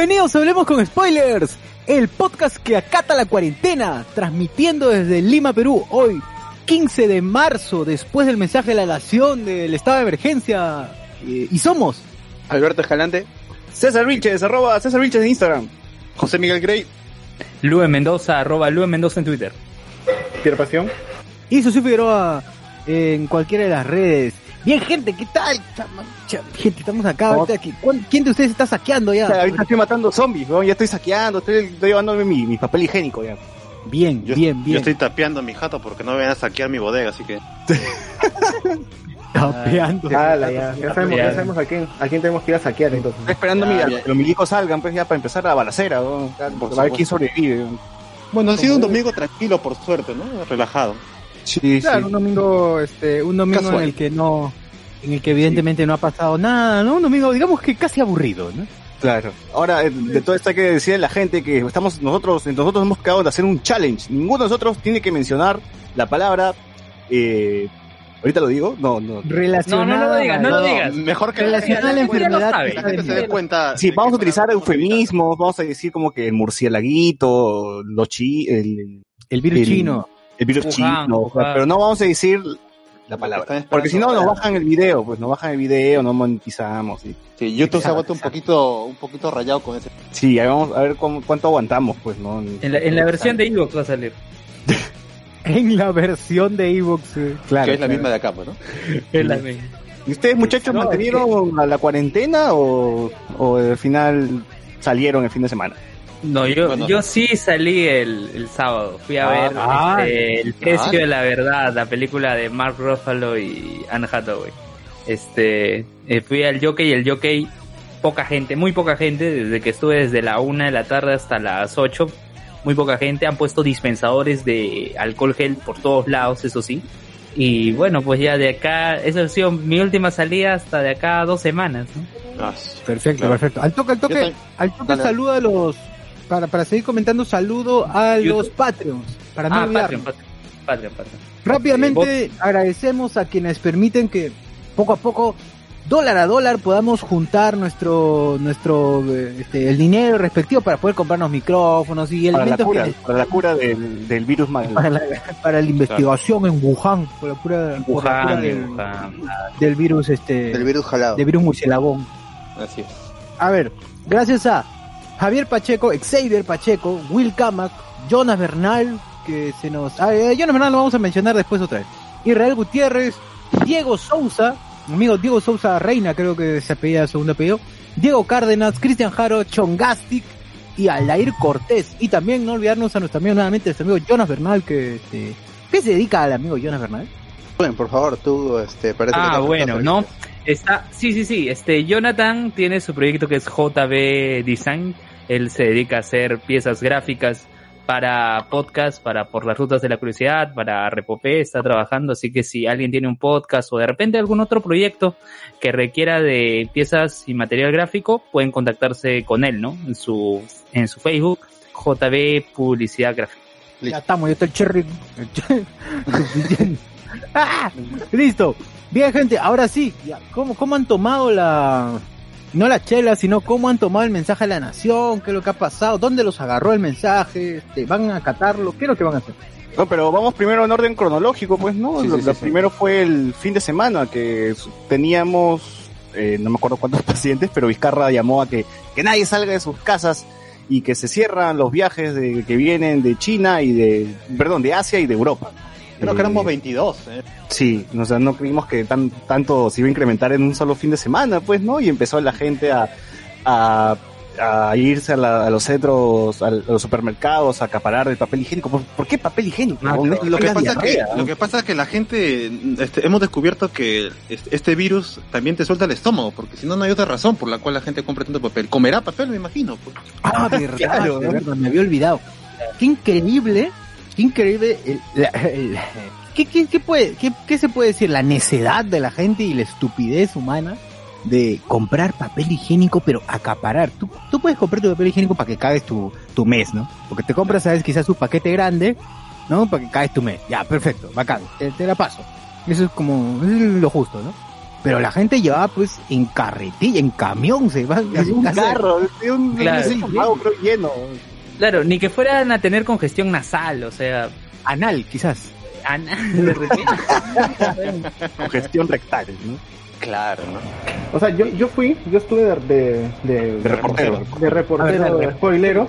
Bienvenidos a Hablemos con Spoilers, el podcast que acata la cuarentena, transmitiendo desde Lima, Perú, hoy, 15 de marzo, después del mensaje de la nación del estado de emergencia. Eh, y somos Alberto Escalante. César Vilches, arroba César Vilches en Instagram. José Miguel Grey. Lue Mendoza, arroba Lue Mendoza en Twitter. Pierre Pasión. y Socio Figueroa en cualquiera de las redes. Bien, gente, ¿qué tal? Gente, estamos acá. ahorita aquí. ¿Cuán- ¿Quién de ustedes está saqueando ya? Ahorita estoy matando zombies, weón. Ya estoy saqueando, estoy, estoy llevándome mi, mi papel higiénico ya. Bien, Yo, bien, yo bien. estoy tapeando a mi jato porque no me van a saquear mi bodega, así que. Tapeando. ya, ya sabemos, ya sabemos a quién, a quién tenemos que ir a saquear entonces. Estoy esperando Ya, mi- que los milicos salgan, pues ya para empezar la balacera, weón. Por a ver quién sobrevive. Bueno, ha sido un domingo tranquilo, por suerte, ¿no? Relajado. Sí, Claro, un domingo, este, un domingo Casual. en el que no, en el que evidentemente no ha pasado nada, ¿no? Un domingo, digamos que casi aburrido, ¿no? Claro. Ahora, eh, de todo esto hay que decirle a la gente que estamos nosotros, nosotros hemos quedado de hacer un challenge. Ninguno de nosotros tiene que mencionar la palabra, eh, ahorita lo digo, no, no. No, Relacionada. no, no lo digas, no lo digas. Mejor que Relacionada a la enfermedad. la gente se dé cuenta. Sí, vamos a utilizar eufemismos, vamos a decir como que el murcielaguito, los chi, el, El virus El- chino. El virus Wuhan, chino, Wuhan. pero no vamos a decir la palabra. que Porque si no nos bajan el video, pues nos bajan el video, no monetizamos. Sí, Sí, YouTube se ha vuelto un poquito, un poquito rayado con ese. sí ahí vamos a ver cómo- cuánto aguantamos, pues, ¿no? En la, en la versión de Evox va a salir. En la versión de Evox. eh, Claro. que es la claro. misma de acá, pues, ¿no? Es la misma. ¿Y ustedes, muchachos, No, mantuvieron a la cuarentena o, o al final salieron el fin de semana? No, yo, Bueno. yo sí salí el, el sábado. Fui a Ah, ver ah, este, El precio ah. de la verdad, la película de Mark Ruffalo y Anne Hathaway. Este, eh, fui al jockey y el jockey, poca gente, muy poca gente, desde que estuve desde la una de la tarde hasta las 8, muy poca gente. Han puesto dispensadores de alcohol gel por todos lados, eso sí. Y bueno, pues ya de acá, esa ha sido mi última salida hasta de acá a dos semanas. ¿no? Ah, Perfecto, Claro. perfecto. Al toque, al toque, al toque saluda a los, para, para seguir comentando, saludo a YouTube. los Patreons, para no Ah, olvidar. Patreon, Patreon, Patreon, Patreon. Rápidamente agradecemos a quienes permiten que poco a poco, dólar a dólar, podamos juntar nuestro, nuestro, eh, este, el dinero respectivo para poder comprarnos micrófonos y Para la elementos cura, que- para la cura del, del virus mal. para la, para la investigación en Wuhan, por la cura, por la cura Wuhan, del, Wuhan. del virus, este, El virus jalado. del virus murcielagón. Así es. A ver, gracias a Javier Pacheco, Xavier Pacheco, Will Camac, Jonas Bernal, que se nos... Ah, eh, Jonas Bernal lo vamos a mencionar después otra vez. Israel Gutiérrez, Diego Sousa, mi amigo Diego Sousa Reina, creo que se apellida segundo apellido, Diego Cárdenas, Cristian Jaro, Chongastic y Alair Cortés. Y también no olvidarnos a nuestro amigo nuevamente, nuestro amigo Jonas Bernal, que este, ¿qué se dedica al amigo Jonas Bernal? Bueno, por favor, tú, este, parece que Ah, bueno, ¿no? Está, sí, sí, sí. Este, Jonathan tiene su proyecto que es JB Design. Él se dedica a hacer piezas gráficas para podcast, para Por las Rutas de la Curiosidad, para Repopé, está trabajando. Así que si alguien tiene un podcast o de repente algún otro proyecto que requiera de piezas y material gráfico, pueden contactarse con él, ¿no? En su, en su Facebook, JB Publicidad Gráfica. Ya estamos, ya está el cherry. ¡Ah! Listo. Bien, gente, ahora sí. ¿Cómo, ¿Cómo han tomado la... No la chela, sino cómo han tomado el mensaje de la nación? ¿Qué es lo que ha pasado? ¿Dónde los agarró el mensaje? Este, ¿Van a acatarlo? ¿Qué es lo que van a hacer? No, pero vamos primero en orden cronológico, pues, ¿no? Sí, lo, sí, lo sí, sí. primero fue el fin de semana que teníamos eh, no me acuerdo cuántos pacientes, pero Vizcarra llamó a que, que nadie salga de sus casas y que se cierran los viajes de, que vienen de China y de, perdón, de Asia y de Europa. Creo que éramos 22. ¿eh? Sí, o sea, no creímos que tan, tanto se iba a incrementar en un solo fin de semana, pues, ¿no? Y empezó la gente a, a, a irse a, la- a los centros, a los supermercados, a acaparar el papel higiénico. ¿Por, por qué papel higiénico? Ah, claro. Lo que, pasa es que, diarrea. lo que pasa es que la gente, este, hemos descubierto que este, virus también te suelta el estómago, porque si no, no hay otra razón por la cual la gente compra tanto papel. Comerá papel, me imagino. pues. Ah, verdad, Claro, verdad, me había olvidado. Qué increíble, increíble. el- la- el- ¿qué, qué, qué puede, qué, qué se puede decir? La necedad de la gente y la estupidez humana de comprar papel higiénico, pero acaparar. Tú, tú puedes comprar tu papel higiénico para que cagues tu, tu mes, ¿no? Porque te compras, sabes, quizás un paquete grande, ¿no? Para que cagues tu mes. Ya, perfecto, bacán, te, te la paso. Eso es como, es lo justo, ¿no? Pero la gente llevaba pues en carretilla, en camión, se va Es un carro, un, Claro. lleno. Claro, ni que fueran a tener congestión nasal, o sea, anal, quizás. anal. Congestión rectal, ¿no? Claro, ¿no? O sea, yo, yo fui, yo estuve de, de, de, De reportero. de reportero, A ver, de spoilero,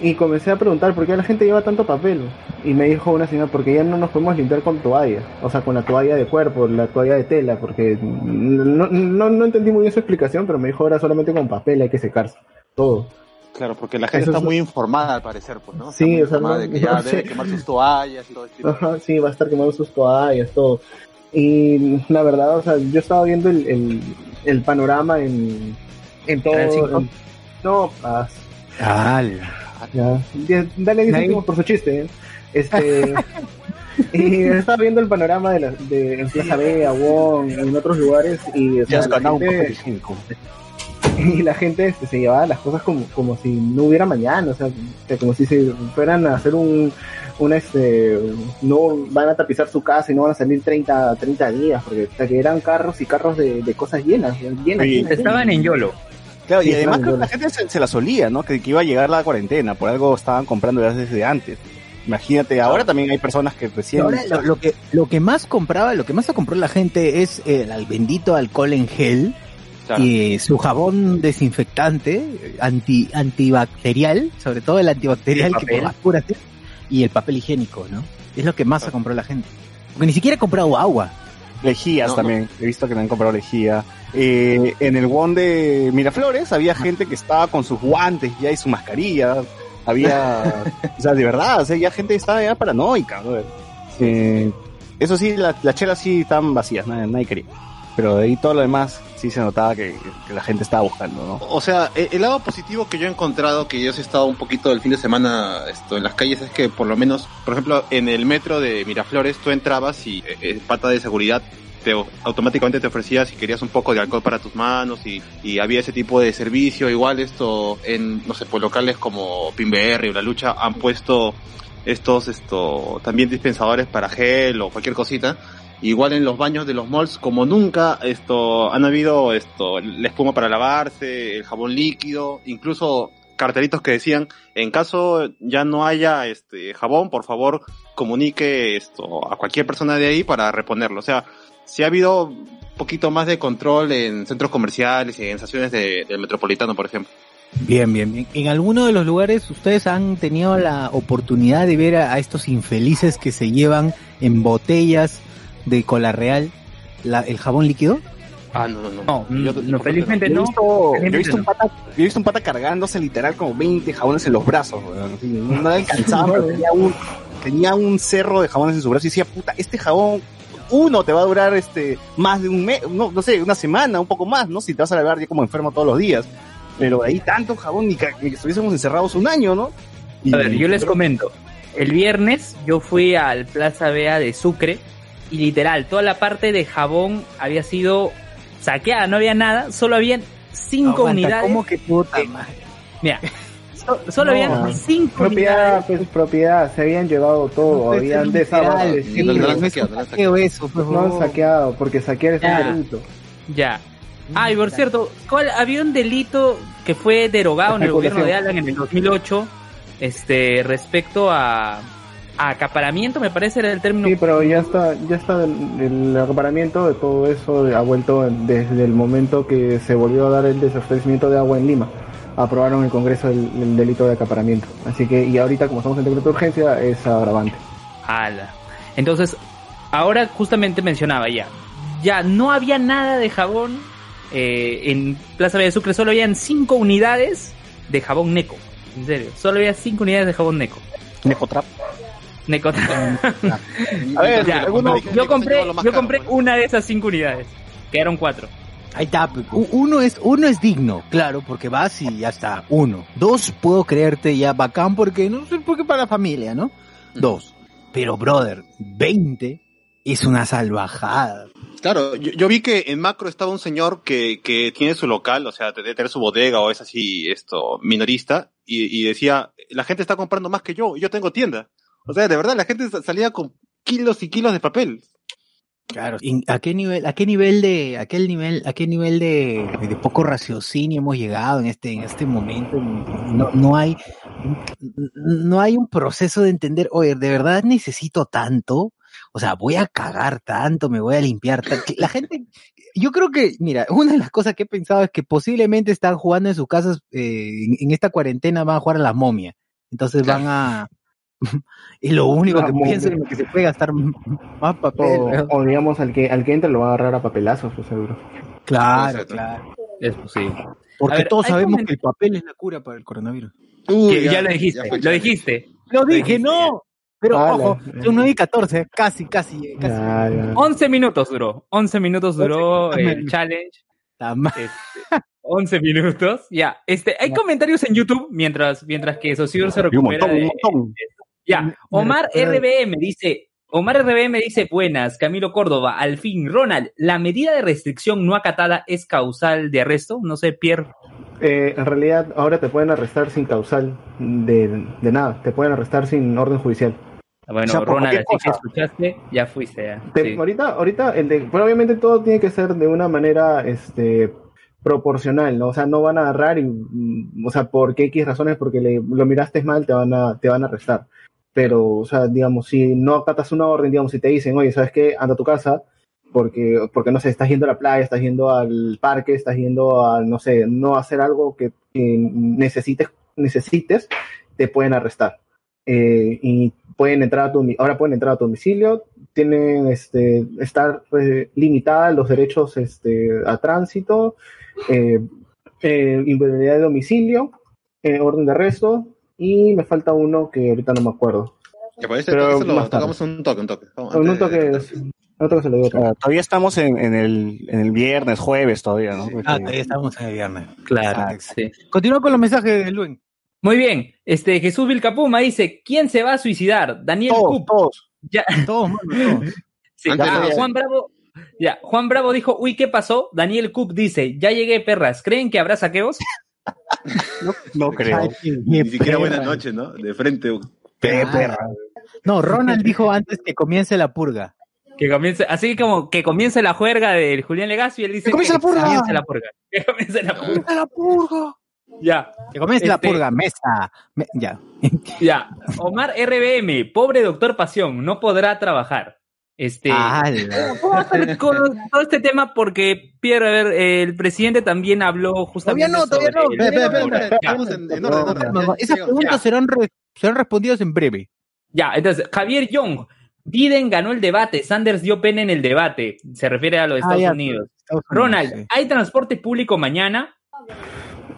y comencé a preguntar por qué la gente lleva tanto papel. Y me dijo una señora, porque ya no nos podemos limpiar con toalla, o sea, con la toalla de cuerpo, la toalla de tela, porque no, no, no entendí muy bien su explicación, pero me dijo ahora solamente con papel hay que secarse, todo. Claro, porque la gente Eso está es- muy informada al parecer, pues, ¿no? Sí, Está muy o sea, no- de que ya no debe sé. quemar sus toallas y todo esto. Ajá, sí, va a estar quemando sus toallas, todo. Y la verdad, o sea, yo estaba viendo el, el, el panorama en, en todo. En- no, ah, ya. Ya, Dale 10 Ahí. céntimos por su chiste. ¿eh? Este. y estaba viendo el panorama de, la, de en Plaza B, Wong, en otros lugares. Y, o Ya sea, has la ganado un gente- papel higiénico. y la gente este, se llevaba las cosas como, como si no hubiera mañana, o sea, sea, como si se fueran a hacer un, un este, no van a tapizar su casa y no van a salir 30, 30 días, porque o sea, que eran carros y carros de, de cosas llenas, llenas, llenas, Sí. llenas. Estaban en YOLO. Claro, y además creo que la gente se, se la solía, ¿no? Que, que iba a llegar la cuarentena, por algo estaban comprando ya desde antes. Imagínate, ahora también hay personas que recién... Ahora, lo, lo que, lo que más compraba, lo que más se compró la gente es el, al bendito alcohol en gel Claro. y su jabón desinfectante anti, antibacterial, sobre todo el antibacterial El que puras es, y el papel higiénico, ¿no? Es lo que más se compró la gente. Porque ni siquiera he comprado agua. Lejías No, también, he visto que me han comprado lejía. Eh, en el WON de Miraflores había gente que estaba con sus guantes ya y su mascarilla. Había, o sea, de verdad, o sea, ya gente estaba ya paranoica. ¿no? Eh, eso sí, la- las chelas sí estaban vacías, nadie, nadie quería. Pero de ahí todo lo demás sí se notaba que, la gente estaba buscando, ¿no? O sea, e- el lado positivo que yo he encontrado, que yo he estado un poquito el fin de semana esto, en las calles, es que por lo menos, por ejemplo, en el metro de Miraflores tú entrabas y eh, pata de seguridad te, automáticamente te ofrecía si querías un poco de alcohol para tus manos y, y había ese tipo de servicio. Igual esto en, no sé, pues locales como Pimberry o La Lucha han puesto estos, esto, también dispensadores para gel o cualquier cosita. Igual en los baños de los malls, como nunca, esto, han habido esto, la espuma para lavarse, el jabón líquido, incluso cartelitos que decían, en caso ya no haya este jabón, por favor comunique esto a cualquier persona de ahí para reponerlo. O sea, si ha habido un poquito más de control en centros comerciales y en estaciones de- del metropolitano, por ejemplo. Bien, bien, bien. En alguno de los lugares ustedes han tenido la oportunidad de ver a, a estos infelices que se llevan en botellas de cola real la- el jabón líquido. Ah, no, no, no. No, Yo- no, felizmente no. visto, yo he visto un pata, yo he visto un pata cargándose literal como 20 jabones en los brazos, No alcanzaba, pero tenía un, tenía un cerro de jabones en su brazo y decía, puta, este jabón, uno te va a durar este, más de un mes, no, no sé, una semana, un poco más, ¿no? Si te vas a lavar ya como enfermo todos los días. Pero ahí tanto jabón ni que, ni que estuviésemos encerrados un año, ¿no? Y- A ver, yo les comento. El viernes yo fui al Plaza Bea de Sucre y literal, toda la parte de jabón había sido saqueada, no había nada, solo habían cinco Aguanta, unidades. ¿Cómo que puta madre? Mira, so- solo No. habían cinco Propiedad, unidades. pues, propiedad, se habían llevado todo, No puede habían desabastecido. sí, no, no, no no, es saqueado, no, eso, pues, No han saqueado, porque saquear es Ya. un delito. Ya. Ah, y por cierto, ¿cuál, había un delito que fue derogado en el gobierno de Alan en el 2008 este, respecto a, acaparamiento, me parece era el término. Sí, pero ya está, ya está el, el acaparamiento de todo eso ha vuelto desde el momento que se volvió a dar el desabastecimiento de agua en Lima. Aprobaron en el Congreso el, el delito de acaparamiento. Así que, y ahorita como estamos en decreto de urgencia, es agravante. Ala. Entonces, ahora justamente mencionaba ya, ya no había nada de jabón eh, en Plaza Villa Sucre, solo habían cinco unidades de jabón Neco. En serio, solo había cinco unidades de jabón Neco. Necotrap. A ver, Ya, alguno- yo compré, yo compré una de esas cinco unidades. Quedaron cuatro. Ahí está. pues. Uno es, uno es digno, claro, porque vas y ya está. Uno. Dos, puedo creerte ya bacán porque, no sé, porque para la familia, ¿no? Dos. Pero, brother, 20 es una salvajada. Claro, yo, yo vi que en Macro estaba un señor que, que tiene su local, o sea, de de tener su bodega o es así, esto, minorista, y, y decía, la gente está comprando más que yo, y yo tengo tienda. O sea, de verdad, la gente sa- salía con kilos y kilos de papel. Claro. ¿Y ¿A qué nivel, a qué nivel de, a qué nivel, a qué nivel de, de poco raciocinio hemos llegado en este, en este momento? No, no hay, no hay un proceso de entender, oye, ¿de verdad necesito tanto? O sea, voy a cagar tanto, me voy a limpiar tanto. La gente, yo creo que, mira, una de las cosas que he pensado es que posiblemente están jugando en sus casas, eh, en, en esta cuarentena van a jugar a la momia. Entonces van a, y lo único que momia. pienso es que se puede gastar más papel. O, weón. o digamos, al que, al que entre lo va a agarrar a papelazos, pues, seguro. Claro, Exacto. claro. Es posible. Porque ver, todos sabemos que el papel es la cura para el coronavirus. Que ya, lo dijiste, lo dijiste. Lo dije, no. Pero ojo, son 9 y 14, casi, casi, eh, casi. Ya, ya. 11 minutos duró. 11 minutos duró 11 minutos. el challenge. Este, 11 minutos. Ya, este, hay comentarios en YouTube mientras, mientras que Sociur se Y un recupera un de- montón. Ya, Omar RBM dice, Omar RBM dice, buenas, Camilo Córdoba, al fin, Ronald, ¿la medida de restricción no acatada es causal de arresto? No sé, Pierre. Eh, en realidad, ahora te pueden arrestar sin causal de, de nada. Te pueden arrestar sin orden judicial. Bueno, O sea, por Ronald, así que escuchaste, ya fuiste. ya. Te- Sí. Ahorita, ahorita, el de, pero obviamente todo tiene que ser de una manera, este, proporcional, ¿no? O sea, no van a agarrar y, mm, o sea, por qué X razones, porque le, lo miraste mal, te van a, te van a arrestar. Pero, o sea, digamos, si no acatas una orden, digamos, si te dicen, oye, ¿sabes qué? Anda a tu casa, porque, porque no sé, estás yendo a la playa, estás yendo al parque, estás yendo a, no sé, no hacer algo que, necesites, necesites, te pueden arrestar. Eh, y pueden entrar a tu, ahora pueden entrar a tu domicilio, tienen, este, estar eh, limitadas los derechos, este, a tránsito, eh, eh, de domicilio, eh, orden de arresto, y me falta uno que ahorita no me acuerdo. Que parece Pero que lo tocamos un toque, un toque. Vamos, Un toque, un toque se lo digo. Ah, todavía estamos en, en el, en el viernes, jueves todavía, ¿no? Ah, Porque- todavía estamos en el viernes. Claro, Ah, sí. Continúa con los mensajes de Luen. Muy bien, este Jesús Vilcapuma dice, ¿quién se va a suicidar? Daniel todos, Cup. todos. Ya, Todos, mano, todos. sí, ah, Juan Bravo, ya, Juan Bravo dijo, uy, ¿qué pasó? Daniel Cup dice, ya llegué, perras, ¿creen que habrá saqueos? No creo. Ay, qué- Ni siquiera buenas noches, ¿no? De frente. Qué perra. No, Ronald dijo antes que comience la purga. Que comience, así como que comience la juerga del Julián Legasio y él dice ¡Que comience la purga! comience la purga. Que comience la purga. la purga! Ya, Que comience la Este- purga, mesa. Me- ya. ya. Omar RBM, pobre doctor Pasión, no podrá trabajar. Este, Ala. ¿Cómo va a ser con todo este tema? Porque, Pierre, a ver, el presidente también habló justamente Todavía no, todavía no. esas preguntas serán, re- serán respondidas en breve. Ya, entonces, Javier Young, Biden ganó el debate, Sanders dio pena en el debate, se refiere a los Ah, Estados ya, Unidos. Estados Unidos, Ronald, sí. ¿hay transporte público mañana?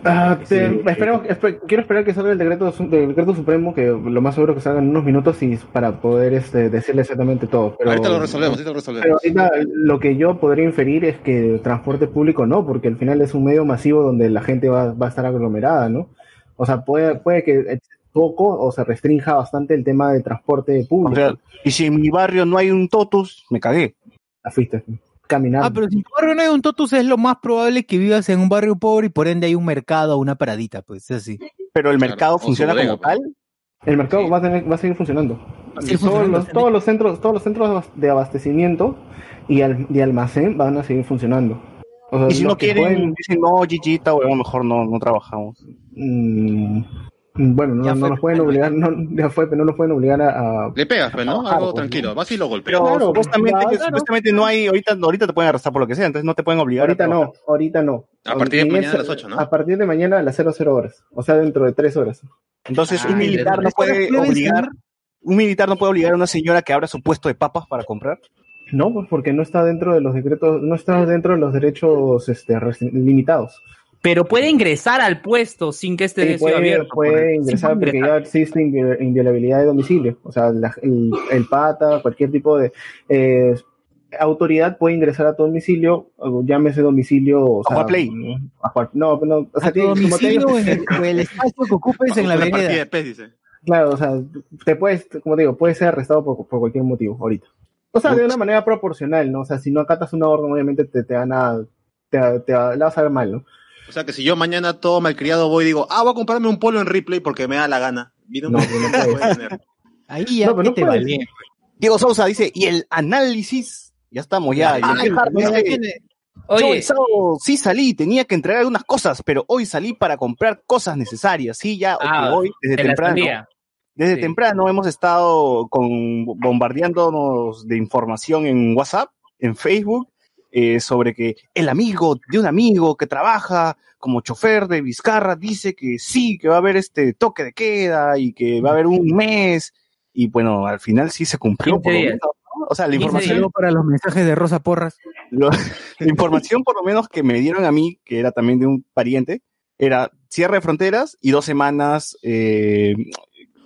Ah, te- Sí. esperemos- espe- quiero esperar que salga el decreto, su- del decreto supremo, que lo más seguro que salga en unos minutos y para poder este, decirle exactamente todo. Pero, Ahorita lo resolvemos, ahorita lo Pero resolvemos. ahorita lo que yo podría inferir es que transporte público no, porque al final es un medio masivo donde la gente va, va a estar aglomerada, ¿no? O sea, puede, puede que poco o se restrinja bastante el tema de transporte O público. sea, y si en mi barrio no hay un totus, me cagué. La fuiste, caminar. Ah, pero si en tu barrio no hay un totus, es lo más probable que vivas en un barrio pobre y por ende hay un mercado o una paradita, pues es así. Pero el mercado funciona bodega, como pues. tal. El mercado Sí. va, a tener- va a seguir funcionando. a seguir todos, funcionando, los, sí. todos los centros, todos los centros de abas- de abastecimiento y, al, y almacén van a seguir funcionando. O sea, Y si no quieren, pueden- dicen, no, Gigita, weón, mejor no, no trabajamos. Mm, Bueno, no, no nos pueden obligar, no, ya fue, pero no nos pueden obligar a, a- Le pegas, pues, ¿no? Algo pues, tranquilo. Vas y lo golpeas. Pero Claro, supuestamente, ya, que claro. supuestamente no hay, ahorita, ahorita te pueden arrestar por lo que sea, entonces no te pueden obligar. Ahorita a no, ahorita no. A partir de mañana a las 8, ¿no? A partir de mañana a las 00 horas. O sea, dentro de 3 horas. Entonces un militar no ¿Tres horas puede obligar, un militar no puede obligar a una señora que abra su puesto de papas para comprar. No, pues porque no está dentro de los decretos, no está dentro de los derechos este, limitados. Pero puede ingresar al puesto sin que esté Sí, puede, abierto. puede ingresar porque ingresar. ya existe invi- inviolabilidad de domicilio. O sea, la- el, el pata, cualquier tipo de eh, autoridad puede ingresar a tu domicilio, o llámese domicilio. O A sea, Play. a jugar- no, no, o sea, tiene- como te digo, el, o el espacio que ocupes en la de dice. Claro, o sea, te puedes, como te digo, puedes ser arrestado por, por cualquier motivo ahorita. O sea, de una manera proporcional, ¿no? O sea, si no acatas una orden, obviamente te, te van a, te, te la vas a ver mal, ¿no? O sea que si yo mañana todo malcriado voy y digo, ah, voy a comprarme un polo en Ripley porque me da la gana. Mira, No, no, pues tener. Ahí ya No, pero que no te. Diego Sousa dice, y el análisis, ya estamos ya. Ah, el Yo el sábado sí salí, tenía que entregar algunas cosas, pero hoy salí para comprar cosas necesarias. Sí, ya ah, hoy, desde temprano. Desde Sí. temprano hemos estado con, bombardeándonos de información en WhatsApp, en Facebook, eh, sobre que el amigo de un amigo que trabaja como chofer de Vizcarra dice que sí, que va a haber este toque de queda y que va a haber un mes. Y bueno, al final sí se cumplió. 15 Por lo días. menos, ¿no? O sea, la 15 información, para los mensajes de Rosa Porras. lo- la información por lo menos que me dieron a mí, que era también de un pariente, era cierre de fronteras y dos semanas eh,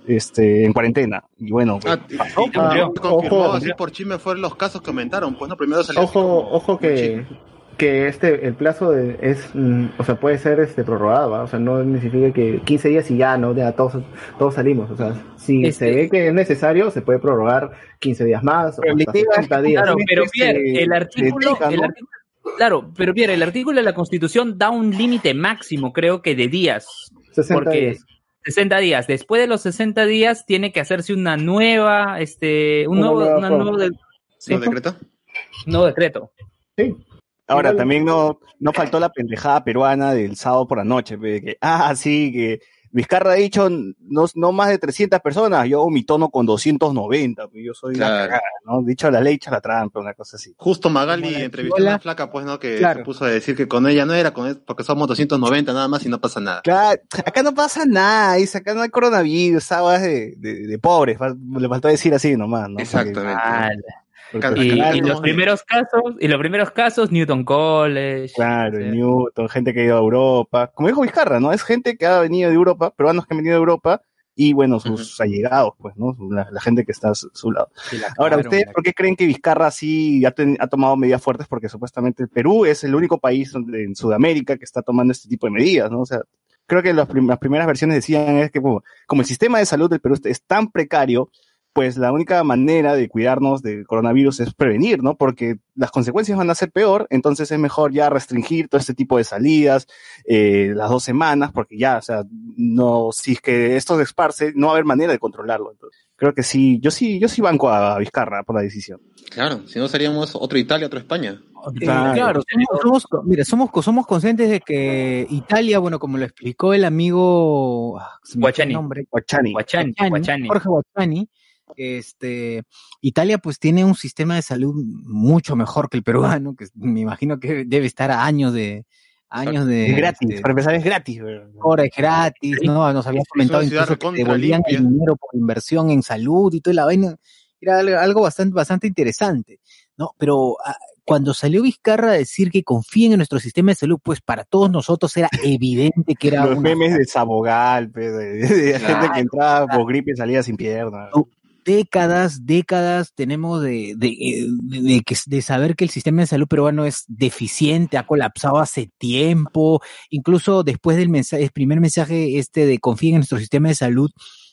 este, en cuarentena. Y bueno, pues, Ah, pasó, y- Ah, ojo. así por chisme fueron los casos que aumentaron. Pues no, primero salió Ojo, como- ojo que, que este, el plazo de- es, mm, o sea, puede ser este prorrogado, ¿va? o sea, no significa que 15 días y ya, ¿no? Ya todos, todos salimos, o sea, si Este- se ve que es necesario, se puede prorrogar 15 días más, o hasta le digo, 60 días. Claro, pero Este, Pierre, el artículo, dedica, el ¿no? artículo- claro, pero Pierre, el artículo de la Constitución da un límite máximo, creo que de días, 60 porque días. 60 días. Después de los 60 días tiene que hacerse una nueva, este, un Una nuevo, nueva una nuevo, de- sí, ¿No decreto? nuevo decreto. Sí. Ahora, también no, no faltó la pendejada peruana del sábado por la noche, que, ah, sí, que Vizcarra ha dicho no, no más de 300 personas, yo hago mi tono con 290, pe, yo soy la Claro. cagada, ¿no? Dicho la ley, echa la trampa, una cosa así. Justo Magali la entrevistó a una flaca, pues, ¿no? Que Claro. se puso a decir que con ella no era, con porque somos 290 nada más y no pasa nada. Claro, acá no pasa nada, dice, acá no hay coronavirus, esa de, de, de pobres, le faltó decir así nomás, ¿no? Exactamente. Ah, porque- y, Claro, y no, los primeros casos, y los primeros casos, Newton College. Claro, Sí. Newton, gente que ha ido a Europa. Como dijo Vizcarra, ¿no? Es gente que ha venido de Europa, peruanos que han venido de Europa, y bueno, sus allegados, pues, ¿no? La, la gente que está a su, su lado. Ahora, ¿ustedes la- por qué creen que Vizcarra sí ha, ten- ha tomado medidas fuertes? Porque supuestamente el Perú es el único país donde- en Sudamérica que está tomando este tipo de medidas, ¿no? O sea, creo que las, prim- las primeras versiones decían es que como, como el sistema de salud del Perú es tan precario, pues la única manera de cuidarnos del coronavirus es prevenir, ¿no? Porque las consecuencias van a ser peor, entonces es mejor ya restringir todo este tipo de salidas, eh, las dos semanas, porque ya, o sea, no, si es que esto se esparce, no va a haber manera de controlarlo. Entonces, creo que sí, yo sí, yo sí banco a Vizcarra por la decisión. Claro, si no seríamos otro Italia, otro España. Eh, claro, somos, somos co- mira, somos, somos conscientes de que Italia, bueno, como lo explicó el amigo, ah. Guachani, Guachani, Guachani. Jorge Guachani, este, Italia pues tiene un sistema de salud mucho mejor que el peruano, que me imagino que debe estar a años de, años de, Es gratis, este, para empezar es gratis. ¿verdad? horas gratis, ¿no? Nos habían Es comentado incluso que devolvían el dinero por inversión en salud y toda la vaina. Era algo, bastante, bastante interesante, ¿no? Pero ah, cuando salió Vizcarra a decir que confíen en nuestro sistema de salud, pues para todos nosotros era evidente que era Los una memes de Sabogal, pe, de, de- de gente que entraba claro. por gripe y salía sin pierna. Décadas, décadas tenemos de, de, eh, de- de que, de saber que el sistema de salud peruano es deficiente, ha colapsado hace tiempo, incluso después del mensaje, el primer mensaje este de confíen en nuestro sistema de salud,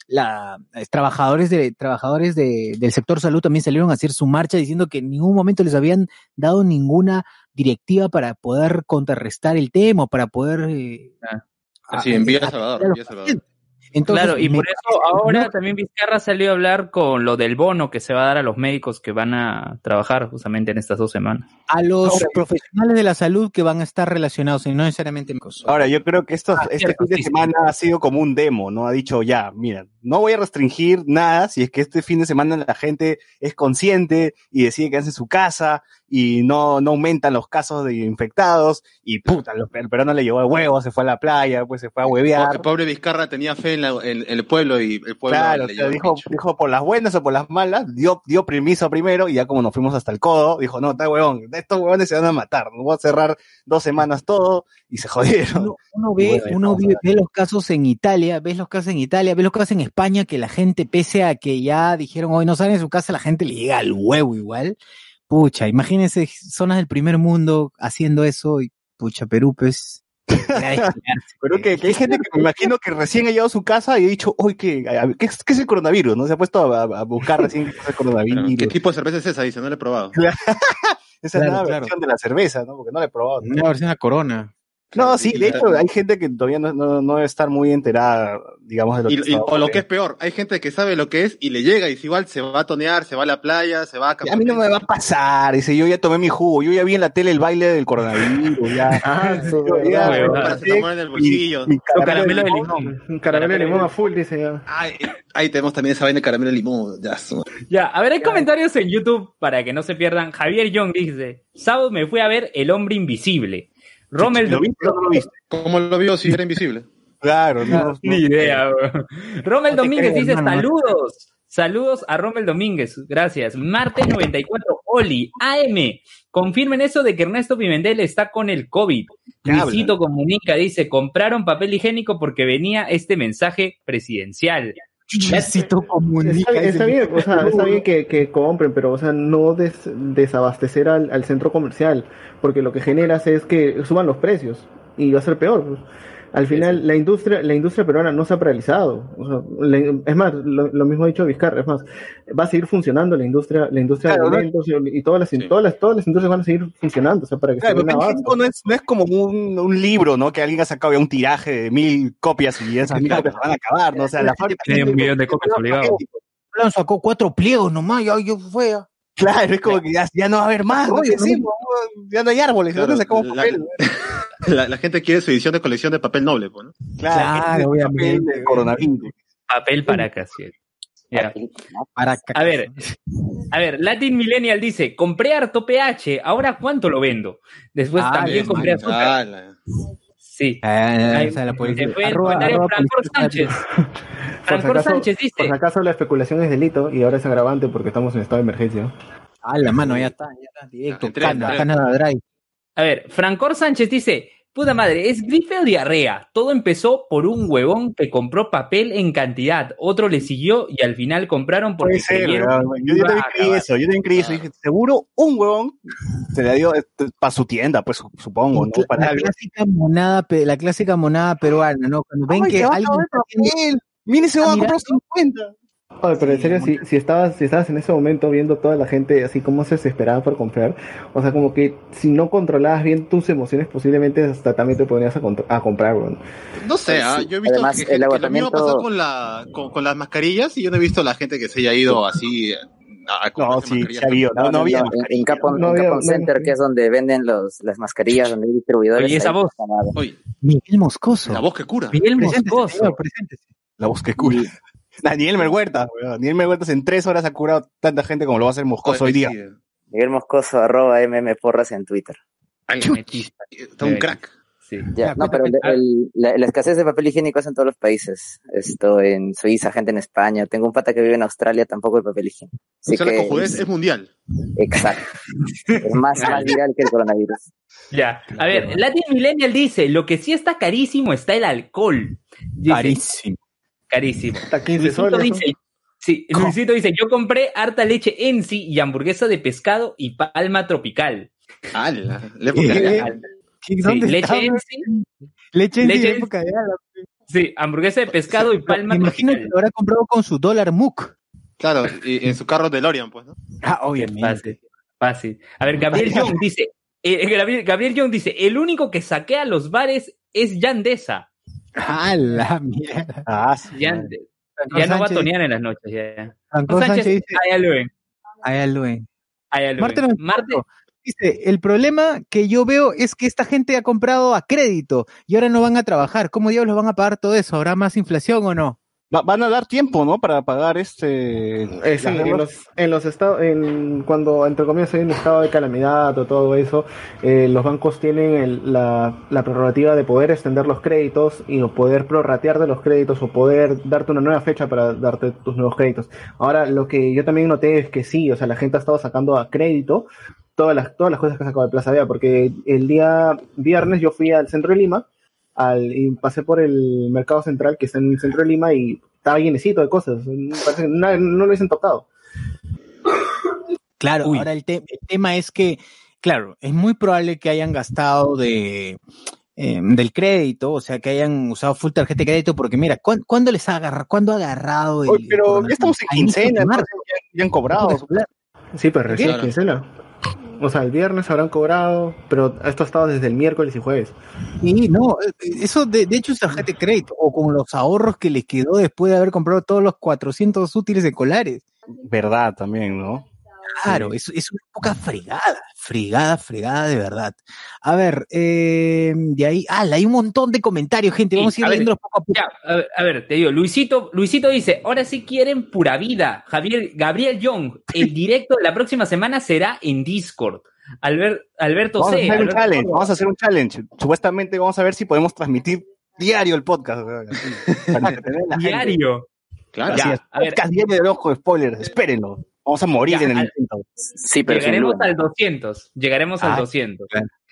la, eh, trabajadores de, trabajadores de, del sector salud también salieron a hacer su marcha diciendo que en ningún momento les habían dado ninguna directiva para poder contrarrestar el tema, para poder eh, Así, a- en Villa a- Salvador, en Villa Salvador. Entonces, claro, y por eso ahora no, también Vizcarra salió a hablar con lo del bono que se va a dar a los médicos que van a trabajar justamente en estas dos semanas. a los profesionales de la salud que van a estar relacionados y no necesariamente médicos. Ahora, yo creo que esto, Ah, este cierto, fin de sí, sí. semana ha sido como un demo, ¿no? Ha dicho, ya, mira, no voy a restringir nada si es que este fin de semana la gente es consciente y decide quedarse en su casa y no, no aumentan los casos de infectados y puta, el per- peruano le llevó el huevo, se fue a la playa, pues se fue a huevear. El pobre Vizcarra tenía fe en, la- en- en el pueblo y el pueblo Claro, le o sea, llevó el dijo, dijo por las buenas o por las malas, dio, dio permiso primero y ya como nos fuimos hasta el codo, dijo, no, está huevón, estos huevones se van a matar, no voy a cerrar dos semanas todo y se jodieron. Uno, uno ve, Bueno, uno ve los casos en Italia, ves los casos en Italia, ves los casos en España, que la gente, pese a que ya dijeron hoy no salen de su casa, la gente le llega al huevo igual. Pucha, imagínense zonas del primer mundo haciendo eso y pucha, Perú, pues. es. Pero que, que hay gente que me imagino que recién ha llegado a su casa y ha dicho, uy, ¿qué, ¿qué, es- qué es el coronavirus? ¿No? Se ha puesto a, a buscar recién qué es el coronavirus. ¿Qué tipo de cerveza es esa? Dice, no la he probado. Esa es Claro, la claro. versión de la cerveza, ¿no? Porque no la he probado. Una versión a Corona. No, sí, de hecho, hay gente que todavía no, no, no debe estar muy enterada, digamos, de lo Y- que y- o lo que es peor, hay gente que sabe lo que es y le llega y si igual se va a tonear, se va a la playa, se va a A mí no me va a pasar, dice, yo ya tomé mi jugo, yo ya vi en la tele el baile del coronavirus, ya. Ah, verdad. ya-. Para tomar en el bolsillo. mi Con caramelo de limón. Un caramelo de limón a full, dice ya. Ay, ahí tenemos también esa vaina de caramelo de limón. Ya, Ya, a ver, hay comentarios en YouTube para que no se pierdan. Javier Young dice, sábado me fui a ver El Hombre Invisible. Rommel ¿Lo viste o no lo viste? ¿Cómo lo vio si era invisible? Claro, no, no. Ni idea, bro. Rommel No Domínguez creo, dice hermano, saludos. Saludos a Rommel Domínguez. Gracias. Marte 94, Oli, AM. Confirmen eso de que Ernesto Pimentel está con el COVID. Luisito comunica, dice, compraron papel higiénico porque venía este mensaje presidencial. Luisito comunica. Está, bien, o sea, está bien que, que compren, pero o sea, no des- desabastecer al, al centro comercial, porque lo que generas es que suban los precios y va a ser peor. Al final, la industria, la industria peruana no se ha paralizado. O sea, la- es más, lo, lo mismo ha dicho Vizcarra, es más, va a seguir funcionando la industria, la industria Claro, de ¿no? alimentos y, y todas las, Sí. todas las, todas las industrias van a seguir funcionando, o sea, para que Claro, se higiénico no es, no es como un, un libro, ¿no? Que alguien ha sacado ya un tiraje de mil copias y esas mil copias van a acabar, ¿no? O sea, la fábrica... Tiene un millón de copias obligado. Plan sacó cuatro pliegos nomás, ya yo fue. ya. Claro, es como que ya, ya no va a haber más, ¿no? Oye, ¿Qué no hacemos? Ya no hay árboles, ¿de Claro, ¿dónde sacamos la- papel? La, la gente quiere su edición de colección de papel noble, pues, ¿no? Claro, el obviamente, papel coronavirus. Papel para casi. Ya. Para A ver, a ver, Latin Millennial dice, compré harto PH, ahora cuánto lo vendo. Después Ah, también compré azúcar. Ah, la- Sí. Ah, la policía. el Arroba- arroba Francor. Sánchez. Por Francor acaso- Sánchez Por dice, si acaso la especulación es delito y ahora es agravante porque estamos en estado de emergencia. Ah, la mano, ya está, ya está, directo. Entré, Cana, entré. Canada Drive. A ver, Francor Sánchez dice, puta madre, es gripe o diarrea. Todo empezó por un huevón que compró papel en cantidad. Otro le siguió y al final compraron porque Puede ser, yo, yo también creí eso, yo también creí eso. Dije, seguro un huevón se le dio para su tienda, pues supongo, ¿no? Para la algo. clásica monada, pe- la clásica monada peruana, ¿no? Cuando ven Ay, que alguien papel. Mire, se Ah, va a mira, comprar 50. Oye, pero en serio, si, si estabas, si estabas en ese momento viendo toda la gente así como se desesperaba por comprar, o sea, como que si no controlabas bien tus emociones, posiblemente hasta también te ponías a, a comprar, weón. No sé, ah, yo he visto Además, que, el que lo mismo pasó con, la, con, con las mascarillas y yo no he visto a la gente que se haya ido así eh, a, a No, sí, se ha habido. No, no había. en, en Capon, No en había- Capon no- Center, que es donde venden los, las mascarillas, donde hay distribuidores. Oye, esa voz. Oye, Miguel Moscoso. la voz que cura. Miguel Moscoso. preséntese. La voz que cura. Daniel Merhuerta, weón. Daniel Merhuerta en tres horas ha curado tanta gente como lo va a hacer Moscoso hoy día. Miguel Moscoso, arroba MM Porras en Twitter. Está un crack. Sí. Ya, no, pero el- la, la escasez de papel higiénico es en todos los países. Esto en Suiza, gente en España. Tengo un pata que vive en Australia, tampoco el papel higiénico. Así o sea, la que, cojudez es mundial. exacto. Es más, más viral que el coronavirus. Ya. A ver, Latin Millennial dice, lo que sí está carísimo está el alcohol. Dice, Carísimo. Carísimo. Hasta 15 Luisito soles. ¿no? dice, sí, Luisito dice, yo compré harta leche en sí y hamburguesa de pescado y palma tropical. ¡Hala! La época ¿Qué? de- Al- ¿Qué- sí, ¿Dónde leche en sí, Leche en sí, época de ala. sí, hamburguesa de pescado y palma imagino que tropical. lo habrá comprado con su dólar MUC. Claro, y en su carro de Lorian, pues, ¿no? Ah, Fácil, fácil. A ver, Gabriel Young dice, eh, Gabriel, Gabriel Young dice, el único que saquea los bares es Yandesa. Ah, la mierda. Ah, sí. Ya, ya no va a tonear en las noches. Ya. Franco Sánchez, Sánchez dice, allá lo ven. "Ay, Luen". Marte, Dice, el problema que yo veo es que esta gente ha comprado a crédito y ahora no van a trabajar. ¿Cómo diablos van a pagar todo eso? ¿Habrá más inflación o no? Va- van a dar tiempo, ¿no? Para pagar este. Eh, sí, en los, en los estados, en, cuando entre comillas hay un estado de calamidad o todo eso, eh, los bancos tienen el- la, la prerrogativa de poder extender los créditos y o poder prorratear de los créditos o poder darte una nueva fecha para darte tus nuevos créditos. Ahora, lo que yo también noté es que sí, o sea, la gente ha estado sacando a crédito todas las, todas las cosas que ha sacado de Plaza Vea, porque el día viernes yo fui al centro de Lima al, y pasé por el mercado central que está en el centro de Lima y estaba llenecito de cosas. Parece que na- no lo hubiesen tocado. Claro, Uy. ahora el, te- el tema es que, claro, es muy probable que hayan gastado de eh, del crédito, o sea, que hayan usado full tarjeta de crédito, porque mira, ¿cuán- ¿cuándo les ha agarrado, cuándo ha agarrado el Oye, pero ya estamos en quincena, ya, ya han cobrado. Sí, pero recién Claro. quincena. O sea, el viernes habrán cobrado, pero esto ha estado desde el miércoles y jueves. Sí, no, eso de, de hecho es tarjeta de crédito, o con los ahorros que les quedó después de haber comprado todos los 400 útiles de colares. Verdad también, ¿no? Claro, es, es una poca fregada, fregada, fregada de verdad. A ver, eh, de ahí, ah, hay un montón de comentarios, gente, Sí, vamos a ir a ver, leyéndolos poco a poco. Ya, a ver, a ver, te digo, Luisito, Luisito dice, ahora sí quieren pura vida. Javier, Gabriel Young, el directo de la próxima semana será en Discord. Albert, Alberto Vamos a C. hacer un challenge, Córdoba. vamos a hacer un challenge. Supuestamente vamos a ver si podemos transmitir diario el podcast. para a. Diario. Claro. Ya, es, a ver. diario de ojo de spoilers, espérenlo. Vamos a morir Ya, en el al- intento. Sí, pero sin Llegaremos al 200. Llegaremos al Ah, 200.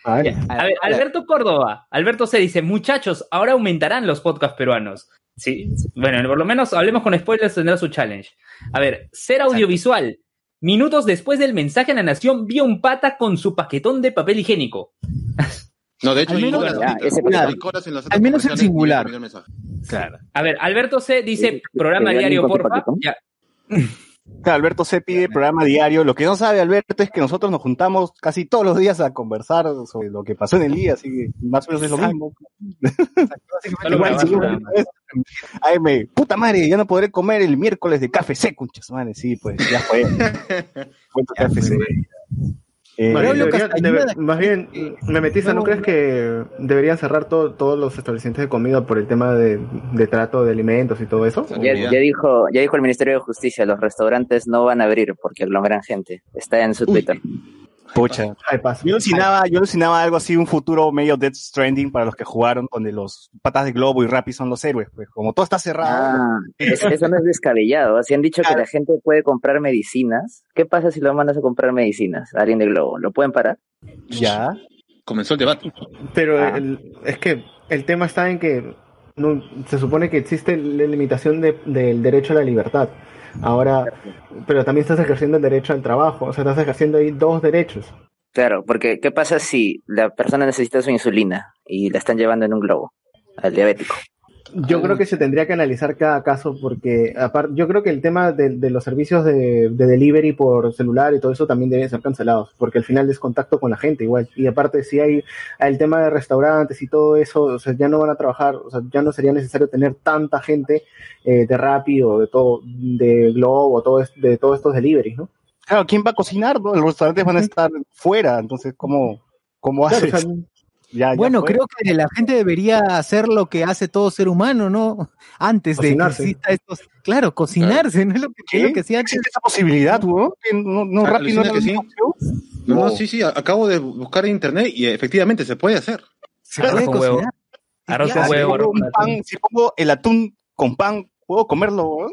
Ay, A ver, Alberto Córdoba. Alberto C. dice, muchachos, ahora aumentarán los podcasts peruanos. Sí, bueno, por lo menos hablemos con spoilers, tendrá su challenge. A ver, ser audiovisual. Minutos después del mensaje a la nación, vio un pata con su paquetón de papel higiénico. No, de hecho, Al hay menos- horas ya, ahorita. ese Hay horas en los Al menos singular. el. Claro. A ver, Alberto C. dice, programa ¿te diario, porfa. Ya. Alberto se pide programa diario. Lo que no sabe Alberto es que nosotros nos juntamos casi todos los días a conversar sobre lo que pasó en el día, así que más o menos es lo mismo. Igual, si Ay, me, puta madre, ya no podré comer el miércoles de café seco, conchas madre, sí, pues, ya fue. Tu café seco. Eh, Más bien, Braulio deberían- Castañeda- debe- más bien, me metiste, ¿no crees que deberían cerrar todo- todos los establecimientos de comida por el tema de, de trato de alimentos y todo eso? Ya, ya dijo, ya dijo el Ministerio de Justicia, los restaurantes no van a abrir porque aglomeran gente. Está en su Twitter. Pucha. Ay, paso. Yo alucinaba, yo alucinaba algo así, un futuro medio Death Stranding para los que jugaron, donde los patas de globo y Rappi son los héroes, pues como todo está cerrado. Ah, es- eso no es descabellado. Si han dicho que la gente puede comprar medicinas, ¿qué pasa si lo mandas a comprar medicinas? Alguien de Globo, ¿lo pueden parar? Ya. Comenzó el debate. Pero Ah. el- es que el tema está en que no, se supone que existe la limitación de- del derecho a la libertad. Ahora, pero también estás ejerciendo el derecho al trabajo, o sea, estás ejerciendo ahí dos derechos. Claro, porque ¿qué pasa si la persona necesita su insulina y la están llevando en un globo al diabético? Yo creo que se tendría que analizar cada caso porque aparte, yo creo que el tema de, de los servicios de, de delivery por celular y todo eso también deben ser cancelados porque al final es contacto con la gente igual y aparte si hay el tema de restaurantes y todo eso, o sea, ya no van a trabajar, o sea, ya no sería necesario tener tanta gente eh, de Rappi o de todo, de Globo, todo es- de todos estos deliveries, ¿no? Claro, ¿quién va a cocinar? no? Los restaurantes van a estar fuera, entonces, ¿cómo, cómo Claro, haces? o sea, Ya- Bueno, creo que la gente debería hacer lo que hace todo ser humano, ¿no? Antes de que exista estos, claro, cocinarse, ¿no es lo que, ¿Qué? es lo que hacía antes? ¿Existe esa posibilidad? ¿Que ¿No, no Ah, Rappi no que sí. No, no, No. sí, sí, acabo de buscar en internet y efectivamente se puede hacer. Se Arroz puede con huevo. Arroz con Si huevo, pongo, arroz un con pan, atún. si pongo el atún con pan, ¿puedo comerlo, weón?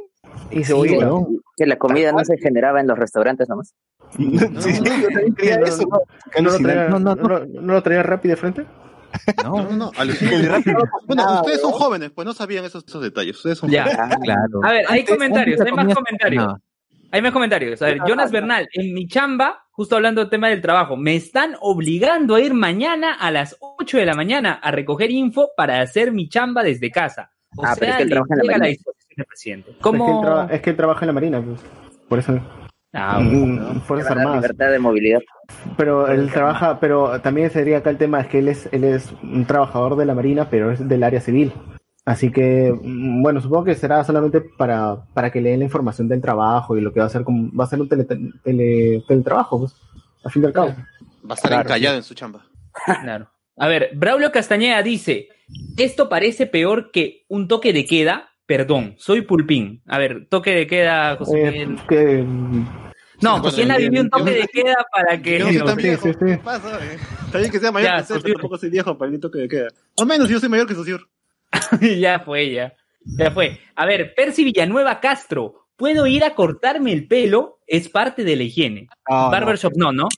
Y cebollita. weón. Que la comida no se generaba en los restaurantes nomás. Sí, yo también creía no, eso, no, ¿no? ¿No lo traía, No, no, no, lo- no lo traía Rappi de frente? No, no, no, no Bueno, ustedes son jóvenes, pues no sabían esos, esos detalles. Ustedes son Ya. jóvenes. Claro. A ver, hay Antes- comentarios, hay más se comentarios. Hay más comentarios. A ver, Jonas Bernal, en mi chamba, justo hablando del tema del trabajo, me están obligando a ir mañana a las 8 de la mañana a recoger info para hacer mi chamba desde casa. O Ah, pero sea, es que él trabaja en la llega la marina. disposición del presidente. Es que, él ¿Cómo? traba- es que él trabaja en la Marina, pues. Por eso. Ah, Mm, Fuerzas Para la Armadas. libertad de movilidad. Pero él trabaja, pero también sería acá el tema es que él es, él es un trabajador de la Marina, pero es del área civil. Así que, mm, bueno, supongo que será solamente para, para que le den la información del trabajo y lo que va a hacer como, va a ser un tele, tele- teletrabajo, pues, al fin y al cabo. Va a estar Claro, encallado en su chamba. Claro. A ver, Braulio Castañeda dice, esto parece peor que un toque de queda. Perdón, soy Pulpín. A ver, toque de queda, José Eh, Miguel. que, No, bueno, José yo- vivido un toque yo- de queda para que... Yo no sí, viejo. sí, sí. ¿Qué pasa? eh? Está bien que sea mayor Ya, que pero tampoco soy viejo para el toque de queda. O menos yo soy mayor que Sosur. ya fue, ya. Ya fue. A ver, Percy Villanueva Castro. ¿Puedo ir a cortarme el pelo? Es parte de la higiene. No, Barbershop no, ¿no?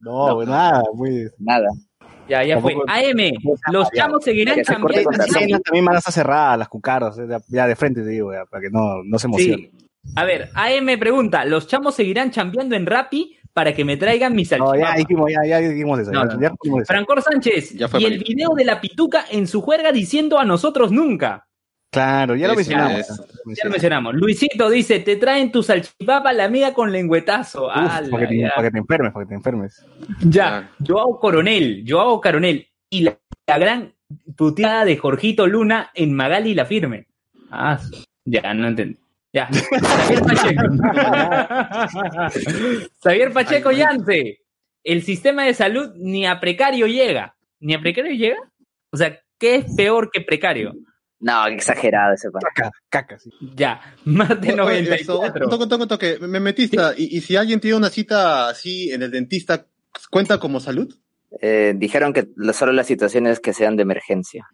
No, nada, pues. Nada. Ya, ya fue. AM, los chamos seguirán cambiando. también van a estar cerradas, las cucaros, eh, ya, de frente te digo, ya, para que no, no se emocionen. Sí. A ver, AM pregunta, ¿los chamos seguirán chambeando en Rappi para que me traigan mis No, ya salchipapas? dijimos, ya, ya dijimos eso. No, ya, no. ya dijimos eso. Francor Sánchez, Ya fue, y el video de la pituca en su juerga diciendo a nosotros nunca. Claro, ya lo mencionamos. Ya lo mencionamos. Luisito dice, te traen tu salchipapa la amiga con lengüetazo. Uf, Ala, para, que te, ya. para que te enfermes, para que te enfermes. Ya, Joao Coronel, Joao Coronel. Y la, la gran puteada de Jorgito Luna en Magali la firme. Ah, ya, no entendí. Ya. Xavier Pacheco. Xavier Pacheco Yance. El sistema de salud ni a precario llega. ¿Ni a precario llega? O sea, ¿qué es peor que precario? No, qué exagerado ese pan. Caca, caca, sí. Ya, oye, eso, 94. Un toque, un toque. Me metiste. Y, y si alguien tiene una cita así en el dentista, ¿cuenta como salud? Eh, dijeron que lo- solo las situaciones que sean de emergencia.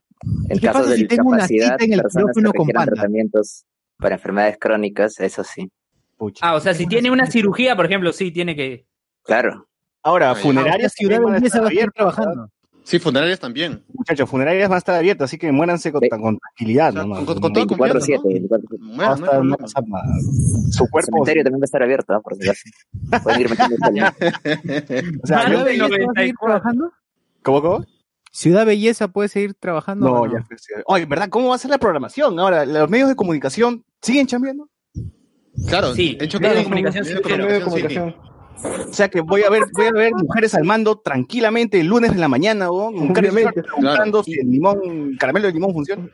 En ¿Qué casos pasa de si tengo una discapacidad, cita en el personas que quirófano con requieran panda? tratamientos para enfermedades crónicas, eso sí. Pucha. Ah, o sea, si tiene una cirugía, por ejemplo, sí, tiene que... Claro. Ahora, Ah, funerarias Ciudad van a estar trabajando. Sí, funerarias también. Muchachos, funerarias van a estar abiertas, así que muéranse con, con tranquilidad. O sea, nomás. con- con toda No 24-7. ¿no? 24/7. Bueno, va a no hay estar- no va a problema. pasar nada. Su El cuerpo. cementerio también va a estar abierto, ¿ah? por si acaso. Pueden ir metiendo el O sea, Ah, yo- ¿Ciudad Belleza va a seguir 94. trabajando? ¿Cómo, cómo? ¿Ciudad Belleza puede seguir trabajando? No, o ya fue. Oye, ¿verdad? ¿Cómo va a ser la programación? Ahora, ¿los medios de comunicación siguen chambeando? Claro, Sí, hecho medios de comunicación medios sí, de comunicación. O sea que voy a ver, voy a ver mujeres al mando tranquilamente el lunes de la mañana, ¿no? Obviamente. Preguntando si el limón, caramelo de limón funciona.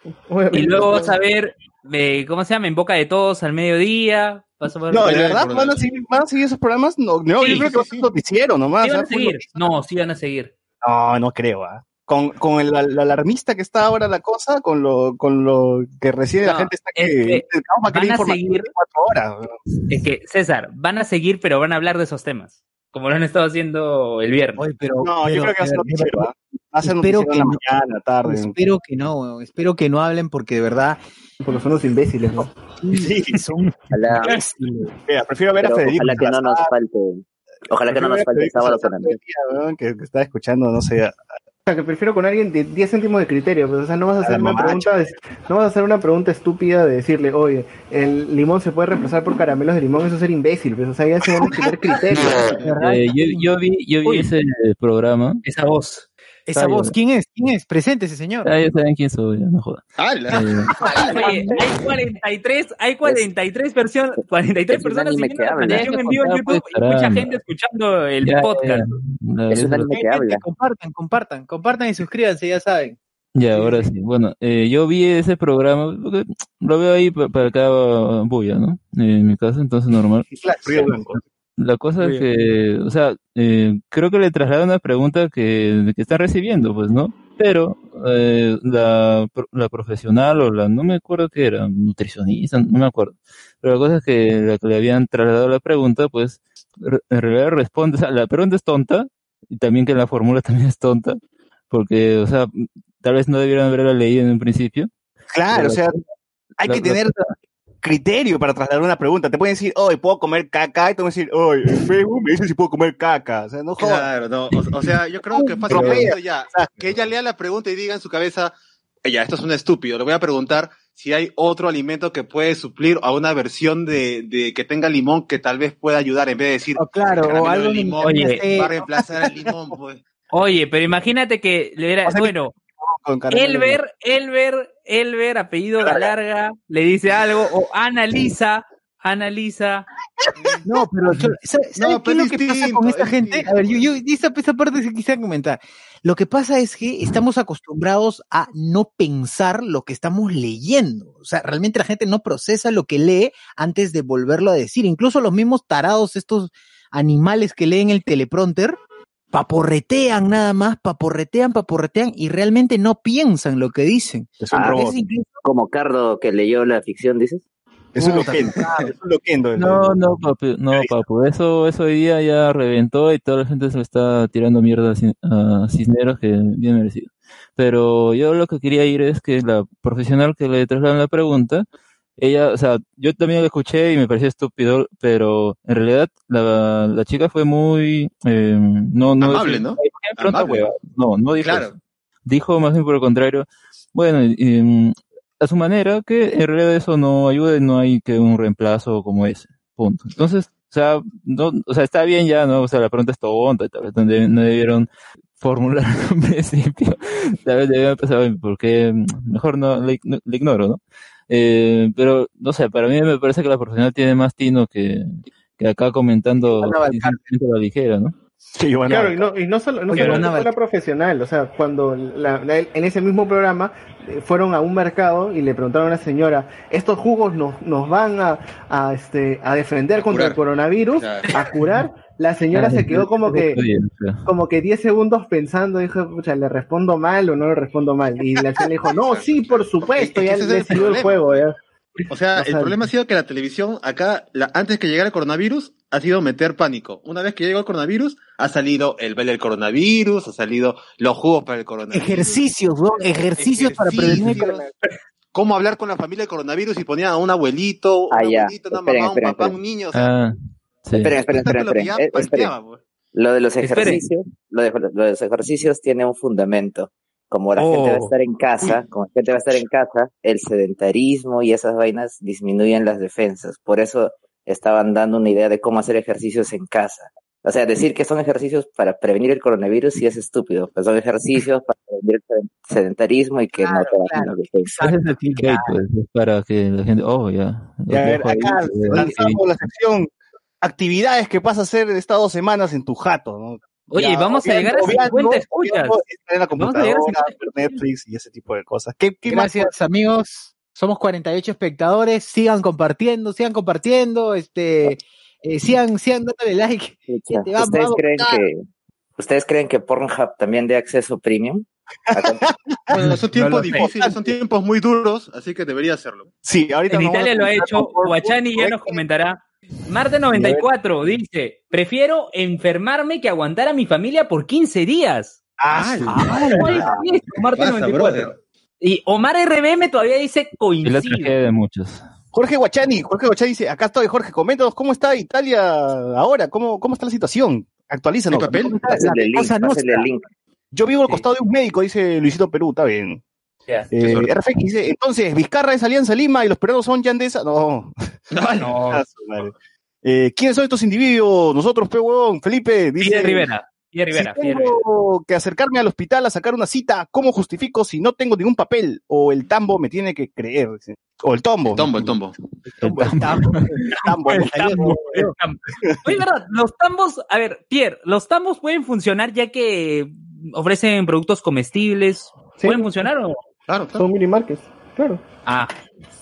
Y luego vas a ver, eh, ¿cómo se llama? En boca de todos al mediodía. Vas a ver... No, ¿de verdad van a seguir, van a seguir esos programas? No, no Sí, yo creo que va a sí, ser sí. noticiero nomás. ¿Sí van o a sea, seguir? No, sí van a seguir. No, no creo, ¿ah? Con, con el, el alarmista que está ahora la cosa, con lo, con lo que recibe la No, gente está es que, que para que van le a seguir- cuatro horas. ¿no? Es que, César, van a seguir, pero van a hablar de esos temas. Como lo han estado haciendo el viernes. Oye, pero, No, yo pero, creo que va a ser noticiero. Va a ser espero noticiero en la que mañana, tarde. Espero que no, espero que no hablen porque de verdad Porque son unos imbéciles, ¿no? Sí, son Ojalá, mira, prefiero ver pero a Federico. ojalá que no nos falte. Ojalá que no nos falte el sábado con Andrés. que, que está escuchando, no sé. Sea, que prefiero con alguien de 10 céntimos de criterio, pues, o sea, no vas a A hacer una pregunta, de- no vas a hacer una pregunta estúpida de decirle, oye, el limón se puede reemplazar por caramelos de limón, eso es ser imbécil, pues, o sea, ya se van a tener criterio. de verdad, Eh, yo, yo vi, yo vi Uy. ese programa. Esa voz. Esa Está voz. ¿quién es? ¿Quién es? Presente ese señor. Ah, ya saben quién soy, no jodan. Eh, Oye, hay 43, hay 43 personas, 43 Es un personas siguiendo que la transmisión en vivo en YouTube pues, y mucha caramba. gente escuchando el ya, podcast. ya, Es un verdad- anime que habla. Compartan, compartan, compartan y suscríbanse, ya saben. Ya, ahora sí. Bueno, eh, yo vi ese programa, porque lo veo ahí pa- para cada bulla, ¿no? En mi casa, entonces normal. Río Blanco. La cosa Muy es que, o sea, eh, creo que le traslada una pregunta que, que está recibiendo, pues, ¿no? Pero eh, la, la profesional o la, no me acuerdo qué era, nutricionista, no me acuerdo. Pero la cosa es que la que le habían trasladado la pregunta, pues, en realidad responde, o sea, la pregunta es tonta, y también que la fórmula también es tonta, porque, o sea, tal vez no debieron haberla leído en un principio. Claro, o sea, hay La- que la tener criterio para trasladar una pregunta. Te pueden decir, hoy puedo comer caca, y te a decir, hoy en Facebook me dicen si puedo comer caca. O sea, no jodas. Claro, no. O, o sea, yo creo que fácilmente ya, que ella lea la pregunta y diga en su cabeza, "Eh, ya, esto es un estúpido, le voy a preguntar si hay otro alimento que puede suplir a una versión de, de que tenga limón que tal vez pueda ayudar en vez de decir, O claro, o de algo limón, Oye, va a reemplazar el limón, pues. Oye, pero imagínate que le era, O sea bueno, Elber, Elber, Elber, apellido Galarga, le dice algo, o analiza, analiza No, pero yo- ¿sabe, sabe No, qué es lo que pasa con esta es gente? A ver, yo, yo esa, esa parte sí quisiera comentar. Lo que pasa es que estamos acostumbrados a no pensar lo que estamos leyendo. O sea, realmente la gente no procesa lo que lee antes de volverlo a decir. Incluso los mismos tarados, estos animales que leen el teleprompter, paporretean nada más, paporretean, paporretean y realmente no piensan lo que dicen. Es un Ah, robot. Es incluso- Como Cardo que leyó la ficción, dices. Es un loquendo. No, no, papi, no, papu, eso, eso hoy día ya reventó y toda la gente se está tirando mierda a Cisneros, que bien merecido. Pero yo lo que quería ir es que la profesional que le trasladan la pregunta, ella, o sea, yo también la escuché y me pareció estúpido, pero en realidad la, la chica fue muy, eh, no, no, Amable, ¿no? Pronta Amable. No, no dijo Claro. eso. Dijo más bien por el contrario, bueno, y- y, a su manera, que en realidad eso no ayuda y no hay que un reemplazo como ese. Punto. Entonces, o sea, no, o sea, está bien ya, ¿no? O sea, la pregunta es tonta y tal vez no, deb- no debieron formular un principio. Tal vez debieron pensar, ¿por qué? Mejor no, le, no- le ignoro, ¿no? Eh, pero, no sé, para mí me parece que la profesional tiene más tino que, que acá comentando la ligera, ¿no? Sí, bueno, Claro, y no, y no solo, no Oye, fue la profesional, o sea, cuando la- la- en ese mismo programa eh, fueron a un mercado y le preguntaron a una señora, estos jugos nos, nos van a, a, este, a defender A contra el coronavirus, Claro. a curar, la señora se quedó como que, como que 10 segundos pensando, dijo, pucha, ¿le respondo mal o no le respondo mal? Y la señora le dijo, no, sí, por supuesto, ya le el siguió el juego, ya. O sea, el problema ha sido que la televisión acá, la- antes que llegara el coronavirus, ha sido meter pánico. Una vez que llegó el coronavirus, ha salido el ver el coronavirus, ha salido los jugos para el coronavirus. Ejercicios, weón, ejercicios para prevenir el Ejercicios. coronavirus. Cómo hablar con la familia del coronavirus y ponían a un abuelito, un Ah, abuelito, una Esperen, mamá, un esperen, papá, esperen. un niño. O sea, Ah, sí. Esperen, esperen, esperen, lo esperen. ya Eh, esperen. pues. Lo de los Esperen. ejercicios, lo de, lo de los ejercicios tiene un fundamento. Como la gente va a Oh. estar en casa, como la gente va a estar en casa, el sedentarismo y esas vainas disminuyen las defensas. Por eso estaban dando una idea de cómo hacer ejercicios en casa. O sea, decir que son ejercicios para prevenir el coronavirus sí es estúpido, pues son ejercicios para prevenir el seden- sedentarismo y que no Claro, te bajen claro. las defensas. Ese es el clickbait, pues, es para que la gente, oh, ya. Y a ver, acá eh, lanzamos la sección actividades que vas a hacer estas dos semanas en tu jato, ¿no? Oye, Ya, vamos a obviando- llegar a obviando- 50 escuchas. obviando estar en la Vamos a llegar a computadora, 50 ver Netflix y ese tipo de cosas. ¿Qué, qué más? Gracias, amigos. Somos 48 espectadores. Sigan compartiendo, sigan compartiendo. Este, eh, sigan, sigan dándole like. Escucha, te va- ¿Ustedes vamos, creen que ¿Ustedes creen que Pornhub también dé acceso premium? Bueno, son tiempos difíciles, son tiempos muy duros, así que debería hacerlo. Sí, ahorita En Italia lo ha hecho, Guachani ya nos comentará. Marte94 dice, prefiero enfermarme que aguantar a mi familia por 15 días. Ah, sí. Oye, ¿qué es esto, Marte94? Y Omar RBM todavía dice coincide. tragedia de muchos. Jorge Guachani, Jorge Guachani dice, acá estoy, Jorge, coméntanos cómo está Italia ahora, cómo, cómo está la situación. Actualízanos. ¿Hay papel? El link, cosa pásale nuestra. el link. Yo vivo al costado de un médico, dice Luisito Perú, está bien. Eh. RFX dice, entonces, Vizcarra es Alianza Lima y los peruanos son Yandesa. No. No, no. Ah. Eh, ¿Quiénes son estos individuos? Nosotros, pe huevón. Felipe dice, Fidel Rivera. Fidel Rivera, si Rivera. tengo que acercarme al hospital a sacar una cita, ¿cómo justifico si no tengo ningún papel? O el tambo me tiene que creer. dice. O el tombo. El tombo, el tombo. El tambo. El tambo. El tambo, el tambo. Oye, verdad, los tambos, a ver, Pierre, los tambos pueden funcionar ya que ofrecen productos comestibles. Sí. ¿Pueden funcionar o? Claro, claro. Son mini markets, claro. Ah,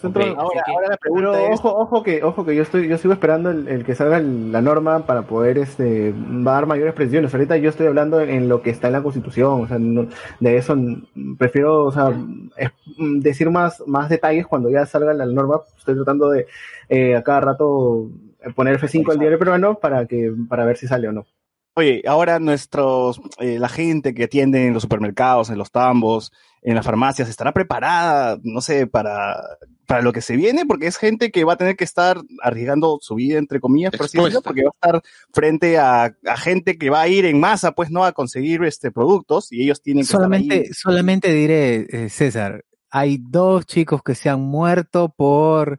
Ahora, que- ahora la Pero pregunta es, ojo, ojo que, ojo que yo estoy, yo sigo esperando el, el que salga el- la norma para poder este dar mayores precisiones. Ahorita yo estoy hablando en lo que está en la constitución, o sea, no- de eso prefiero, o sea, es- decir más, más detalles cuando ya salga la norma. Estoy tratando de eh, a cada rato poner F5 al diario peruano para que, para ver si sale o no. Oye, ahora nuestros, eh, la gente que atiende en los supermercados, en los tambos, en las farmacias, estará preparada, no sé, para, para lo que se viene, porque es gente que va a tener que estar arriesgando su vida, entre comillas, por así decirlo, porque va a estar frente a, a gente que va a ir en masa, pues, ¿no? A conseguir este productos y ellos tienen que estar Solamente, ahí. solamente diré, eh, César, hay dos chicos que se han muerto por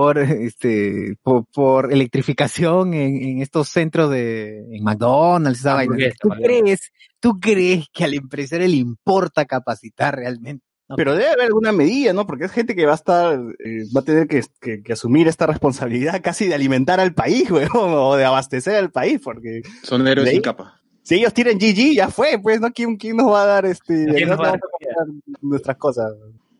por este por, por electrificación en, en estos centros de en McDonald's esa vaina. Hamburguesa, ¿Tú McDonald's. crees, tú crees que al empresario le importa capacitar realmente? Pero debe haber alguna medida, ¿no? Porque es gente que va a estar, eh, va a tener que, que- que asumir esta responsabilidad casi de alimentar al país, weón, o de abastecer al país, porque Son héroes sin capa. si ellos tiran GG, ya fue, pues, ¿no? ¿Quién, quién nos va a dar este, ¿Quién nos no va a vamos a comprar nuestras cosas?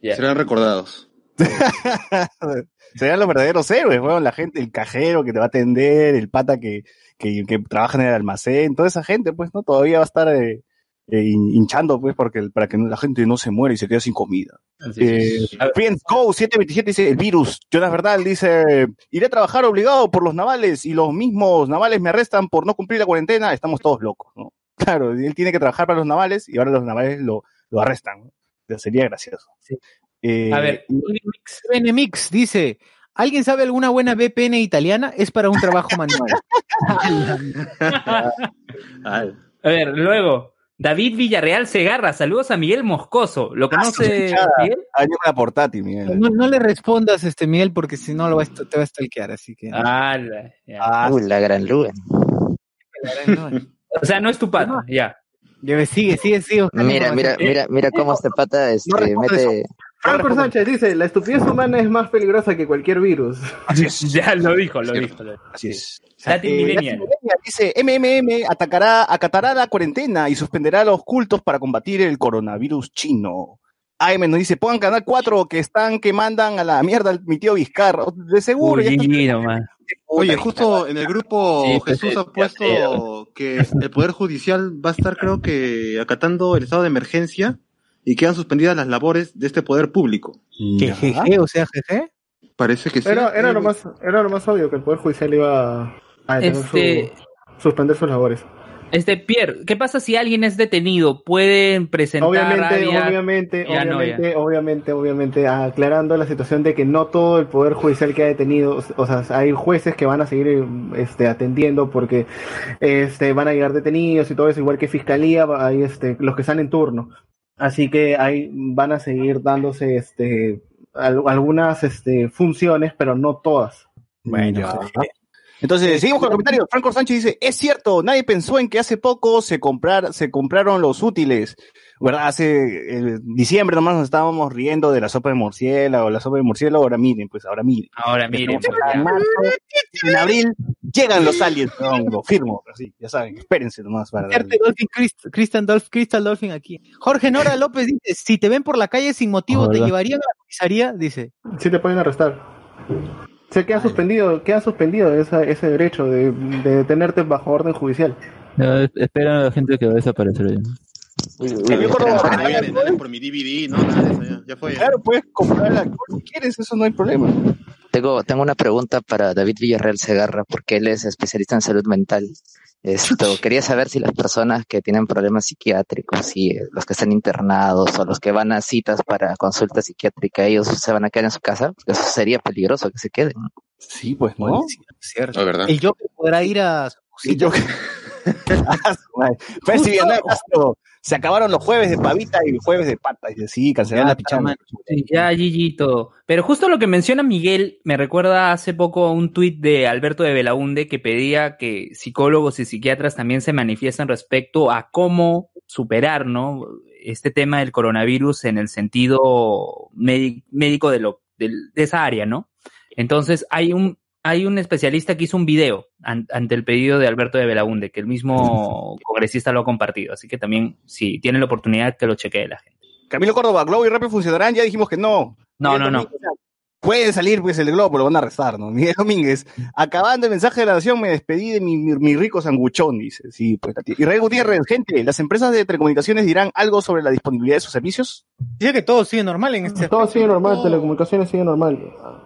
Serán recordados. Serían los verdaderos héroes, weón, la gente, el cajero que te va a atender, el pata que, que, que trabaja en el almacén, toda esa gente, pues, ¿no? Todavía va a estar eh, eh, hin- hinchando, pues, porque para que la gente no se muera y se quede sin comida. Eh, Friends Go 727 dice el virus. Jonas Verdal dice, iré a trabajar obligado por los navales y los mismos navales me arrestan por no cumplir la cuarentena. Estamos todos locos, ¿no? Claro, él tiene que trabajar para los navales y ahora los navales lo, lo arrestan. ¿no? Sería gracioso. Eh, A ver, Mix dice, ¿alguien sabe alguna buena VPN italiana? Es para un trabajo manual. A ver, luego, David Villarreal Segarra, saludos a Miguel Moscoso. ¿Lo conoce Miguel? Año la portátil, Miguel. No, no le respondas, este Miguel, porque si no lo va te va a stalkear, así que... Ah, la-. Ah, Uy, la gran luz. O sea, no es tu pata, ya. Ya, sigue, sigue, sigue. Mira, mira, información. mira, mira cómo este pata este, mete. Franco Sánchez dice, la estupidez humana es más peligrosa que cualquier virus. Ya lo dijo, lo dijo. lo dijo. Así es. Latin Eh, Millennial. Dice, MMM atacará, acatará la cuarentena y suspenderá los cultos para combatir el coronavirus chino. AM nos dice, pongan Canal 4 que están que mandan a la mierda al- mi tío Vizcarra. De seguro, Uy, nomás. Oye, justo en el grupo Sí, pues, Jesús ha puesto que el Poder Judicial va a estar, creo que, acatando el estado de emergencia y quedan suspendidas las labores de este poder público. Que jeje, o sea, jeje. Parece que sí. Era, era, lo más, era lo más obvio que el Poder Judicial iba a detener Este- su- suspender sus labores. Este, Pierre, ¿qué pasa si alguien es detenido? ¿Pueden presentar Obviamente, rabia? obviamente, Ya no, obviamente, obviamente, obviamente, aclarando la situación de que no todo el poder judicial queda detenido, o sea, hay jueces que van a seguir este, atendiendo porque este, van a llegar detenidos y todo eso, igual que fiscalía, hay este, los que están en turno. Así que ahí van a seguir dándose este, al- algunas este, funciones, pero no todas. Bueno, Entonces, seguimos con el comentario. Franco Sánchez dice, es cierto, nadie pensó en que hace poco se, comprar, se compraron los útiles. ¿Verdad? Hace eh, diciembre nomás nos estábamos riendo de la sopa de murciélago, la sopa de murciélago, ahora miren, pues ahora miren. Ahora miren, en marzo, en abril llegan los aliens, no, lo firmo, así, ya saben, espérense nomás para Dolphin, Crystal Dolphin aquí. Jorge Nora López dice, si te ven por la calle sin motivo, ¿te Hola. llevarían a la comisaría? Dice. Sí te pueden arrestar. Se queda suspendido, queda suspendido esa- ese derecho de, de detenerte bajo orden judicial. No, es- esperan a la gente que va a desaparecer. No voy a arenales por mi DVD, no, nada de eso, ya, ya fue. Claro, puedes comprar alcohol si quieres, eso no hay problema. Tengo, tengo una pregunta para David Villarreal Segarra, porque él es especialista en salud mental. Esto, quería saber si las personas que tienen problemas psiquiátricos, si eh, los que están internados o los que van a citas para consulta psiquiátrica, ellos se van a quedar en su casa, porque eso sería peligroso que se queden. ¿no? Sí, pues, ¿no? Cierto. La verdad. El Joker podrá ir a su El Joker. Ah. Se acabaron los jueves de pavita y jueves de pata. Y dice, sí, cancelaron la pichama. Ya, todo. Pero justo lo que menciona Miguel me recuerda hace poco un tuit de Alberto de Belaunde que pedía que psicólogos y psiquiatras también se manifiesten respecto a cómo superar, ¿no? Este tema del coronavirus en el sentido médi- médico de, lo, del- de esa área, ¿no? Entonces hay un, hay un especialista que hizo un video an- ante el pedido de Alberto de Belaunde, que el mismo congresista lo ha compartido. Así que también, si tienen la oportunidad, que lo chequee la gente. Camilo Córdoba, Globo y Rappi funcionarán, ya dijimos que no. No, no, no. Puede salir pues el Globo, lo van a arrestar, ¿no? Miguel Domínguez, acabando el mensaje de la nación, me despedí de mi, mi, mi rico sanguchón, dice. Sí, pues. Israel Gutiérrez, gente, ¿las empresas de telecomunicaciones dirán algo sobre la disponibilidad de sus servicios? Dice que todo sigue normal en este Todo sigue normal, telecomunicaciones sigue normal.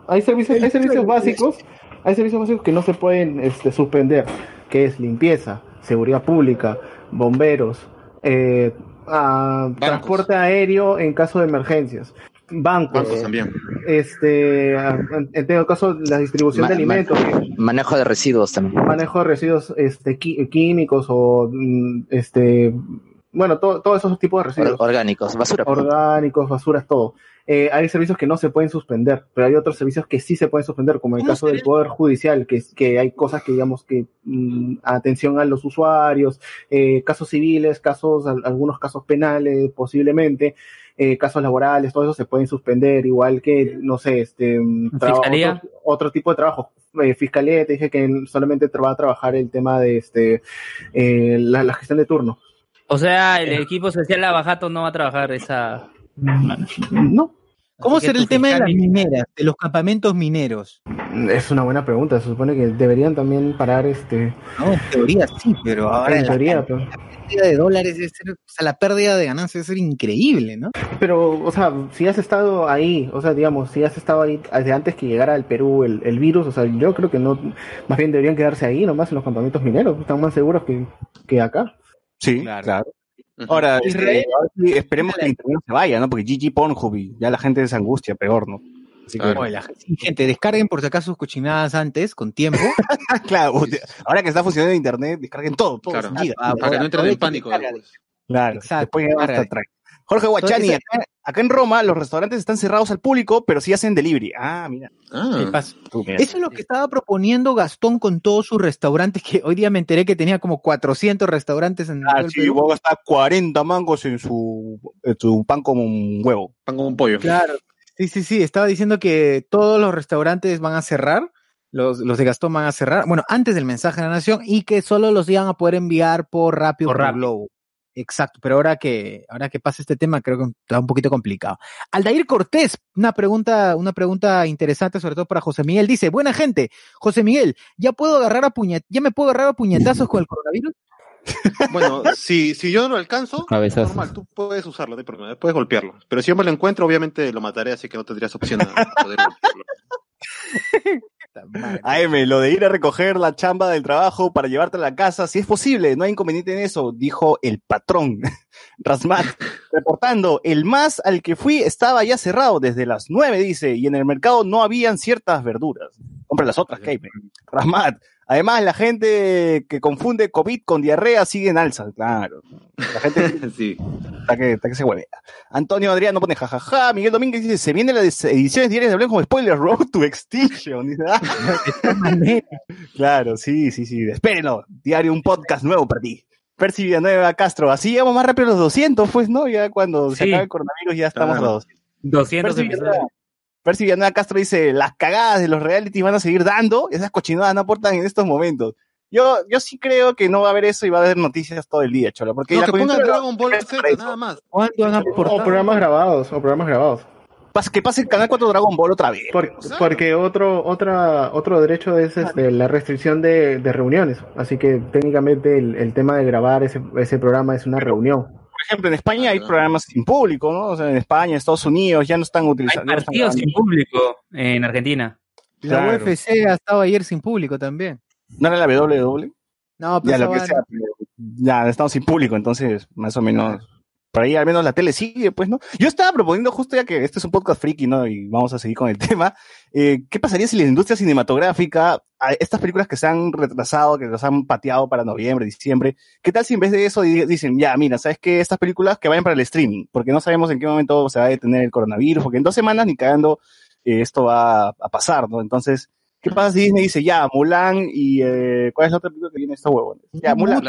Hay servicios, hay servicios básicos, hay servicios básicos que no se pueden este, suspender, que es limpieza, seguridad pública, bomberos, eh, ah, transporte aéreo en caso de emergencias, bancos, Bancos también. este, en, en todo caso la distribución Ma- de alimentos, Manejo de residuos también. manejo de residuos este, qui- químicos o mm, este, bueno, todo- todos esos tipos de residuos. Or- orgánicos, basura. orgánicos, basuras, todo. Eh, hay servicios que no se pueden suspender, pero hay otros servicios que sí se pueden suspender, como el caso del Poder Judicial, que, que hay cosas que digamos que mm, atención a los usuarios, eh, casos civiles, casos, al- algunos casos penales posiblemente, eh, casos laborales, todo eso se pueden suspender, igual que, no sé, este, mm, ¿Fiscalía? Otro, otro tipo de trabajo. Eh, fiscalía, te dije que solamente va a trabajar el tema de este, eh, la, la gestión de turno. O sea, el equipo especial Lavajato no va a trabajar esa. No. ¿Cómo será el tema de las mineras, de los campamentos mineros? Es una buena pregunta, se supone que deberían también parar este, No, en teoría sí, pero ahora en la teoría, pero... pérdida de dólares, es ser- o sea, la pérdida de ganancias es ser increíble, ¿no? Pero, o sea, si has estado ahí, o sea, digamos, si has estado ahí desde antes que llegara al Perú el, el virus, o sea, yo creo que no, más bien deberían quedarse ahí nomás en los campamentos mineros, están más seguros que, que acá. Sí, Claro. claro. Ahora, este, Israel- ahora sí, esperemos que el internet no se vaya, ¿no? Porque GG Pornhub y ya la gente se angustia, peor, ¿no? Así que, la gente- descarguen por si acaso sus cochinadas antes, con tiempo. claro, ahora que está funcionando el internet, descarguen todo, todo. Claro. Ah, Para que no entren en pánico. Claro, Exacto, después ya carga. hasta trae. Jorge Guachani, acá, acá en Roma los restaurantes están cerrados al público, pero sí hacen delivery. Ah, mira. ¿Qué Ah, mira. Eso es lo que estaba proponiendo Gastón con todos sus restaurantes, que hoy día me enteré que tenía como 400 restaurantes en Ah, el sí, Perú. vos gastar 40 mangos en su, en su pan como un huevo. pan como un pollo. Claro. Sí, sí, sí. Estaba diciendo que todos los restaurantes van a cerrar. Los, los de Gastón van a cerrar. Bueno, antes del mensaje de la nación y que solo los iban a poder enviar por rápido Por por. Globo. Exacto, pero ahora que, ahora que pasa este tema, creo que está un poquito complicado. Aldair Cortés, una pregunta, una pregunta interesante, sobre todo para José Miguel. Dice, buena gente, José Miguel, ¿ya puedo agarrar a puñet, ya me puedo agarrar a puñetazos con el coronavirus? Bueno, si, si yo no lo alcanzo, Cabezazos. normal, tú puedes usarlo, no hay problema, puedes golpearlo. Pero si yo me lo encuentro, obviamente lo mataré, así que no tendrías opción a poder golpearlo. AM, lo de ir a recoger la chamba del trabajo para llevarte a la casa, si es posible, no hay inconveniente en eso, dijo el patrón. Rasmat, reportando, el más al que fui estaba ya cerrado desde las nueve, dice, y en el mercado no habían ciertas verduras. Compra las otras, Keime. Rasmat, además la gente que confunde COVID con diarrea sigue en alza, claro. La gente Sí. Está que, está que se hueve. Antonio Adriano pone jajaja. Miguel Domínguez dice, se vienen las ediciones diarias de Hablemos como Spoiler Road to Extinction. Ah, claro, sí, sí, sí. Espérenlo. Diario, un podcast nuevo para ti. Percy Villanueva Castro. Así llegamos más rápido a los 200, pues, ¿no? Ya cuando se Sí. acabe el coronavirus ya estamos Claro. a 200. 200 Percy episodios. Villanueva, Percy Villanueva Castro dice, las cagadas de los realities van a seguir dando. Esas cochinadas no aportan en estos momentos. Yo, yo sí creo que no va a haber eso y va a haber noticias todo el día, Chola. Porque No, la que pongan Dragon Ball Z, nada más. ¿Cuándo van a O programas grabados, o programas grabados. Pas- que pase el canal 4 Dragon Ball otra vez. Por- Claro. porque otro, otra, otro derecho es este, la restricción de, de reuniones. Así que técnicamente el, el tema de grabar ese, ese programa es una reunión. Por ejemplo, en España hay programas sin público, ¿no? O sea, en España, en Estados Unidos ya no están Hay utilizando. no están partidos sin público en Argentina. La Claro. UFC ha estado ayer sin público también. ¿No era la WWE? No, pues Ya lo que sea, pero ya estamos sin público, entonces más o menos. Por ahí al menos la tele sigue, pues, ¿no? Yo estaba proponiendo justo ya que este es un podcast friki, ¿no? Y vamos a seguir con el tema. eh, ¿Qué pasaría si la industria cinematográfica, estas películas que se han retrasado, que las han pateado para noviembre, diciembre, ¿qué tal si en vez de eso di- dicen, ya, mira, ¿sabes qué? Estas películas que vayan para el streaming, porque no sabemos en qué momento se va a detener el coronavirus, porque en dos semanas ni cagando eh, esto va a pasar, ¿no? Entonces, ¿qué pasa si Disney dice, ya, Mulan y, eh, ¿cuál es la otra película que viene estos huevones? Ya, Mulan.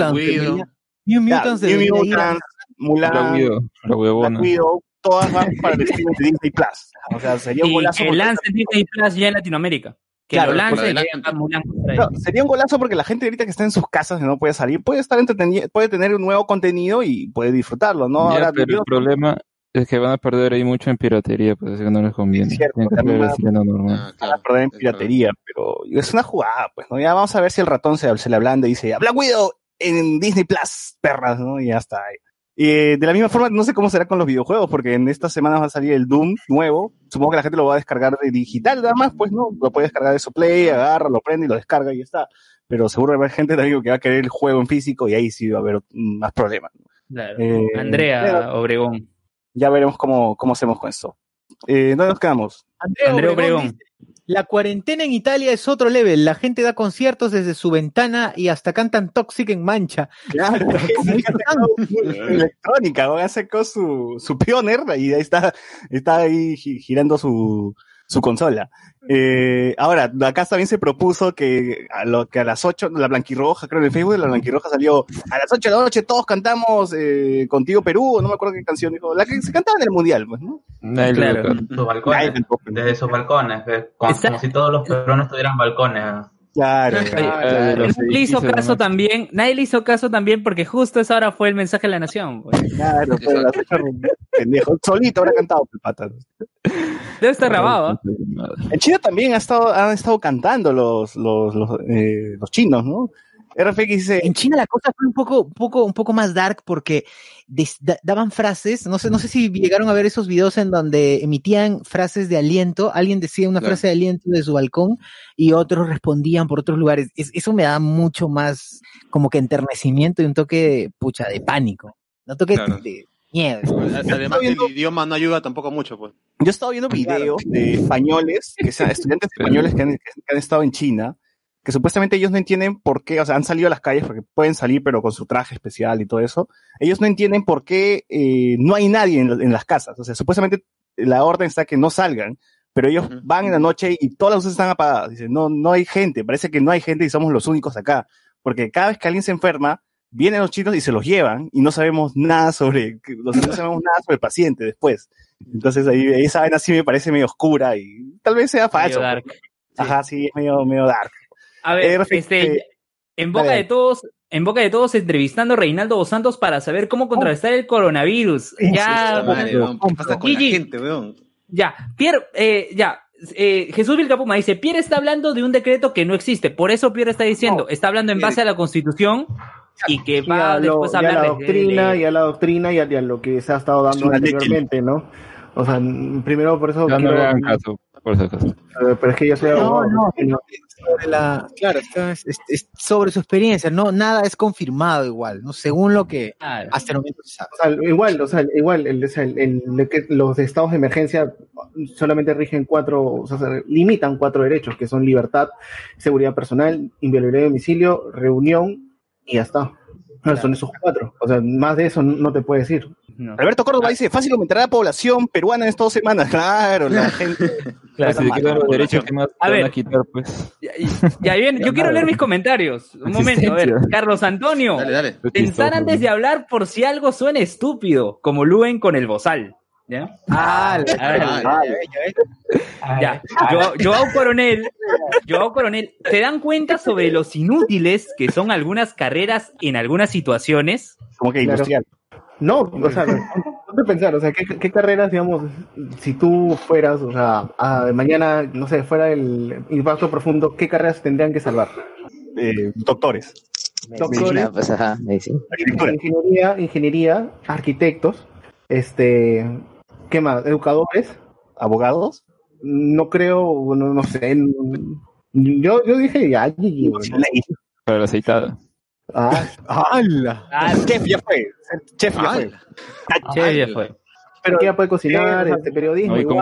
New Ya, Mutants New Mutants, Mulan, La Widow, todas van para el streaming de Disney Plus. O sea, sería un Y golazo. que lancen Disney Plus ya en Latinoamérica. Que Claro, lo y Mulan. No, sería un golazo porque la gente ahorita que está en sus casas y no puede salir, puede estar entretenido, puede tener un nuevo contenido y puede disfrutarlo, ¿no? Ya, Ahora, pero el problema es que van a perder ahí mucho en piratería, pues así que no les conviene. Es cierto, también van a- estreno normal. Ah, van claro, a perder en piratería, pero es una jugada, pues, ¿no? Ya vamos a ver si el ratón se, se le ablanda y dice, Black Widow en Disney Plus, perras, ¿no? Y ya está. Eh, de la misma forma, no sé cómo será con los videojuegos, porque en estas semanas va a salir el Doom nuevo. Supongo que la gente lo va a descargar de digital, nada más, pues, ¿no? Lo puede descargar de su Play, agarra, lo prende y lo descarga y ya está. Pero seguro va a haber gente también que va a querer el juego en físico y ahí sí va a haber más problemas. Claro. Eh, Andrea pero- Obregón. Ya veremos cómo, cómo hacemos con esto. Eh, ¿Dónde nos quedamos? Andrea Andrea Obregón Obregón. La cuarentena en Italia es otro level. La gente da conciertos desde su ventana y hasta cantan Toxic en mancha. Claro, electrónica. Ya sacó su, su pioner y ahí está, está ahí gi- girando su, su consola. Eh, ahora, acá también se propuso que a, lo, que a las 8, la blanquirroja, creo en el Facebook, la blanquirroja salió a las 8 de la noche todos cantamos eh, Contigo Perú, no me acuerdo qué canción dijo, la que se cantaba en el Mundial, pues, ¿no? Claro. Sus balcones, desde sus balcones, ¿ves? como, como si todos los peruanos tuvieran balcones. Claro, claro. los Nadie le hizo caso también, nadie le hizo caso también porque justo esa hora fue el mensaje de la nación. pues. Claro, pero ocho, pendejo, solito habrá cantado, pues, pata. Debe estar grabado. ¿ah? En China también ha estado, han estado cantando los, los, los, eh, los chinos, ¿no? RFX dice, En China la cosa fue un poco, un poco, un poco más dark porque des- da- daban frases, no sé, no sé si llegaron a ver esos videos en donde emitían frases de aliento, alguien decía una Claro. frase de aliento de su balcón y otros respondían por otros lugares. Es- eso me da mucho más como que enternecimiento y un toque, pucha, de pánico. No toque Claro. de miedo. Además el idioma no ayuda tampoco mucho, pues. yo he estado viendo videos de españoles, que sean estudiantes españoles que han, que han estado en China, que supuestamente ellos no entienden por qué, o sea, han salido a las calles porque pueden salir, pero con su traje especial y todo eso. Ellos no entienden por qué eh, no hay nadie en, en las casas. O sea, supuestamente la orden está que no salgan, pero ellos van en la noche y todas las luces están apagadas. Dicen, no, no hay gente, parece que no hay gente y somos los únicos acá. Porque cada vez que alguien se enferma, vienen los chinos y se los llevan y no sabemos nada sobre, no sabemos nada sobre el paciente después. Entonces ahí esa vaina sí me parece medio oscura y tal vez sea falso. Medio dark. pues. Ajá, sí, es medio, medio dark. A ver, Eh, este, eh, en boca de todos, en boca de todos, entrevistando a Reinaldo Dos Santos para saber cómo contrarrestar el coronavirus. Ya, Puta madre, weón, ¿Qué pasa con la gente, weón? ya, Pierre, eh, ya. eh, Jesús Vilcapuma dice, Pierre está hablando de un decreto que no existe, por eso Pierre está diciendo, está hablando en base a la constitución y que Y va a, lo- después a y a hablar la de- doctrina, de- y a la doctrina y a, y a lo que se ha estado dando anteriormente, ¿no? O sea, primero por eso Ya no quiero- le hagan caso, por eh, pero es que yo soy abogado, no, y no- sobre la, claro, es- es- es sobre su experiencia, no, nada es confirmado igual, ¿no? Según lo que Claro. hasta el momento se sabe. o sea, igual, o sea, igual, el, el- los estados de emergencia solamente rigen cuatro, o sea, se limitan cuatro derechos, que son libertad, seguridad personal, inviolabilidad de domicilio, reunión, y ya está. No, Son esos cuatro. O sea, más de eso no te puede decir. No. Alberto Córdoba dice, fácil aumentará la población peruana en estas dos semanas. Claro, la gente. Claro, si te los derechos, ¿qué más A te van ver. a quitar, pues? Ya, ya bien, yo quiero leer mis comentarios. Un momento, a ver. Carlos Antonio. Dale, dale. Qué Pensar chistoso, antes de hablar por si algo suena estúpido, como Luen con el bozal. ¿Ya? Ah, A ver, Vale. ya. Yo, Joao Coronel, Joao Coronel, ¿se dan cuenta sobre los inútiles que son algunas carreras en algunas situaciones? Como que Claro. No, o sea, ponte a pensar, o sea, ¿qué, qué carreras, digamos, si tú fueras, o sea, a- mañana, no sé, fuera el impacto profundo, ¿qué carreras tendrían que salvar? Eh, doctores. Doctores, pues, ajá, medicina. Arquitectura. ingeniería, ingeniería, arquitectos, este, ¿qué más? Educadores, Abogados. no creo, bueno, no sé, yo, yo dije ya, la aceitada. Ah, ¡Hala! Ah, Chef ya fue. Chef ya fue. che, ya fue. pero ya puede cocinar, este, periodismo No,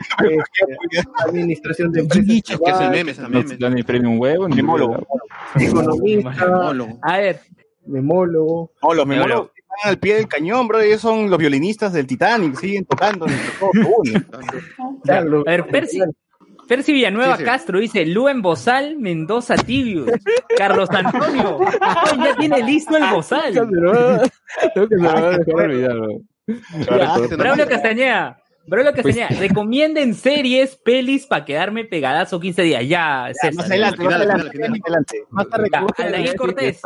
este, administración de empresas Que hace igual, memes No también. te dan ni premio un huevo, ni Memólogo. economista. A ver, memólogo, No, los Me memólogos que están al pie del cañón, bro. Ellos son los violinistas del Titanic. Siguen tocando. todo, todo. Ya, lo- a ver, Percy, Percy Villanueva Sí, sí. Castro dice Luen Bozal, Mendoza Tibius, Carlos Antonio. Ay, ya tiene listo el Bozal. Tengo que se me va a dejar olvidar, bro. Ya, Braulio Castañeda. Braulio Castañeda, recomienden series, pelis para quedarme pegadazo 15 días. Ya, César. Más adelante, más adelante, más adelante. Más tarde, Ya, Aldair Cortés.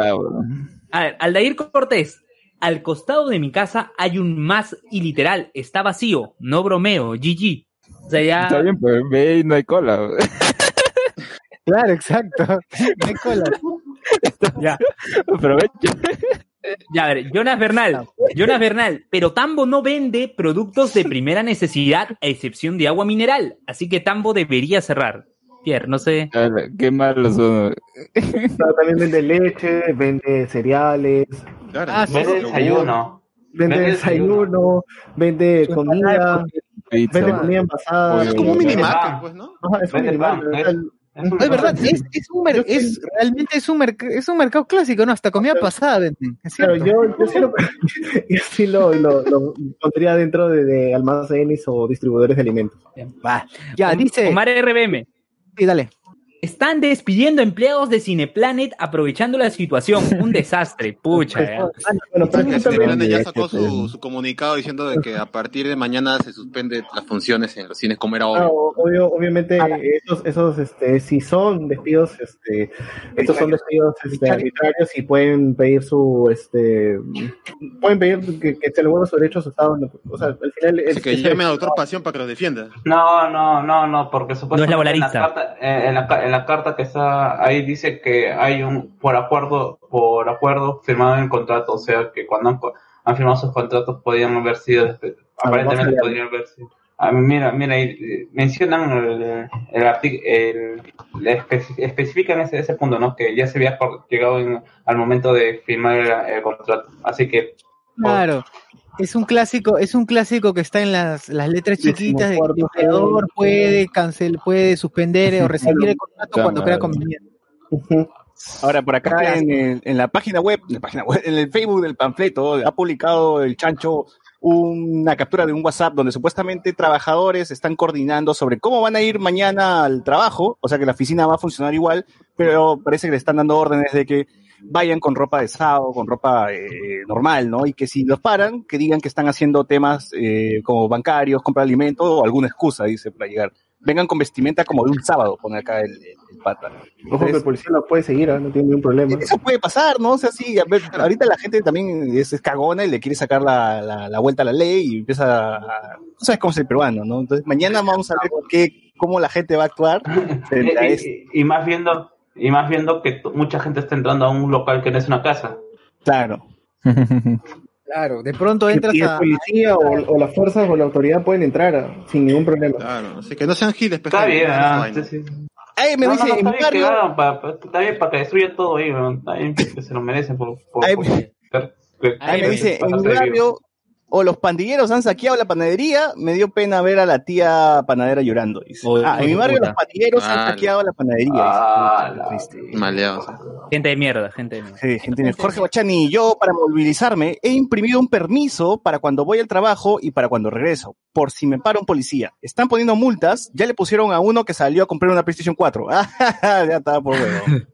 A ver, Aldair Cortés. Al costado de mi casa hay un más y literal, está vacío, no bromeo, GG. O sea, ya. Está bien, pues ve y no hay cola. Claro, exacto. No hay cola. Ya, Aprovecha. ya, a ver, Jonas Bernal. Jonas Bernal, pero Tambo no vende productos de primera necesidad a excepción de agua mineral. Así que Tambo debería cerrar. Pierre, no sé. Qué malos son. Pero también vende leche, vende cereales, Claro. Ah, sí, Vende desayuno. Vende desayuno, vende comida, Pizza, vende comida envasada. Es como un minimarket, pues, ¿no? Ajá, es un minimarket, Es verdad, es, es un mer- es, realmente es un, merc- es un mercado clásico, ¿no? Hasta comida pasada venden. Es Claro, cierto. yo, yo sí lo, yo sí lo, lo, lo pondría dentro de, de almacenes o distribuidores de alimentos. Va. Ya, dice. Omar RBM. Sí, dale. Están despidiendo empleados de Cineplanet aprovechando la situación. Un desastre, pucha. ya. Bueno, Porque Cineplanet ya sacó su, su comunicado diciendo de que a partir de mañana se suspenden las funciones en los cines como era Ah, obvio. obviamente esos, esos este, si son despidos, este, estos son despidos este, arbitrarios y pueden pedir su, este, pueden pedir que, que se le vuelva su derecho a su estado, o sea, al final Así es, que llame al doctor Pasión para que los defienda. No, no, no, no, porque supuestamente No es en, la laboralista. carta, eh, en, la, ca- en la carta que está ahí dice que hay un por acuerdo por acuerdo firmado en el contrato, o sea que cuando han, co- han firmado sus contratos podían haber sido aparentemente podrían haber sido. Ah, mira, mira, ahí, eh, mencionan el, el artículo, espe- especifican ese, ese punto, ¿no? Que ya se había llegado en- al momento de firmar el, el contrato. Así que Claro. Es un clásico, es un clásico que está en las, las letras chiquitas de que el empleador puede cancel, puede suspender o rescindir el contrato cuando crea conveniente. Ahora, por acá en, el- en la página web, en la página web, en el Facebook del panfleto, ha publicado el chancho una captura de un WhatsApp donde supuestamente trabajadores están coordinando sobre cómo van a ir mañana al trabajo, o sea que la oficina va a funcionar igual, pero parece que le están dando órdenes de que vayan con ropa de sábado, con ropa eh, normal, ¿no? Y que si los paran, que digan que están haciendo temas eh, como bancarios, compra de alimentos o alguna excusa, dice, para llegar. Vengan con vestimenta como de un sábado, pone acá el, el- el pata. Ojo que el policía lo puede seguir, ¿ah? no tiene ningún problema. eso puede pasar, ¿no? O sea, sí, a ver, ahorita la gente también es, es cagona y le quiere sacar la, la, la vuelta a la ley y empieza a... Tú sabes cómo es el peruano, ¿no? Entonces, mañana vamos a ver qué, cómo la gente va a actuar y más viendo y más viendo que mucha gente está entrando a un local que no es una casa. Claro. Claro, de pronto entras y a. policía o, o las fuerzas o la autoridad pueden entrar sin ningún problema. Claro, así que no sean giles, Está bien, ah, vaina. sí, sí. Ay, me No, dice, no, no, está bien que barrio, hagan pa- pa- está bien para que destruya todo ahí. Está bien que se lo merecen por, por, Ay, por- me dice, en mi barrio. O los pandilleros han saqueado la panadería, me dio pena ver a la tía panadera llorando. dice. Oh, ah, en mi barrio puta. los pandilleros han Ah, saqueado la panadería. dice. Ah, la-. Maleados. Gente de mierda, gente de mierda. Sí, gente, Jorge Bachani, yo para movilizarme he imprimido un permiso para cuando voy al trabajo y para cuando regreso, por si me para un policía. Están poniendo multas, ya le pusieron a uno que salió a comprar una PlayStation 4. Ah, ya estaba por huevo.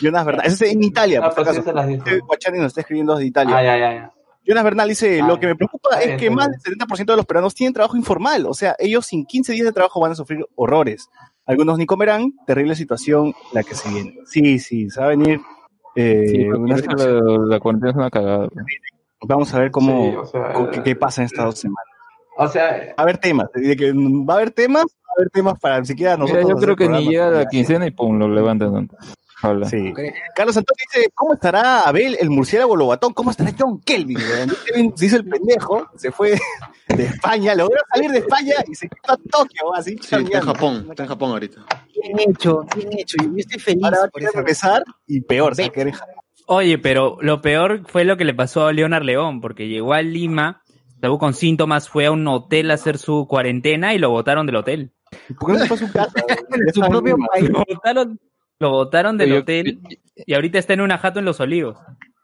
Jonas Bernal, eso es en Italia, Ah, por si pues sí acaso. se las dijo. Jorge Bachani nos está escribiendo desde Italia. Ah, ya, ya, ya. Jonas Bernal dice, lo que me preocupa es que más del 70% de los peruanos tienen trabajo informal, o sea, ellos sin 15 días de trabajo van a sufrir horrores. Algunos ni comerán, terrible situación la que se viene. Sí, sí, se va a venir eh, Sí, una situación. la, la cuarentena es una cagada. Vamos a ver cómo, Sí, o sea, cómo- qué, qué pasa en estas dos semanas. O sea, Va a haber temas, de que va a haber temas, va a haber temas para siquiera Mira, nosotros. yo hacer creo que ni llega la quincena y pum, lo levantan Sí. Carlos Antonio dice, ¿cómo estará Abel, el murciélago lobatón? ¿Cómo estará John Kelvin? Kelvin se hizo el pendejo, se fue de España, logró salir de España y se quedó a Tokio, así Sí, está en. Japón, está en Japón ahorita. Bien hecho, bien hecho. Yo estoy feliz Ahora por eso. regresar y peor, se. Oye, pero lo peor fue lo que le pasó a Leonard León, porque llegó a Lima, estuvo con síntomas, fue a un hotel a hacer su cuarentena y lo botaron del hotel. ¿Por qué no se fue a su casa? En su propio país. Lo botaron, lo botaron del Yo- hotel y ahorita está en una jato en Los Olivos.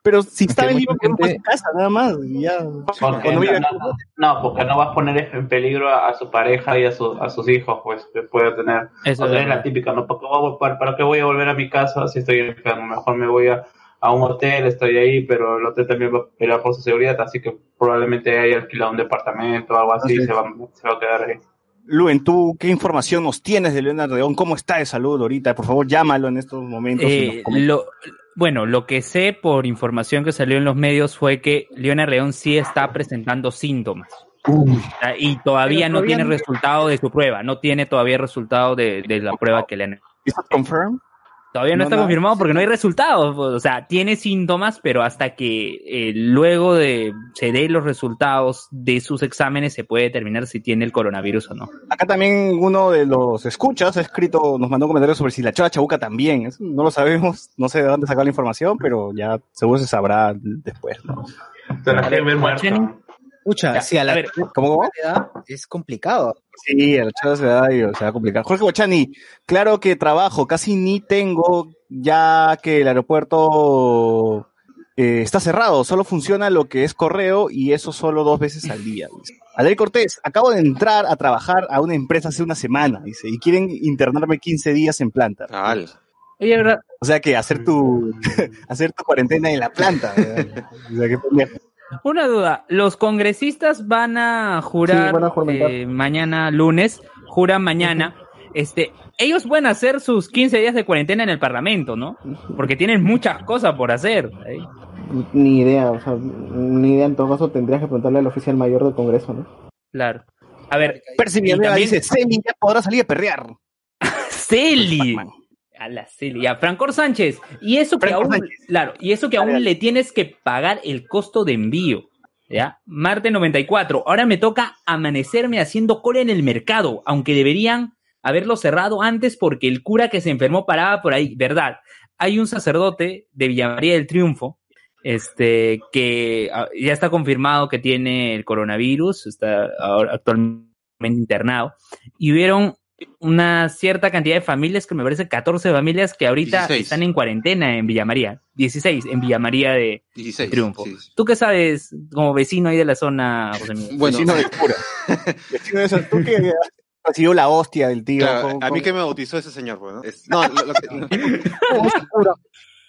Pero si estaba en Lima, ¿por qué no fue a su gente- casa? Nada más, y ya. porque no, vive no, no, no, porque no vas a poner en peligro a, a su pareja y a, su, a sus hijos, pues, que puede tener. Eso o sea, es la típica, ¿no? ¿Para qué, voy a, para, para qué voy a volver a mi casa si estoy enfermo? Mejor me voy a, a un hotel, estoy ahí, pero el hotel también va a pelear por su seguridad, así que probablemente haya alquilado un departamento o algo así, sí. y se va, se va a quedar ahí. Luen, ¿tú qué información nos tienes de Leonardo León? ¿Cómo está de salud ahorita? Por favor, llámalo en estos momentos. y Eh, lo, bueno, lo que sé por información que salió en los medios fue que Leonard León sí está presentando síntomas. Sea, Y todavía no todavía tiene no- resultado de su prueba, no tiene todavía resultado de, de la prueba que le han ¿Is that confirmed? Todavía no, No, está nada. confirmado porque no hay resultados. pues, O sea, tiene síntomas, pero hasta que eh, luego de se den los resultados de sus exámenes se puede determinar si tiene el coronavirus o no. Acá también uno de los escuchas ha escrito, nos mandó un comentario sobre si la chava chabuca también. Eso no lo sabemos, no sé de dónde sacar la información, pero ya seguro se sabrá después, ¿no? Se la. Escucha, si a la a ver, ¿Cómo, cómo? edad es complicado. Sí, el chavo se da y se va a complicar. Jorge Bochani, claro que trabajo, casi ni tengo, ya que el aeropuerto eh, está cerrado, solo funciona lo que es correo y eso solo dos veces al día. Dice. Adel Cortés, acabo de entrar a trabajar a una empresa hace una semana, dice, y quieren internarme 15 días en planta. O sea que hacer tu, hacer tu cuarentena en la planta. O sea, pendejo. Una duda, los congresistas van a jurar Sí, van a juramentar. eh, mañana lunes, juran mañana. Este, ellos pueden hacer sus 15 días de cuarentena en el Parlamento, ¿no? Porque tienen muchas cosas por hacer. ¿eh? Ni idea, o sea, ni idea. En todo caso, tendrías que preguntarle al oficial mayor del Congreso, ¿no? Claro. A ver, Percy también- dice, Celi ya podrá salir a perrear. Celi. A la Celi, a Francor Sánchez. Y eso que aún, Sánchez. claro, y eso que aún le tienes que pagar el costo de envío. ¿Ya? Marte 94. Ahora me toca amanecerme haciendo cola en el mercado, aunque deberían haberlo cerrado antes porque el cura que se enfermó paraba por ahí, ¿verdad? Hay un sacerdote de Villa María del Triunfo, este, que ah, ya está confirmado que tiene el coronavirus, está ahora actualmente internado, y hubieron una cierta cantidad de familias, que me parece 14 familias, que ahorita 16. están en cuarentena en Villa María. 16 en Villa María de 16. Triunfo. sí, sí. ¿Tú qué sabes como vecino ahí de la zona, José Miguel? Bueno, Vecino del cura. Vecino de esos, tú que recibió la hostia del tío. claro, con- a mí que me bautizó ese señor, pues, ¿no? Es- no, lo, lo que,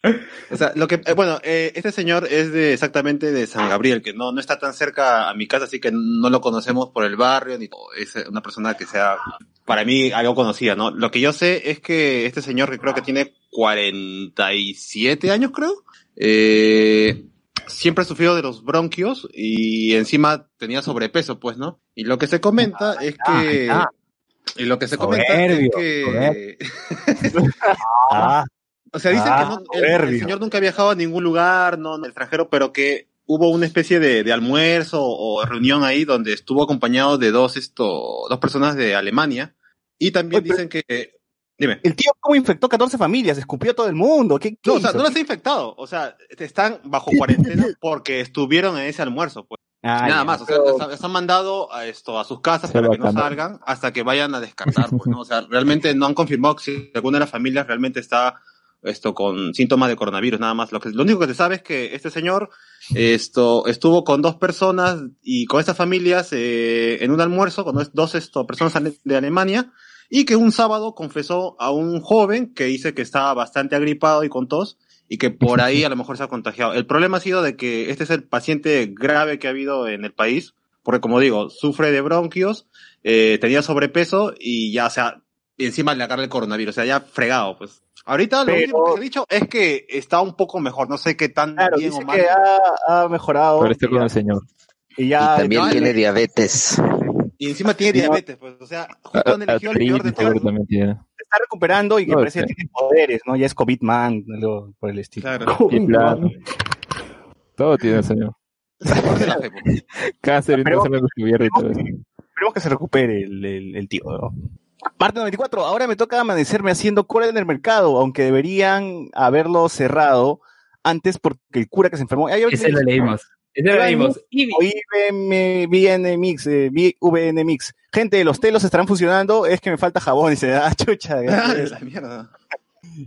o sea, lo que, eh, bueno, eh, este señor es de exactamente de San Gabriel, que no, no está tan cerca a mi casa, así que no lo conocemos por el barrio, ni es una persona que sea, para mí, algo conocida, ¿no? Lo que yo sé es que este señor, que creo que tiene 47 años, creo, eh, siempre ha sufrido de los bronquios y encima tenía sobrepeso, pues, ¿no? Y lo que se comenta es que... ah. Y lo que se comenta Soberbio, es que... Ah, O sea, dicen Ah, que no, el- el, señor nunca ha viajado a ningún lugar, no, no, extranjero, pero que hubo una especie de, de almuerzo o reunión ahí donde estuvo acompañado de dos, esto, dos personas de Alemania. Y también Oye, pero- dicen que, dime. el tío cómo infectó 14 familias, escupió a todo el mundo. ¿Qué, qué No, o sea, no los ha infectado, o sea, están bajo cuarentena porque estuvieron en ese almuerzo, pues. Ah, Nada más, o sea, les, han- mandado a esto a sus casas Se para que no salgan hasta que vayan a descartar, pues, ¿no? O sea, realmente no han confirmado si alguna de las familias realmente está esto con síntomas de coronavirus, nada más. Lo que lo único que se sabe es que este señor esto estuvo con dos personas y con estas familias eh, en un almuerzo con dos- esto, personas de Alemania y que un sábado confesó a un joven que dice que estaba bastante agripado y con tos y que por ahí a lo mejor se ha contagiado. El problema ha sido de que este es el paciente grave que ha habido en el país, porque como digo, sufre de bronquios, eh, tenía sobrepeso y ya, o sea, encima le agarra el coronavirus, o sea, ya fregado, pues. Ahorita lo Pero- último que se ha dicho es que está un poco mejor, no sé qué tan Claro, bien dice o mal. que ha, ha mejorado. Pero estoy y con el señor. Y ya, y también no, tiene diabetes. Y encima tiene diabetes, pues, o sea, justo han elegido el peor de todo. también tiene. se está recuperando y que No, parece que tiene poderes, ¿no? Ya es COVID-man, algo por el estilo. Claro. Y. Todo tiene el señor. Pues. Cáncer lo eso. Esperemos que se recupere el, el, el tío, ¿no? Marte 94, ahora me toca amanecerme haciendo cola en el mercado, aunque deberían haberlo cerrado antes porque el cura que se enfermó. Ay, Ese lo leímos. Ese lo leímos. Y, O IBM, VN Mix, eh, V- VN Mix. Gente, los telos estarán funcionando, es que me falta jabón, dice, ah, chucha. Ah, la mierda.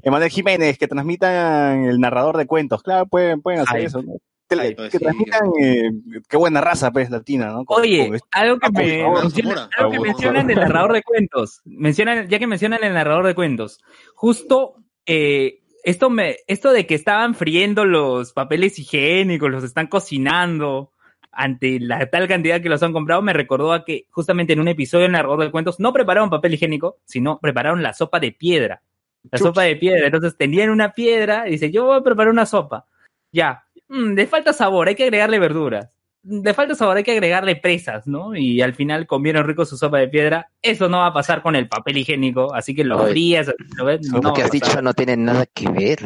Emanuel Jiménez, que transmitan el narrador de cuentos. Claro, pueden, pueden hacer Ay. eso. Tele- Ay, pues que sí. transmitan, eh, qué buena raza, pues, latina, ¿no? Con- Oye, con algo que, me menciona- Zamora. algo que mencionan del narrador de cuentos. Mencionan, ya que mencionan el narrador de cuentos. Justo eh, esto me, esto de que estaban friendo los papeles higiénicos, los están cocinando ante la tal cantidad que los han comprado, me recordó a que justamente en un episodio del narrador de cuentos no prepararon papel higiénico, sino prepararon la sopa de piedra. La Chuch. sopa de piedra. Entonces tenían una piedra y dice, yo voy a preparar una sopa. Ya. Mm, le falta sabor, hay que agregarle verduras. Le falta sabor, hay que agregarle presas, ¿no? Y al final comieron rico su sopa de piedra. Eso no va a pasar con el papel higiénico, así que lo frías, lo ves, no Lo que has dicho no tiene nada que ver.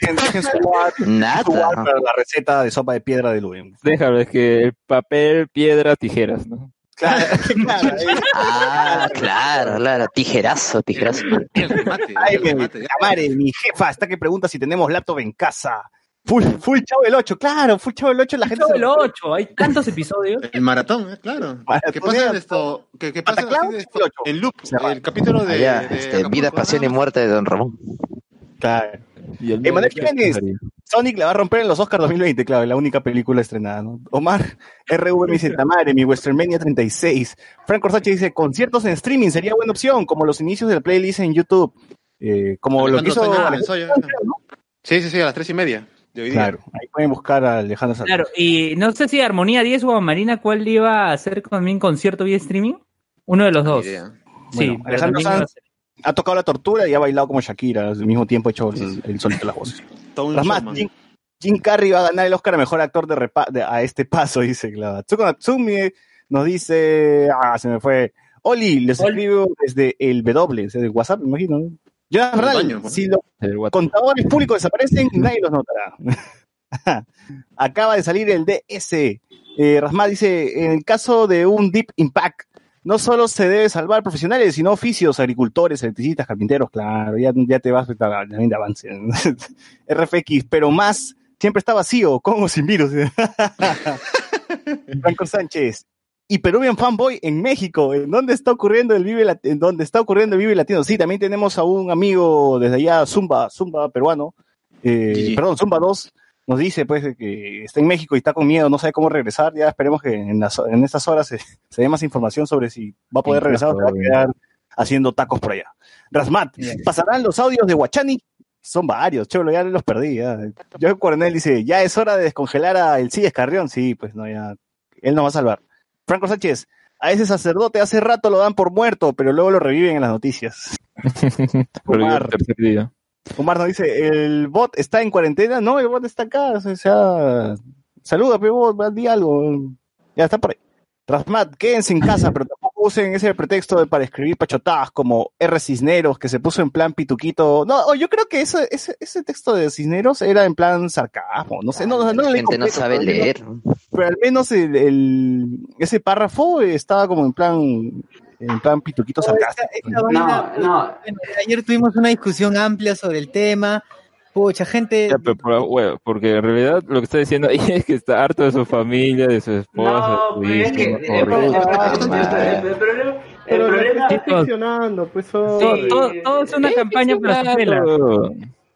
Dejen, dejen su Nada. Para la receta de sopa de piedra de Luen. Déjalo, es que el papel, piedra, tijeras, ¿no? Claro, claro. Ah, claro, claro. Tijerazo, tijerazo. El remate, Ay, el remate. Mi jefa está que pregunta si tenemos laptop en casa. Full, full Chavo el 8, claro, Full Chavo el 8 la gente Chavo el 8, hay tantos episodios. El maratón, eh, claro. Maratón, ¿Qué pasa eh, esto? ¿Qué, qué pasa de esto? el en loop? El capítulo de, Allá, de este, vida, pasión y muerte de Don Ramón. Claro. Y el Emanuel nuevo Jiménez, Sonic la va a romper en los Oscars 2020, claro, la única película estrenada, ¿no? Omar RV me dice, Tamare, mi Westernmania 36. Franco Sánchez dice, conciertos en streaming sería buena opción, como los inicios del playlist en YouTube. Eh, como lo que hizo Alejandro Soya, Alejandro. Soya, ¿no? Sí, sí, sí, a las tres y media de hoy día. Claro, ahí pueden buscar a Alejandro Sánchez. Claro, y no sé si Armonía 10 o Marina, ¿cuál iba a hacer también concierto vía streaming? Uno de los dos. Idea. Sí, Bueno, Alejandro Sanz ha tocado la tortura y ha bailado como Shakira, al mismo tiempo ha hecho el, el solito de las voces. Todo un Tras más, showman. Jim, Jim Carrey va a ganar el Oscar a Mejor Actor de, repa- de- a este paso, dice claro. Tsuko Natsumi nos dice, ah, se me fue. Oli, les Oli. escribo desde el W, desde el WhatsApp, me imagino. Yo, la verdad, baño, si los contadores públicos desaparecen, nadie los notará. Acaba de salir el DS. Eh, Rasmá dice, en el caso de un Deep Impact, no solo se debe salvar profesionales, sino oficios, agricultores, electricistas, carpinteros, claro, ya, ya te vas a también de avance. RFX, pero más, siempre está vacío, con o sin virus. Franco Sánchez. Y Peruvian Fanboy en México, ¿en dónde está ocurriendo el Vive Lat- en dónde está ocurriendo el Vive Latino? Sí, también tenemos a un amigo desde allá, Zumba, Zumba peruano, eh, perdón, Zumba 2, nos dice pues de que está en México y está con miedo, no sabe cómo regresar, ya esperemos que en, las, en estas horas se, se dé más información sobre si va a poder Sí, regresar o se va a quedar haciendo tacos por allá. Rasmat, ¿pasarán los audios de Guachani? Son varios, cholo, ya los perdí. Ya. Yo Coronel dice, ya es hora de descongelar a el Silles Carrión. Sí, pues no, ya. Él nos va a salvar. Franco Sánchez, a ese sacerdote hace rato lo dan por muerto, pero luego lo reviven en las noticias. Omar. Omar nos dice, ¿el bot está en cuarentena? No, el bot está acá. O sea, saluda, pero bot, di algo. Ya está por ahí. Rasmat, quédense en casa, pero usen ese pretexto de- para escribir pachotadas como R. Cisneros, que se puso en plan pituquito. No, oh, yo creo que ese, ese, ese texto de Cisneros era en plan sarcasmo. No sé, no, no, no lo La gente no sabe pero al menos- leer. Pero al menos el, el- ese párrafo estaba como en plan, en plan pituquito sarcástico. No, no. ayer tuvimos una discusión amplia sobre el tema. Pucha, gente. Ya, pero por- bueno, porque en realidad lo que está diciendo ahí es que está harto de su familia, de su esposa, No, pero es que el problema- el problema- Pero está ficcionando, pues eso. todo, todo- todo es una campaña para su pela.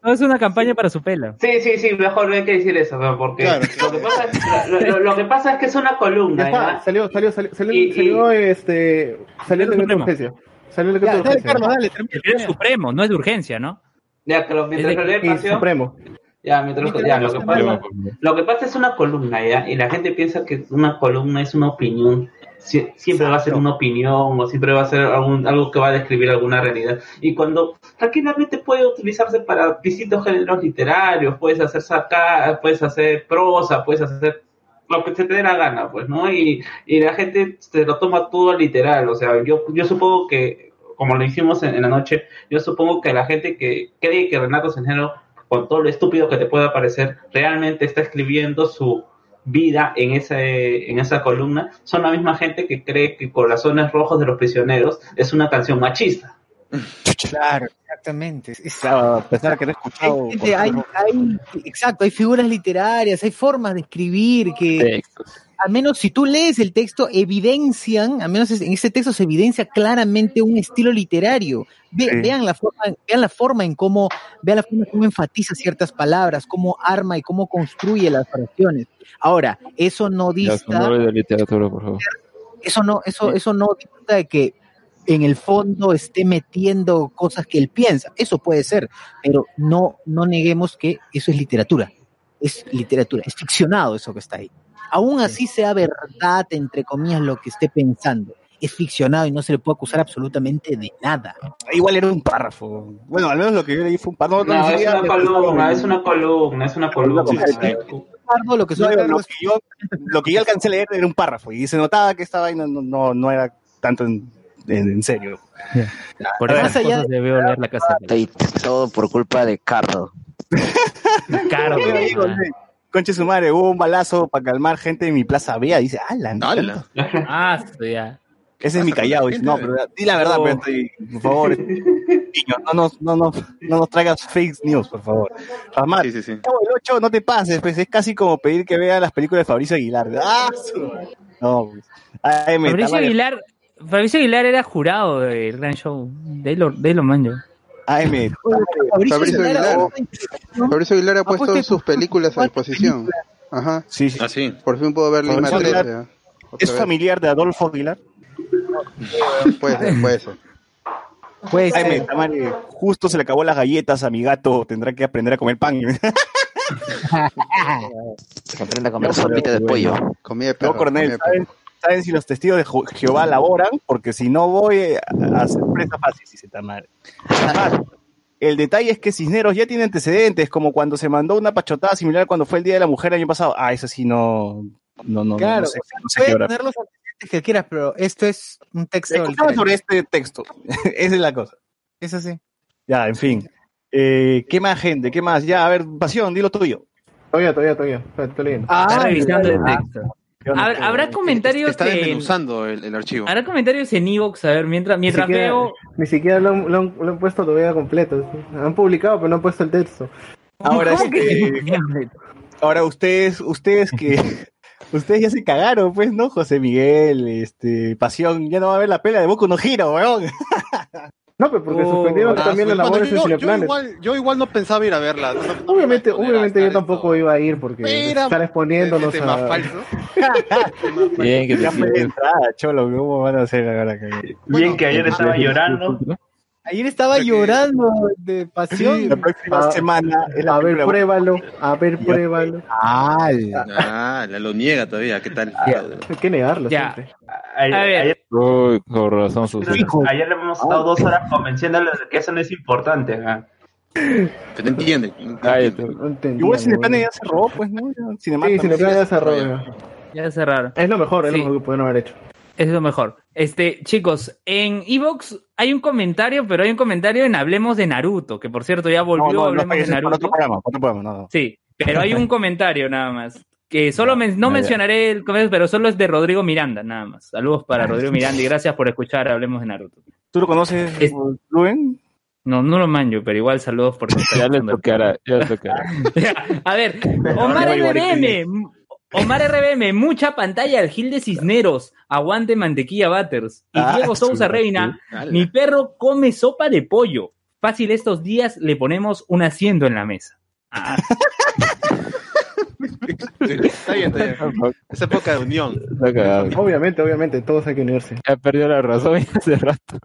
Todo es una campaña para su pela. Sí, sí, sí, mejor no hay que decir eso, ¿no? porque Claro, lo, que pasa es, lo, lo- lo que pasa es que es una Ya columna. está, salió, salió, salió, salió, Y- y- salió, este, salió el de urgencia. Salió el de dale, urgencia. Carlos, dale, termina. El es supremo, no es de urgencia, ¿no? Ya, que lo, mientras Y Paseo, Supremo. ya, mientras ya, lo que pasa, lo que pasa es una columna, ¿ya? Y la gente piensa que una columna es una opinión. Sie- siempre va a ser una opinión o siempre va a ser algún, algo que va a describir alguna realidad. Y cuando tranquilamente puede utilizarse para distintos géneros literarios, puedes hacer sacar, puedes hacer prosa, puedes hacer lo que se te dé la gana, pues, ¿no? Y, y la gente se lo toma todo literal. O sea, yo, yo supongo que, como lo hicimos en, en la noche, yo supongo que la gente que cree que Renato Centeno, con todo lo estúpido que te pueda parecer, realmente está escribiendo su vida en ese en esa columna son la misma gente que cree que Corazones Rojos de los Prisioneros es una canción machista. Claro, exactamente. Es- Claro, a pesar de que no he hay, escuchado. hay- hay- exacto, hay figuras literarias, hay formas de escribir que, Textos. Al menos si tú lees el texto, evidencian, al menos en ese texto se evidencia claramente un estilo literario. Ve- Sí. Vean la forma, vean la forma en cómo, vean la forma en cómo enfatiza ciertas palabras, cómo arma y cómo construye las oraciones. Ahora, eso no dista, de literatura, por favor. eso no, eso, eso no dista de que en el fondo esté metiendo cosas que él piensa. Eso puede ser, pero no, no neguemos que eso es literatura. Es literatura, es ficcionado eso que está ahí. Aún así sea verdad, entre comillas, lo que esté pensando. Es ficcionado y no se le puede acusar absolutamente de nada. Igual era un párrafo. Bueno, al menos lo que yo leí fue un párrafo. No, es una columna, es una columna, es una columna. Pardo, lo que No, suele digo, ver lo, es- que yo, lo que yo alcancé a leer era un párrafo y se notaba que esta vaina no, no, no era tanto en, en, en serio. Por A ver, esas más allá cosas debió volver la casa. todo por culpa de Cardo. Caro, Conche su madre, hubo un balazo para calmar gente en mi plaza Vea. Dice, ala, no ¡Hala! Ah, sí, ya. Ese es mi callado. Dice, no, pero di la verdad, Oh. pero estoy, por favor. niños, no nos, no, nos, no nos traigas fake news, por favor. Jamás. Sí, sí, sí. Chavo del 8, no te pases, pues es casi como pedir que vea las películas de Fabricio Aguilar. ¡Ah! su- No, pues. Ay, me- Fabricio. Aguilar, Fabricio Aguilar era jurado del gran show. De ahí lo, de ahí lo manjo. Ay, me- Fabricio Aguilar. Fabricio Aguilar ha puesto sus películas a disposición. Ajá. Sí, sí. Ah, sí. Por fin puedo ver Lima Fabricio 13. Aguilar ya. Otra ¿Es familiar de Adolfo Aguilar? Puede ser, puede ser. Pues, Ay, me- eh, justo se le acabó las galletas a mi gato, tendrá que aprender a comer pan. Que aprenda a comer sopita de pollo. Comida de No, perro. coronel, comida de ¿saben, saben si los testigos de Jehová laboran? Porque si no voy a hacer presa fácil, si se. Además, el detalle es que Cisneros ya tiene antecedentes, como cuando se mandó una pachotada similar cuando fue el Día de la Mujer el año pasado. Ah, eso sí no... No, no, claro, no sé, no puedes poner los antecedentes que quieras, pero esto es un texto. Escuchamos literario. sobre este texto. Esa es la cosa. Eso sí. Ya, en fin. Eh, ¿Qué más, gente? ¿Qué más? Ya, a ver, Pasión, dilo tuyo. Todavía, todavía, todavía. Estoy leyendo. Ah, Está revisando el texto. Habrá, habrá comentarios Está en, desmenuzando el, el archivo. habrá comentarios en Evox, a ver, mientras, Ni mientras siquiera, veo. ni siquiera lo, han- lo han, lo han puesto todavía completo. Han publicado, pero no han puesto el texto. Ahora, ¿Cómo que- este, ahora ustedes, ustedes que ustedes ya se cagaron, pues, ¿no? José Miguel, este, Pasión, ya no va a haber la pela de Boku no Hero, weón. No, pero porque Oh, suspendieron también las labores bueno, en yo, yo, Cineplanet. igual, yo igual no pensaba ir a verla. No- no- no me Obviamente, obviamente yo estar tampoco esto- iba a ir porque Mira, están exponiéndonos Este más a... falso. Bien, que te fue entrada, cholo, ¿cómo van a hacer ahora? que- Bien que ayer estaba llorando. Ayer estaba llorando de pasión. La próxima Ah, semana la A ver, película- pruébalo, a ver, pruébalo. Ah, Ah, la lo niega todavía, ¿qué tal? Hay que negarlo Ya. siempre. Ayer, A ver. ayer- Uy, con razón sus ayer le hemos estado dos horas convenciéndole de que eso no es importante. ah. Pero no entiende. no. No Igual ¿no? Cineplanet ya cerró, pues, ¿no? Ya, Cinemark Sí. Cineplanet ya cerró. Ya cerraron. Es lo mejor, es Sí. lo mejor que pudieron haber hecho. Es lo mejor. Este, chicos, en Evox hay un comentario, pero hay un comentario en Hablemos de Naruto, que por cierto ya No, volvió no, no, Hablemos ese de para otro Naruto. programa, otro programa, no, no. Sí, pero hay un comentario nada más. Que solo men- no mencionaré el comentario, pero solo es de Rodrigo Miranda, nada más. Saludos para Rodrigo Miranda y gracias por escuchar Hablemos de Naruto. ¿Tú lo conoces, Es- Rubén? No, no lo manjo, pero igual saludos por Ya le tocará, ya le tocará. A ver, Omar RBM, Omar RBM, mucha pantalla al Gil de Cisneros, aguante mantequilla Butters. Y Ah, Diego Sousa sí, Reina, mi perro come sopa de pollo. Fácil estos días le ponemos un asiento en la mesa. Ah, Está bien, está bien. Es época de unión. Obviamente, obviamente, todos hay que unirse. Ya perdió la razón hace rato.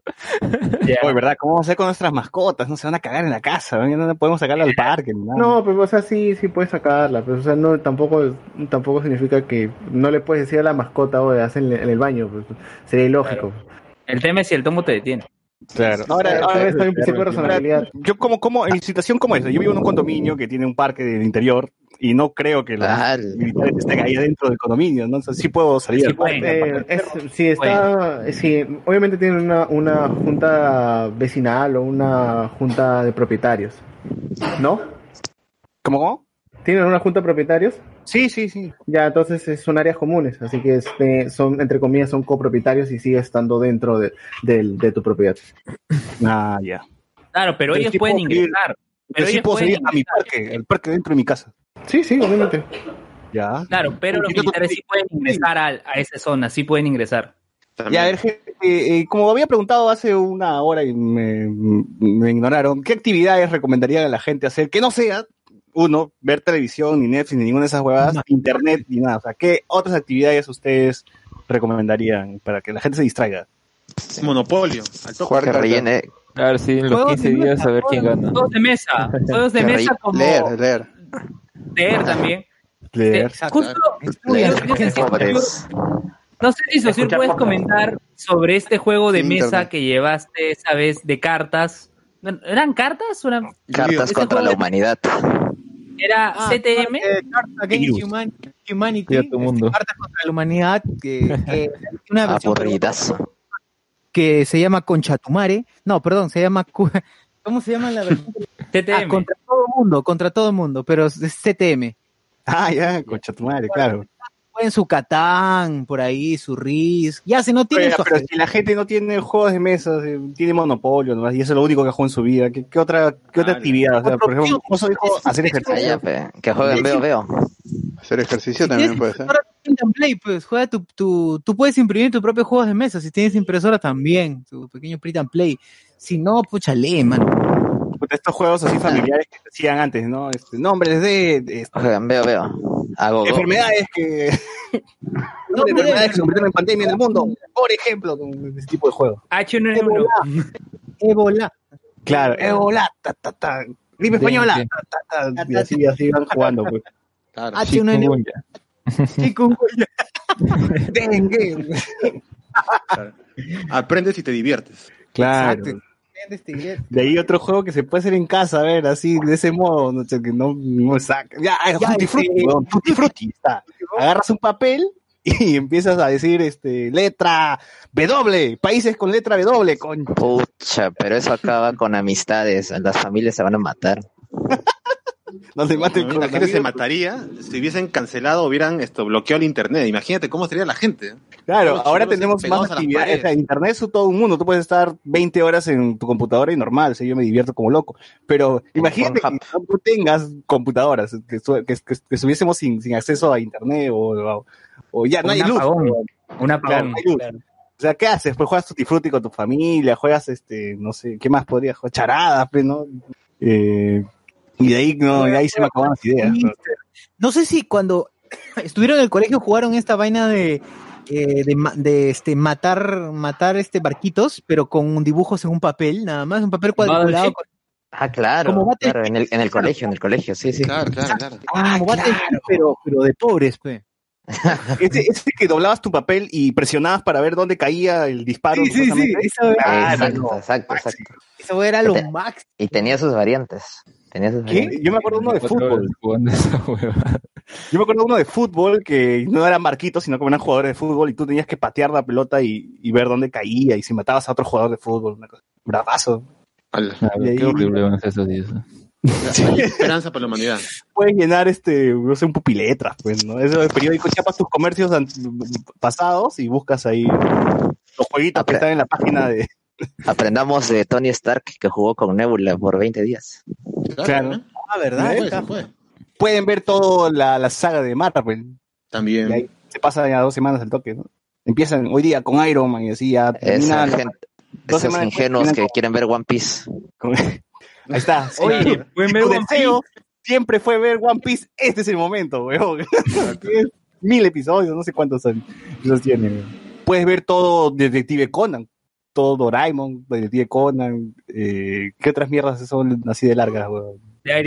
ya. Oye, ¿verdad? ¿Cómo vamos a hacer con nuestras mascotas? No se van a cagar en la casa, ¿no? Podemos sacarla al parque ni nada. No, pero o sea, sí, sí puedes sacarla, pero o sea, no, tampoco, tampoco significa que no le puedes decir a la mascota o de hacer en, en el baño, pues, sería ilógico. El tema es si el tomo te detiene. Claro. Ahora, Ahora, está un principio de personalidad. yo como, como, en situación como esa, yo vivo en un condominio que tiene un parque del interior y no creo que los militares estén ahí adentro del condominio, ¿no? Entonces sí puedo salir Sí al parque. pueden. Eh, es- si está, si, obviamente tienen una, una junta vecinal o una junta de propietarios, ¿no? ¿Cómo, cómo? ¿Tienen una junta de propietarios? Sí, sí, sí. Ya, entonces eh, son áreas comunes, así que este, son, entre comillas, son copropietarios y sigue estando dentro de, del- de tu propiedad. Ah, ya. Claro, pero Pero ellos sí pueden ingresar. Pero Pero sí ellos puedo pueden salir a mi parque, el parque dentro de mi casa. Sí, sí, obviamente. Ya. Claro, pero los militares sí pueden ingresar a, a esa zona, sí pueden ingresar. También. Ya, a ver, eh, eh, como había preguntado hace una hora y me, me ignoraron, ¿qué actividades recomendarían a la gente hacer que no sea, uno, ver televisión, ni Netflix, ni ninguna de esas huevadas, internet, ni nada? O sea, ¿qué otras actividades ustedes recomendarían para que la gente se distraiga? Monopolio. Al toque. Que rellene, A ver si en los Juegos 15 de días mesa, a ver quién gana. Juegos de mesa, juegos de mesa re- como Leer, leer. leer también. Leer. Este, justo, leer, yo- yo. No sé si puedes comentar sobre este juego de mesa que llevaste esa vez de cartas. ¿Eran cartas? o eran- Cartas contra la de- humanidad. ¿Era Ah, CTM? eh, Cards Against. Human- Humanity. Este, Cartas contra la humanidad. Que, que una versión que se llama Conchatumare. No, perdón, se llama. ¿Cómo se llama la versión? Ah, CTM. contra todo mundo, contra todo mundo, pero es CTM. Ah, ya, concha tu madre, claro. Jueguen su Catán, por ahí, su Risk. Ya, si no tienen Pero, su pero si la gente no tiene juegos de mesa, tiene monopolio nomás, y eso es lo único que juega en su vida, ¿qué, qué otra, qué otra actividad? O sea, por ejemplo, Mozo dijo hacer Ah, ejercicio. que jueguen veo, veo. Hacer ejercicio también puede ser. Play, pues, juega tu, tu, tú puedes imprimir tus propios juegos de mesa, si tienes impresora también, tu pequeño print and play. Si no, pucha, lee, mano. Estos juegos así familiares que decían antes, ¿no? Este, nombres de, de este, Juegan veo, veo. Hago enfermedades que... no, enfermedades que se convirtieron en pandemia en el mundo, por ejemplo, con ese tipo de juegos. H1N1. Ébola. Claro, ébola, ta, ta, ta, gripe española, Dengue. ta, ta, ta, y así, así van jugando, pues. Claro. H1N1. Chikungunya. Dengue. Aprendes y te diviertes. Claro. Exacto. Este, De ahí otro juego que se puede hacer en casa, a ver, así, de ese modo, no sé, que no, no saca. Ya, Ya, Tutti Frutti, weón, Tutti Frutti, está. Agarras un papel y empiezas a decir, este, letra W, países con letra W, con Pucha, pero eso acaba con amistades. Las familias se van a matar. donde maten la gente se mataría si hubiesen cancelado o hubieran esto, bloqueado el internet. Imagínate cómo sería la gente. Claro, Todos ahora tenemos más actividades. paredes. O sea, internet es todo un mundo. Tú puedes estar 20 horas en tu computadora y normal. O sea, yo me divierto como loco. Pero imagínate que no tú tengas computadoras, que, que, que- que estuviésemos sin, sin acceso a internet o, o- o ya no hay luz. apagón. Un Claro, apagón. no hay luz. O sea, ¿qué haces? Pues juegas Tutti Frutti con tu familia, juegas, este, no sé, ¿qué más podrías jugar? Charadas, pues, ¿no? Eh, y de ahí, no, de ahí se me acabaron las ideas. ¿no? Sé si cuando estuvieron en el colegio jugaron esta vaina de, eh, de, este matar matar este barquitos, pero con dibujos en un papel, nada más, un papel cuadriculado. Con- Ah, claro. Como claro en, el, en el colegio, en el colegio, sí, sí. Claro, claro, claro. Ah, como Battleship, pero, pero de pobres, pues. Ese, ese que doblabas tu papel y presionabas para ver dónde caía el disparo. Sí, sí, sí, supuestamente. eso era- Claro, exacto, no. exacto, exacto. Eso era lo máximo. Y tenía sus variantes. Yo me acuerdo uno de fútbol. Yo me acuerdo uno de fútbol que no eran marquitos, sino que eran jugadores de fútbol y tú tenías que patear la pelota y, y ver dónde caía y si matabas a otro jugador de fútbol. Una cosa. Bravazo. Ahí- Qué horrible van a ser esos días. Esperanza para la humanidad. Puedes llenar este, no sé, un pupiletras, pues, ¿no? Eso de periódico, chapas tus comercios pasados y buscas ahí los jueguitos que están en la página de. Aprendamos de Tony Stark que jugó con Nebula por 20 días. Claro. Ah, ¿verdad? Pueden ver toda la, la saga de Marvel. También. Y ahí se pasa ya dos semanas el toque, ¿no? Empiezan hoy día con Iron Man y así ya Esa terminan gente, dos esos semanas después ingenuos que quieren ver One Piece. con- Ahí está. sí. Oye, pueden Si ver tu One deseo siempre fue ver One Piece. Este es el momento, weón. Tienes Mil episodios, no sé cuántos son. Esos tienen. weón. Puedes ver todo Detective Conan, todo Doraemon, Detective Conan. Eh, ¿Qué otras mierdas son así de largas, weón?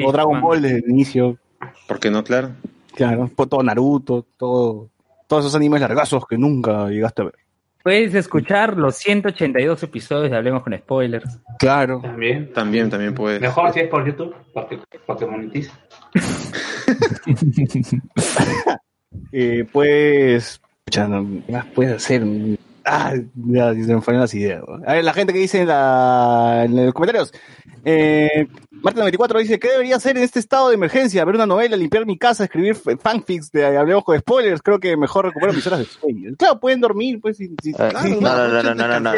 O Dragon Man. Ball desde el inicio. ¿Por qué no? Claro. Claro. Todo Naruto, todo, todos esos animes largazos que nunca llegaste a ver. Puedes escuchar los 182 episodios de Hablemos con Spoilers. Claro. También. También, también puedes. Mejor si es por YouTube, porque, porque monetiza. Eh, pues, pucha, no, ¿qué más puedes hacer? Ah, ya, se me fueron las ideas. A ver, la gente que dice en, los comentarios. Eh, Marta 94 dice, ¿qué debería hacer en este estado de emergencia? ¿Ver una novela, limpiar mi casa, escribir fanfics de Hablemos con spoilers? Creo que mejor recupero mis horas de sueño. Claro, pueden dormir, pues. Si, ah, no, no, no, no, no, no, no,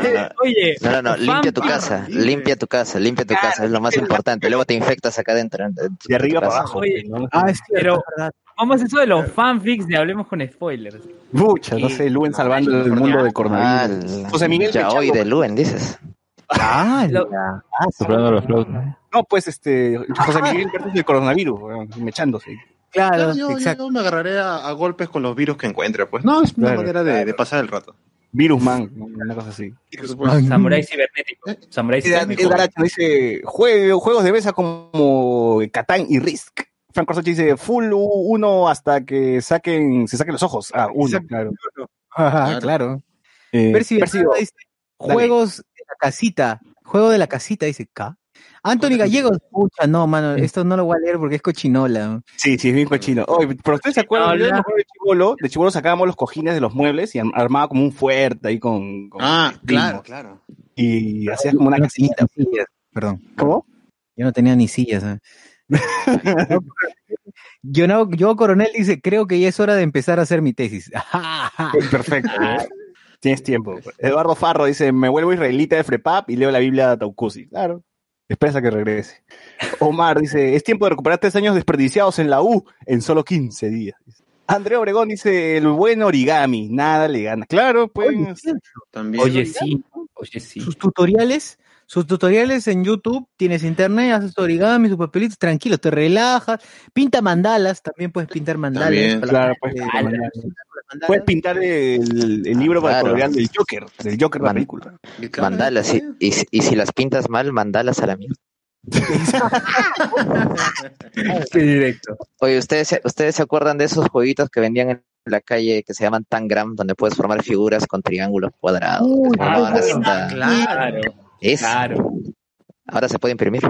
Oye, no, no, no. limpia tu casa, limpia tu casa, limpia tu casa, es lo más importante. Luego te infectas acá adentro. De arriba para abajo. Pues, ah, es cierto, pero, ¿cómo es eso de los fanfics de Hablemos con Spoilers? Mucha, no sé, Luen salvando el mundo del Ah, coronavirus. José Miguel ya hoy de Luen, dices. Ah, Lo-. Soplando los flautas. No, pues, este, José Miguel versus el coronavirus, mechándose. Claro, Claro, yo, exacto. yo me agarraré a, a golpes con los virus que encuentre. Pues no, es una Claro, manera de, de pasar el rato. Virus Man, una cosa así. Samurai cibernético. Samurai Edgar cibernético. Dice, "Jue- juegos de mesa como Catán y Risk. Franco Rocha dice, full u- uno hasta que saquen, se saquen los ojos. Ah, uno, claro. Ajá, claro. Eh, Bernardo dice, juegos de la casita. Juego de la casita, dice K. Anthony Gallegos, pucha, no, mano, esto no lo voy a leer porque es cochinola. Sí, sí, es bien cochino. Oye, pero ustedes se acuerdan, yo me acuerdo de Chibolo, de Chibolo sacábamos los cojines de los muebles y arm- armaba como un fuerte ahí con, con Ah, claro, claro. Y hacías como una casita. Perdón. ¿Cómo? Yo no tenía ni sillas. ¿eh? Yo, no, yo Coronel dice, creo que ya es hora de empezar a hacer mi tesis. Perfecto. Tienes tiempo. Eduardo Farro dice, me vuelvo israelita de Frepap y leo la Biblia de Taucusi. Claro. Espera que regrese. Omar dice, es tiempo de recuperar tres años desperdiciados en la U en solo 15 días. Andrea Obregón dice, el buen origami, nada le gana. Claro, pues. También. Oye, sí. Oye, sí. sus tutoriales, sus tutoriales en YouTube, tienes internet, haces tu origami, sus papelitos, tranquilo, te relajas, pinta mandalas, también puedes pintar mandalas. También, para- claro, puedes pintar mandalas. Puedes pintar el, el libro para Claro. colorear del Joker, del Joker la Man- película. Mandalas, y, y, y si las pintas mal, mandalas a la mierda. Directo. Oye, ¿ustedes, se- ¿ustedes se acuerdan de esos jueguitos que vendían en la calle que se llaman Tangram, donde puedes formar figuras con triángulos cuadrados? que hasta- Claro. Claro. Ahora se puede imprimir.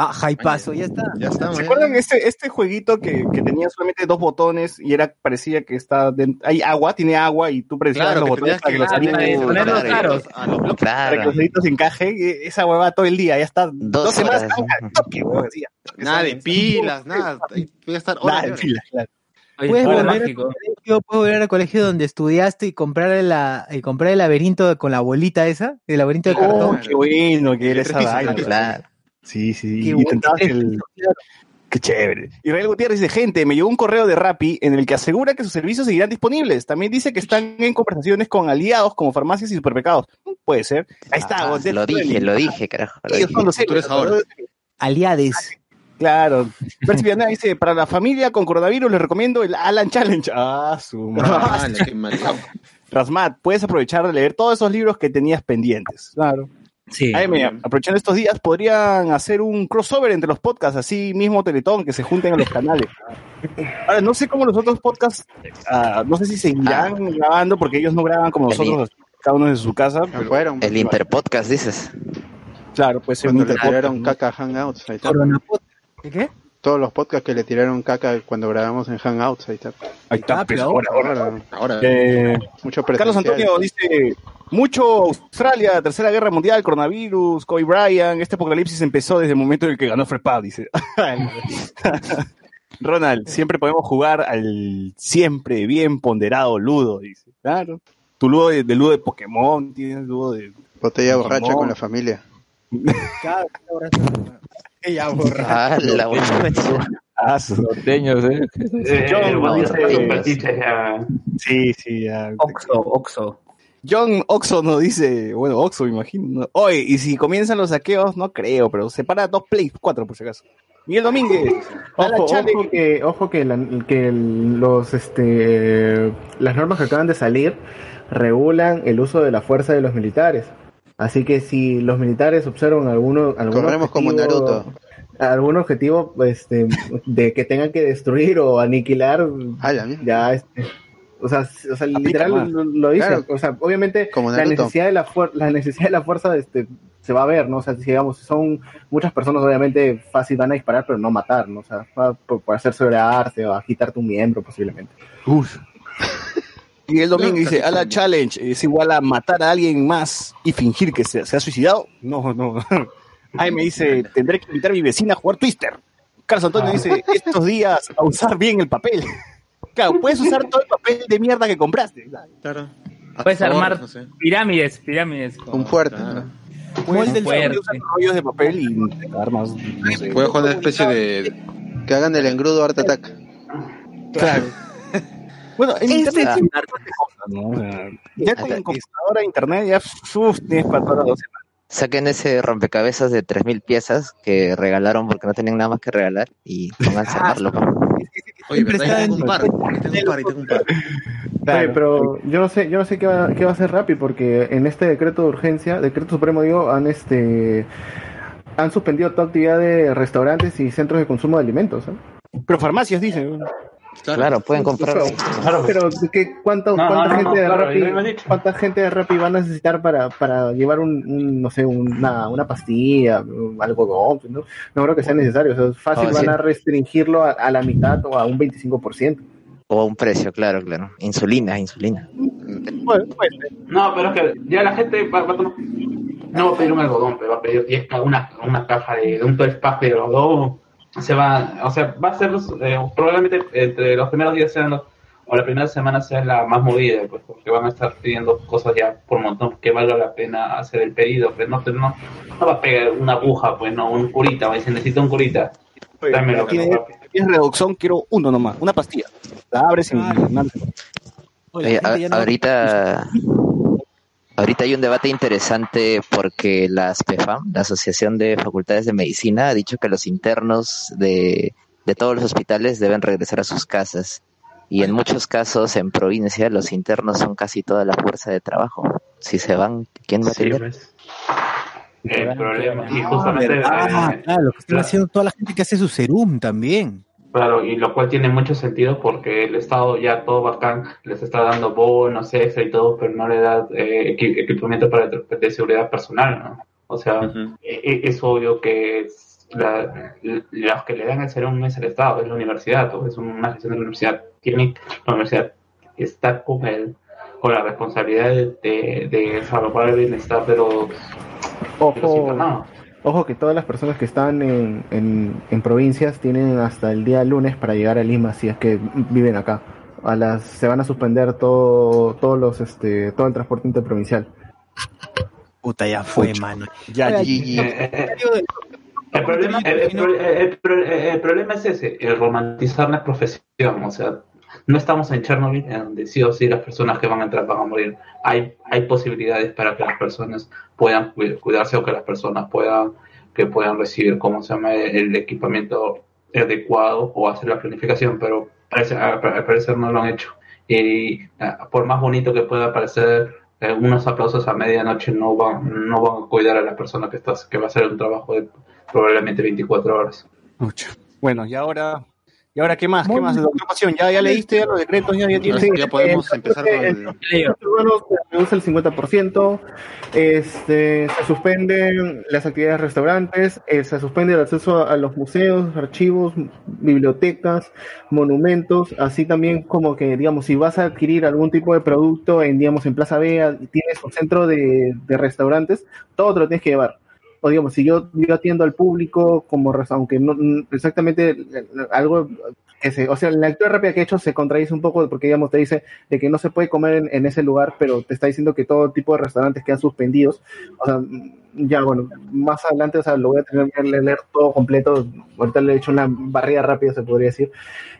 Ah, hypazo, ya está. Ya estamos. ¿Se acuerdan este, este jueguito que, que tenía solamente dos botones y era parecía que está dent- hay agua, tiene agua y tú presionas Claro, los botones para que los Ah, aritos- los claro. caros. a los bloques. para que los deditos encajen, y esa hueva todo el día, ya está dos, Dos semanas horas. toque, decía. Nada de pilas, nada. Voy a estar Nada horas. y de pilas, claro. Oye, Puedes volver, al colegio, puedes volver al colegio donde estudiaste y comprar, la, y comprar el laberinto con la bolita esa, el laberinto de Claro. cartón. Oh, qué bueno que era esa vaina. Claro. Sí, sí, Qué bueno, el... claro. Qué chévere. Israel Gutiérrez dice, gente, me llegó un correo de Rappi en el que asegura que sus servicios seguirán disponibles. También dice que están en conversaciones con aliados como farmacias y supermercados. Mm, Puede ser. Ahí está. Ah, lo dije, lo dije, carajo. lo Ellos dije. son los héroes, ahora. Aliades. Claro. Percy Villanueva dice, para la familia con coronavirus les recomiendo el Alan Challenge. Ah, su madre. Ah, mal. Rasmat, puedes aprovechar de leer todos esos libros que tenías pendientes. Claro. Sí. Aprovechando estos días, podrían hacer un crossover entre los podcasts, así mismo Teletón, que se junten a los canales. Ahora, no sé cómo los otros podcasts, ah, no sé si seguirán grabando, porque ellos no graban como El nosotros, cada uno desde su casa. Pero, fueron. El Interpodcast, dices. claro, puede ser un caca a Hangouts, ahí está. Coronapod. ¿Qué qué? Todos los podcasts que le tiraron caca cuando grabamos en Hangouts, ahí está. Ahí está, Ah, pues, pero ahora, ahora. Ahora, Ahora. Eh, mucho Carlos. Antonio dice, mucho Australia, Tercera Guerra Mundial, coronavirus, Kobe Bryant, este apocalipsis empezó desde el momento en el que ganó Frepad, dice. Ronald, siempre podemos jugar al siempre bien ponderado ludo, dice. Claro. Tu ludo de, de ludo de Pokémon, tienes ludo de... Botella Pokémon. borracha con la familia. Ella borra. Ah, la buena. Ah, Norteños, ¿eh? Eh, John, el buen dice-. Sí, sí, ya. Oxo, Oxo. John Oxo nos dice, bueno, Oxo me imagino. ¿no? Oye, y si comienzan los saqueos, no creo, pero separa dos Play 4 por si acaso. Miguel Domínguez, Ojo, que, ojo que, la- que los, este, las normas que acaban de salir regulan el uso de la fuerza de los militares. Así que si los militares observan alguno, algún como objetivo- Naruto. algún objetivo este, de que tengan que destruir o aniquilar, la mierda. ya este, o sea, o sea literal lo, lo dice, Claro. o sea, obviamente Como la necesidad de la la necesidad de la fuerza este se va a ver, ¿no? O sea, si digamos, son muchas personas obviamente fácil van a disparar, pero no matar, ¿no? O sea, va por, por hacer sobrearte o a quitarte un miembro posiblemente. Miguel Domínguez dice, a la challenge es igual a matar a alguien más y fingir que se, se ha suicidado. No, no. Ahí me dice, tendré que invitar a mi vecina a jugar Twister. Carlos Antonio dice, estos días a usar bien el papel. Claro, puedes usar todo el papel de mierda que compraste. Claro. Puedes armar no sé. pirámides, pirámides. con- Un fuerte. Claro. Puedes fuerte. usar rollos de papel y armas. No sé. Puedes jugar una especie de. Que hagan el engrudo Art Attack. Claro. Bueno, en Ese internet sí ¿no? O sea, ya con computadora, internet, ya uf, tienes para todas las dos semanas. Saquen ese rompecabezas de 3.000 piezas que regalaron porque no tenían nada más que regalar y pónganse a armarlo. Oye, Ahí tengo en- un par. Tengo un par, tengo un par. Oye, pero yo no sé, yo no sé qué va, qué va a hacer Rappi porque en este decreto de urgencia, decreto supremo digo, han este han suspendido toda actividad de restaurantes y centros de consumo de alimentos. ¿eh? Pero farmacias dicen. Claro, pueden comprar. Pero, pero ¿qué, cuánto- No, ¿cuánta no, no, gente de claro, Rappi, cuánta gente de Rappi va a necesitar para, para llevar un, un, no sé, una, una pastilla, algodón? ¿no? no creo que sea necesario. O sea, fácil van sí. a restringirlo a, a la mitad o a un 25%. O a un precio, claro, claro. Insulina, insulina. Bueno, pues, No, pero es que ya la gente va, va a tomar- no va a pedir un algodón, pero va a pedir 10 ca- una, una caja de, de un 12 pack de algodón se va, o sea, va a ser eh, probablemente entre los primeros días sean los, o la primera semana sea la más movida, pues porque van a estar pidiendo cosas ya por montón que valga la pena hacer el pedido, pero no, no, no va a pegar una aguja, pues no, un curita, va a decir, necesito un curita. Dámelo, no va a- es reducción, quiero uno nomás, una pastilla. La abres y mandas. Oye, a- ahorita, ahorita hay un debate interesante porque la ASPEFAM, la Asociación de Facultades de Medicina, ha dicho que los internos de, de todos los hospitales deben regresar a sus casas. Y en muchos casos, en provincia, los internos son casi toda la fuerza de trabajo. Si se van, ¿quién va a Sí, atender? pues. El problema, y justamente, Ah, eh, claro, lo que están la- haciendo toda la gente que hace su serum también. Claro, y lo cual tiene mucho sentido porque el Estado ya todo bacán les está dando bonos, extra y todo, pero no le da eh, equi- equipamiento para de seguridad personal, ¿no? O sea, e- e- es obvio que es la- los que le dan el serum no es el Estado, es la universidad, o es una gestión de la universidad. Tiene la universidad que está con el con la responsabilidad de, de, de salvaguardar el bienestar de los, de los Ojo, internados. Ojo que todas las personas que están en, en, en provincias tienen hasta el día lunes para llegar a Lima si es que viven acá. A las, se van a suspender todo, todos los, este, todo el transporte interprovincial. Puta, ya fue, mano. Ya, Oiga, GG. Eh, eh, El problema, el, el pro- el pro- el problema es ese, el romantizar la profesión. O sea, no estamos en Chernobyl, en donde sí o sí las personas que van a entrar van a morir. Hay, hay posibilidades para que las personas puedan cu- cuidarse o que las personas puedan, que puedan recibir, ¿cómo se llama?, el equipamiento adecuado o hacer la planificación, pero parece, al parecer no lo han hecho. Y ah, por más bonito que pueda parecer, eh, unos aplausos a medianoche no van, no van a cuidar a la persona que, está, que va a hacer un trabajo de probablemente 24 horas. Mucho. Bueno, y ahora, ¿y ahora qué más? ¿Qué más? Doctor ¿ya, ya leíste ya los decretos? ¿Ya, ya tienes? Sí, ya podemos empezar con el... Los urbanos se reduce el 50%, este, se suspenden las actividades de restaurantes, eh, se suspende el acceso a los museos, archivos, bibliotecas, monumentos, así también como que, digamos, si vas a adquirir algún tipo de producto en, digamos, en Plaza Vea, tienes un centro de, de restaurantes, todo te lo tienes que llevar. O digamos, si yo, yo atiendo al público como, aunque no exactamente algo que se, o sea, la lectura rápida que he hecho se contradice un poco porque, digamos, te dice de que no se puede comer en, ese lugar, pero te está diciendo que todo tipo de restaurantes quedan suspendidos. O sea, ya, bueno, más adelante, o sea, lo voy a tener que leer todo completo. Ahorita le he hecho una barrida rápida, se podría decir.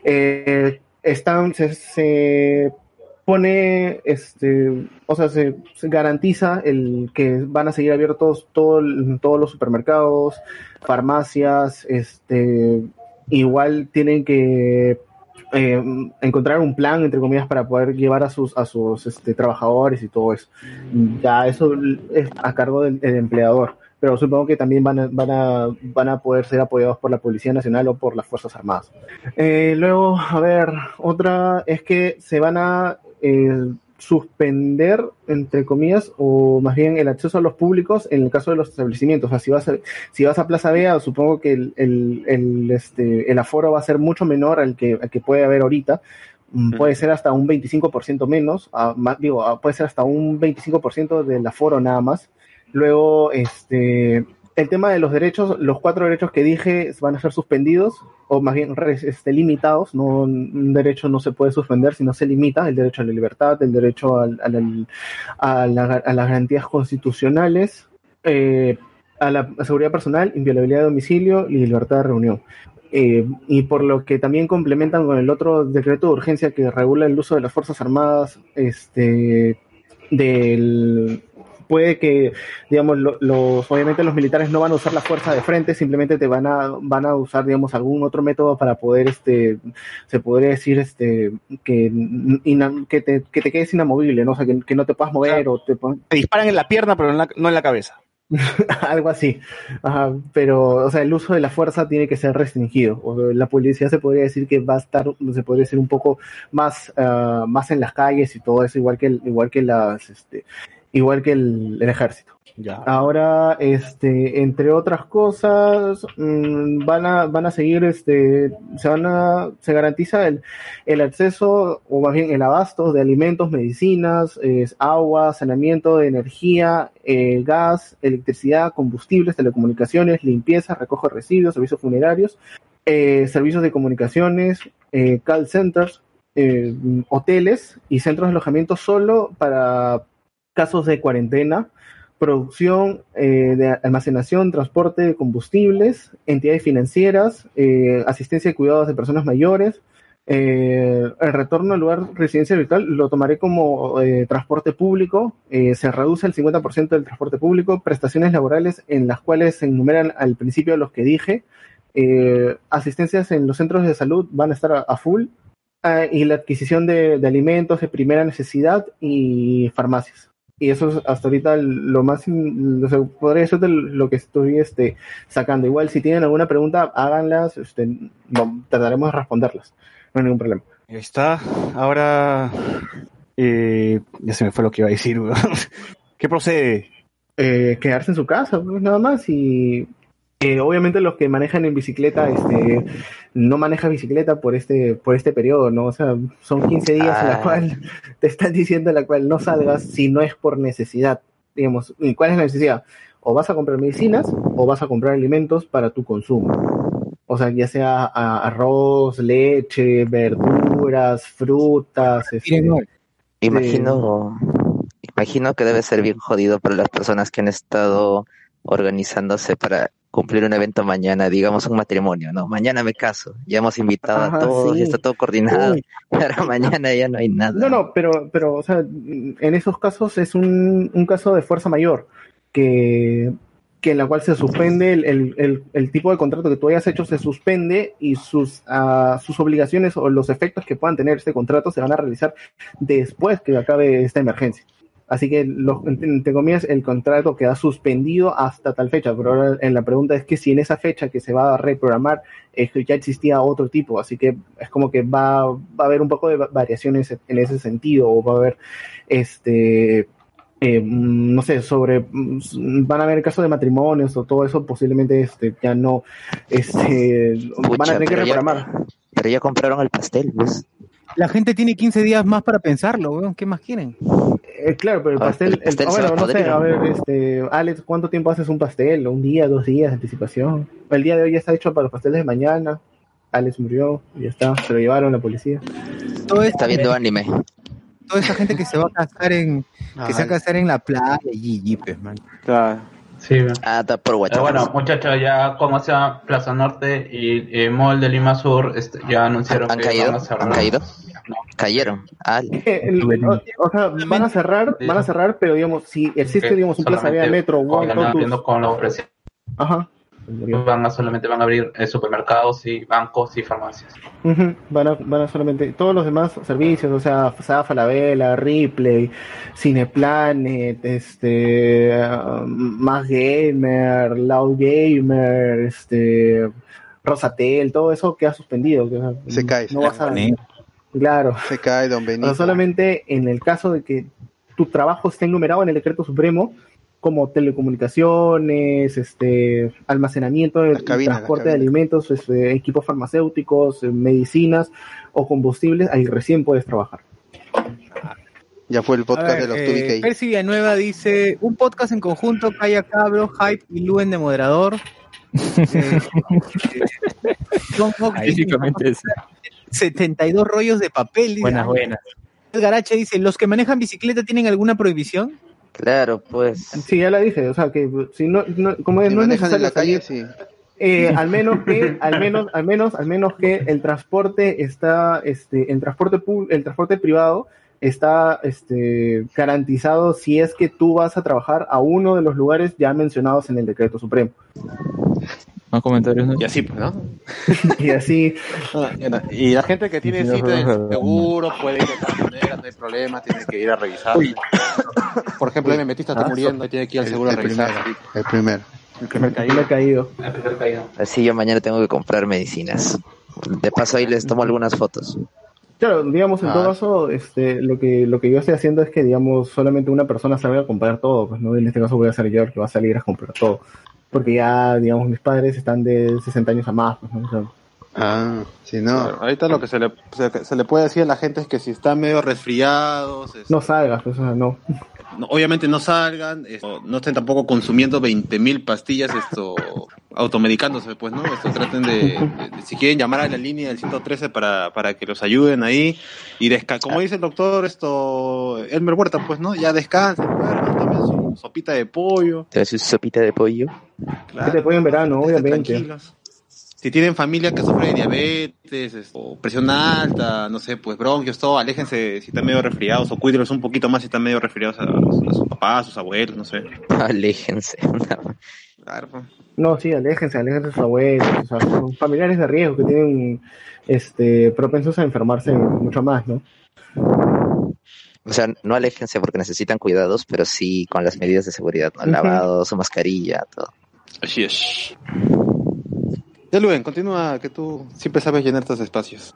Eh, están, se, se pone, este, o sea, se, garantiza el que van a seguir abiertos todo todos los supermercados, farmacias, este, igual tienen que eh, encontrar un plan, entre comillas, para poder llevar a sus, a sus este, trabajadores y todo eso. Ya eso es a cargo del, del empleador. Pero supongo que también van a, van, a, van a poder ser apoyados por la Policía Nacional o por las Fuerzas Armadas. Eh, luego, a ver, otra es que se van a eh, suspender, entre comillas, o más bien el acceso a los públicos en el caso de los establecimientos. O sea, si vas a, si vas a Plaza Vea, supongo que el, el, el, este, el aforo va a ser mucho menor al que, al que puede haber ahorita. Mm, Puede ser hasta un 25% menos, a- más- digo, a- puede ser hasta un 25% del aforo nada más. Luego, este, el tema de los derechos, los cuatro derechos que dije van a ser suspendidos, o más bien este, limitados. No, un derecho no se puede suspender, sino se limita. El derecho a la libertad, el derecho al- a las garantías constitucionales, eh, a la seguridad personal, inviolabilidad de domicilio y libertad de reunión. Eh, y por lo que también complementan con el otro decreto de urgencia que regula el uso de las Fuerzas Armadas, este, del puede que digamos lo- los obviamente los militares no van a usar la fuerza de frente simplemente te van a van a usar digamos algún otro método para poder este se podría decir este que que te, que te quedes inamovible no o sea que, que no te puedas mover o te pon- Te disparan en la pierna, pero en la- no en la cabeza. algo así. Ajá, pero, o sea, el uso de la fuerza tiene que ser restringido. O la policía se podría decir que va a estar, se podría decir un poco más, ah, más en las calles y todo eso, igual que igual que las, este, igual que el, el ejército. Ya. Ahora, este, entre otras cosas, mm, van a, van a seguir, este, se van a, se garantiza el, el acceso, o más bien el abasto de alimentos, medicinas, es, agua, saneamiento de energía, eh, gas, electricidad, combustibles, telecomunicaciones, limpieza, recojo de residuos, servicios funerarios, eh, servicios de comunicaciones, eh, call centers, hoteles y centros de alojamiento solo para casos de cuarentena, producción eh, de almacenación, transporte de combustibles, entidades financieras, eh, asistencia y cuidados de personas mayores. Eh, el retorno al lugar residencia virtual lo tomaré como transporte público. se reduce el 50% del transporte público. Prestaciones laborales en las cuales se enumeran al principio los que dije. Asistencias en los centros de salud van a estar a, full. Ah, y la adquisición de alimentos de primera necesidad y farmacias. Y eso es hasta ahorita lo más, o sea, podría ser de lo que estoy este, sacando. Igual si tienen alguna pregunta, háganlas, este, no- trataremos de responderlas. No hay ningún problema. Ahí está. Ahora. eh, ya se me fue lo que iba a decir. ¿Qué procede? Eh, quedarse en su casa, pues nada más. Y eh, obviamente los que manejan en bicicleta, este, no manejan bicicleta por este, por este periodo, ¿no? O sea, son 15 días en la Ah. cual te están diciendo en la cual no salgas si no es por necesidad. Digamos, ¿y cuál es la necesidad? O vas a comprar medicinas o vas a comprar alimentos para tu consumo. O sea, ya sea a- arroz, leche, verduras, frutas. Este, Imagino, imagino que debe ser bien jodido para las personas que han estado organizándose para cumplir un evento mañana, digamos un matrimonio, ¿no? Mañana me caso, ya hemos invitado Ajá, a todos, sí. ya está todo coordinado, Uy. pero mañana ya no hay nada. No, no, pero, pero, o sea, en esos casos es un, un caso de fuerza mayor, que, que en la cual se suspende el, el, el, el tipo de contrato que tú hayas hecho, se suspende y sus, ah, sus obligaciones o los efectos que puedan tener este contrato se van a realizar después que acabe esta emergencia. Así que, los, entre comillas, el contrato queda suspendido hasta tal fecha, pero ahora en la pregunta es que si en esa fecha que se va a reprogramar eh, ya existía otro tipo, así que es como que va, va a haber un poco de va- variaciones en ese sentido, o va a haber, este, eh, no sé, sobre, van a haber casos de matrimonios o todo eso, posiblemente este, ya no, este, van a tener que ya- reprogramar. Pero ya compraron el pastel, pues. La gente tiene 15 días más para pensarlo, weón. ¿Qué más quieren? Eh, claro, pero el Ah, pastel, el pastel el- bueno, no sé, a ver, este, Alex, ¿cuánto tiempo haces un pastel? ¿Un día, dos días de anticipación? El día de hoy ya está hecho para los pasteles de mañana. Alex murió, y ya está, se lo llevaron a la policía. Todo Está viendo anime. Toda esa gente que se va a casar en, que se va a casar en la playa, y pues, man. Claro. Sí, Ah, está por Pero WhatsApp. bueno, muchachos, ya como sea Plaza Norte y eh, Mall de Lima Sur este, ya anunciaron ¿Han que caído? van a cerrar. ¿Han caído? Cayeron. Ah, Eh, el- o, o sea, van a cerrar, van a cerrar, pero digamos, si existe, digamos, un Plaza Solamente Metro, One, viendo con los precios. ajá, Van a, solamente van a abrir eh, supermercados y bancos y farmacias. Van a, van a solamente todos los demás servicios, o sea, Zafa, La Vela, Ripley, Cineplanet, este, ah, Más Gamer, Loud Gamer, este, Rosatel, todo eso queda suspendido. que, Se cae. No vas a, claro. Se cae, don Benito. sea, solamente en el caso de que tu trabajo esté enumerado en el decreto supremo, como telecomunicaciones, este, almacenamiento, cabinas, transporte de alimentos, este, equipos farmacéuticos, eh, medicinas o combustibles, ahí recién puedes trabajar. Ya fue el podcast ver, de los eh, 2BK. Percy Villanueva dice, un podcast en conjunto, Calla Cabro, Hype y Luen de moderador. Eh, John Fox dice, Básicamente eso. 72 rollos de papel. Buenas, buenas. El Garache dice, ¿los que manejan bicicleta tienen alguna prohibición? Claro, pues. Sí, ya la dije, o sea que si no, no- como es, Si no es manejan en necesario la calle, salir, sí. eh, al menos que, al menos, al menos, al menos que el transporte está, este, el transporte el transporte privado está, este, garantizado si es que tú vas a trabajar a uno de los lugares ya mencionados en el decreto supremo. Más comentarios, ¿no? Y así, pues, ¿no? Y así, Ah. Y la gente que tiene cita en el seguro puede ir de todas maneras, no hay problema, tiene que ir a revisar. Por ejemplo, el metista está Ah, muriendo y tiene que ir al El, seguro a el revisar. El primero. El primer ahí caído. me ha caído. El primer caído. Así yo mañana tengo que comprar medicinas. De paso ahí les tomo algunas fotos. Claro, digamos, en Ah. todo caso, este, lo que, lo que yo estoy haciendo es que, digamos, solamente una persona salga a comprar todo, pues, ¿no? En este caso voy a ser yo el que va a salir a comprar todo. Porque ya, digamos, mis padres están de 60 años a más, pues, ¿no? O sea, Ah, si no. Claro, ahorita lo que se le, se, se le puede decir a la gente es que si están medio resfriados, es- No salgas, pues, o sea, no. no- obviamente no salgan, no estén tampoco consumiendo 20.000 pastillas, esto, automedicándose, pues, ¿no? Esto traten de, de- de- si quieren llamar a la línea del 113 para, para que los ayuden ahí y desca como dice el doctor, esto, Elmer Huerta, pues, ¿no? Ya descansen, su sopita de pollo. Te haces sopita de pollo. ¿Qué te en verano, obviamente. Si tienen familia que sufre de diabetes, esto, presión alta, no sé, pues bronquios, todo, aléjense si están medio resfriados o cuídenlos un poquito más si están medio resfriados a, los- a sus papás, a sus abuelos, no sé. Aléjense. Claro. No, sí, aléjense, aléjense de sus abuelos, o sea, son familiares de riesgo que tienen este propensos a enfermarse mucho más, ¿no? O sea, no aléjense porque necesitan cuidados, pero sí con las medidas de seguridad, ¿no? Lavado, su mascarilla, todo. Así es. Ya, Luen, continúa, que tú siempre sabes llenar estos espacios.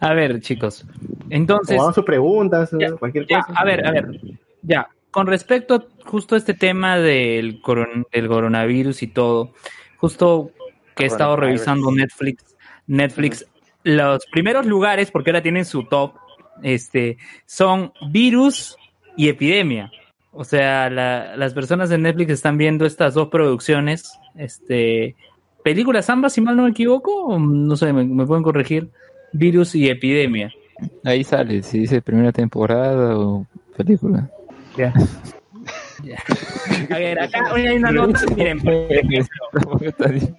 A ver, chicos. Entonces, O sus preguntas, cualquier ya, cosa. a ver, a ver, ya. Con respecto a justo este tema del, coron- del coronavirus y todo, justo que he estado revisando Netflix, Netflix, los primeros lugares, porque ahora tienen su top, este, son virus y epidemia. O sea, la- las personas de Netflix están viendo estas dos producciones, este, películas ambas, si mal no me equivoco, o no sé, me, me pueden corregir, virus y epidemia. Ahí sale, si dice primera temporada o película. Ya. A ver, acá hay una nota, miren, por ejemplo,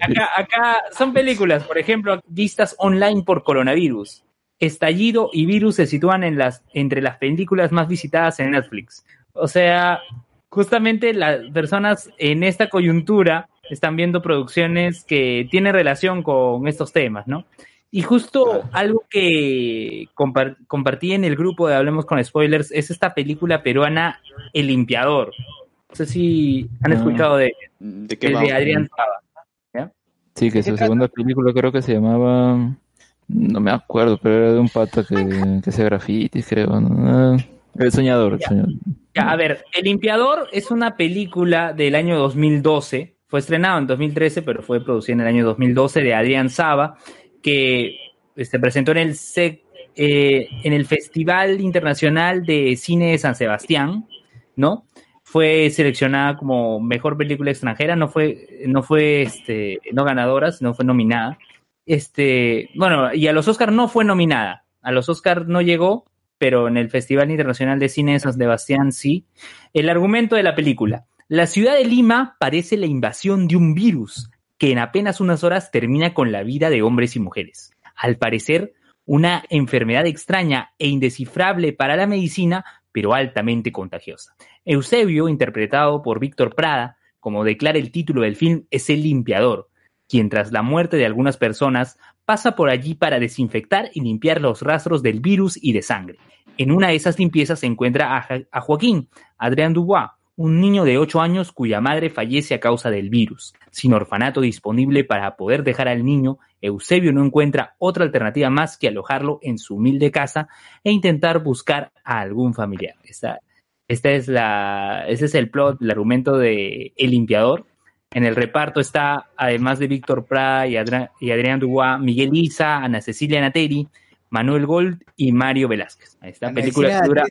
acá, acá son películas, por ejemplo, vistas online por coronavirus. Estallido y Virus se sitúan en las, entre las películas más visitadas en Netflix. O sea, justamente las personas en esta coyuntura están viendo producciones que tienen relación con estos temas, ¿no? Y justo algo que compar- compartí en el grupo de Hablemos con Spoilers es esta película peruana El Limpiador. No sé si han escuchado de, ¿De es de Adrián Saba. Sí, que su segunda película creo que se llamaba. No me acuerdo, pero era de un pata que, que grafitis, creo. ¿no? Ah, El soñador, el soñador. Ya, a ver, El Limpiador es una película del año 2012. Fue estrenado en 2013, pero fue producida en el año 2012 de Adrián Saba, que se presentó en el, SEC, eh, en el Festival Internacional de Cine de San Sebastián, ¿no? Fue seleccionada como mejor película extranjera, no fue, no fue, este, no ganadora, sino fue nominada. Este, bueno, y a los Oscars no fue nominada. A los Oscars no llegó, pero en el Festival Internacional de Cine de San Sebastián sí. El argumento de la película. La ciudad de Lima parece la invasión de un virus que en apenas unas horas termina con la vida de hombres y mujeres. Al parecer, una enfermedad extraña e indescifrable para la medicina, pero altamente contagiosa. Eusebio, interpretado por Víctor Prada, como declara el título del film, es el limpiador, quien tras la muerte de algunas personas pasa por allí para desinfectar y limpiar los rastros del virus y de sangre. En una de esas limpiezas se encuentra a, Joaquín, Adrián Dubois, un niño de 8 años cuya madre fallece a causa del virus. Sin orfanato disponible para poder dejar al niño, Eusebio no encuentra otra alternativa más que alojarlo en su humilde casa e intentar buscar a algún familiar. Esta, esta es la, ese es el plot, el argumento de El Limpiador. En el reparto está, además de Víctor Prada y, y Adrián Dubois, Miguel Isa, Ana Cecilia Nateri, Manuel Gold y Mario Velázquez. Esta película dura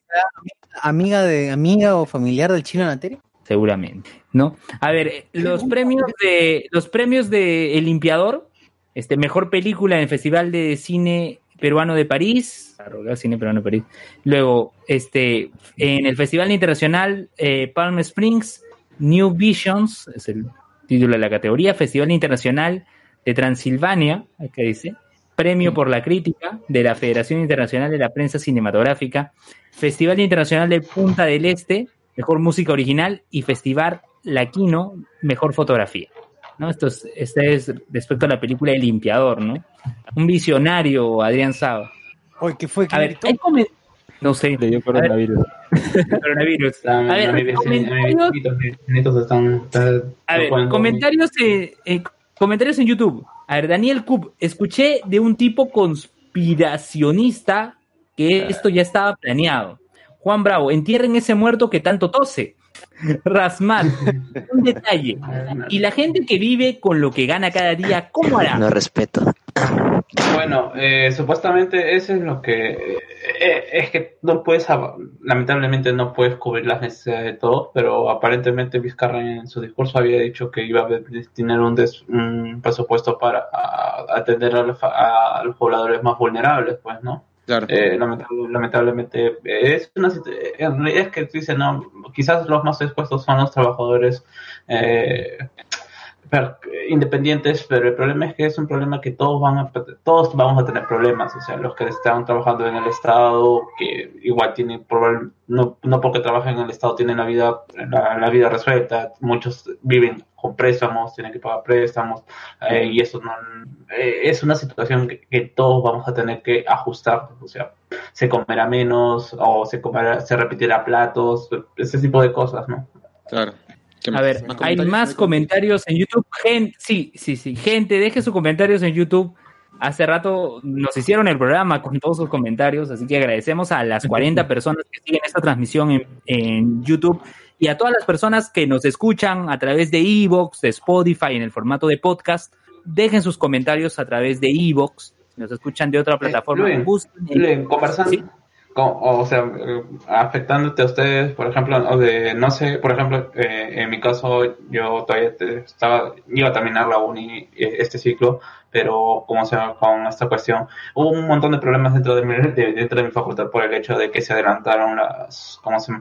amiga de amiga o familiar del chino Nateri. seguramente, ¿no? A ver, eh, los premios de los premios de El Limpiador, este mejor película en el Festival de Cine Peruano de París, Cine Peruano de París. Luego, este en el Festival Internacional eh, Palm Springs, New Visions, es el título de la categoría, Festival Internacional de Transilvania, acá dice, Premio por la Crítica de la Federación Internacional de la Prensa Cinematográfica, Festival Internacional de Punta del Este, Mejor Música Original y Festival Laquino, Mejor Fotografía. ¿no? Esto es, este es respecto a la película El Limpiador, ¿no? Un visionario, Adrián Saba. Oye, ¿qué fue? A ver, hay No sé. Le dio coronavirus. Coronavirus. A ver, comentarios, eh, eh, comentarios en YouTube. A ver, Daniel Cub, escuché de un tipo conspiracionista que esto ya estaba planeado. Juan Bravo, entierren ese muerto que tanto tose. Rasmat, un detalle. Y la gente que vive con lo que gana cada día, ¿cómo hará? No respeto. Bueno, eh, supuestamente eso es lo que eh, es que no puedes, lamentablemente no puedes cubrir las necesidades de todos, pero aparentemente Vizcarra en su discurso había dicho que iba a destinar un, un presupuesto para atender a los, a los pobladores más vulnerables, pues, ¿no? Claro. Eh, lamentablemente es una en realidad es que dicen no quizás los más expuestos son los trabajadores eh, independientes, pero el problema es que es un problema que todos van a, todos vamos a tener problemas, o sea, los que están trabajando en el Estado, que igual tienen, no, no porque trabajen en el Estado tienen la vida, la, vida resuelta, muchos viven con préstamos, tienen que pagar préstamos, eh, y eso no, eh, es una situación que, todos vamos a tener que ajustar, o sea, se comerá menos, o se comerá, se repetirá platos, ese tipo de cosas, ¿no? Claro. A ver, hay más comentarios en YouTube. Gente, sí, sí, sí. Gente, deje sus comentarios en YouTube. Hace rato nos hicieron el programa con todos sus comentarios, así que agradecemos a las 40 personas que siguen esta transmisión en, en YouTube y a todas las personas que nos escuchan a través de Evox, de Spotify, en el formato de podcast. Dejen sus comentarios a través de Evox. Si nos escuchan de otra plataforma, eh, conversando, o sea, eh, afectándote a ustedes, por ejemplo, o de, no sé, por ejemplo, eh, en mi caso, yo todavía estaba, iba a terminar la uni eh, este ciclo, pero como se con esta cuestión, hubo un montón de problemas dentro de mi, dentro de mi facultad por el hecho de que se adelantaron las, ¿cómo se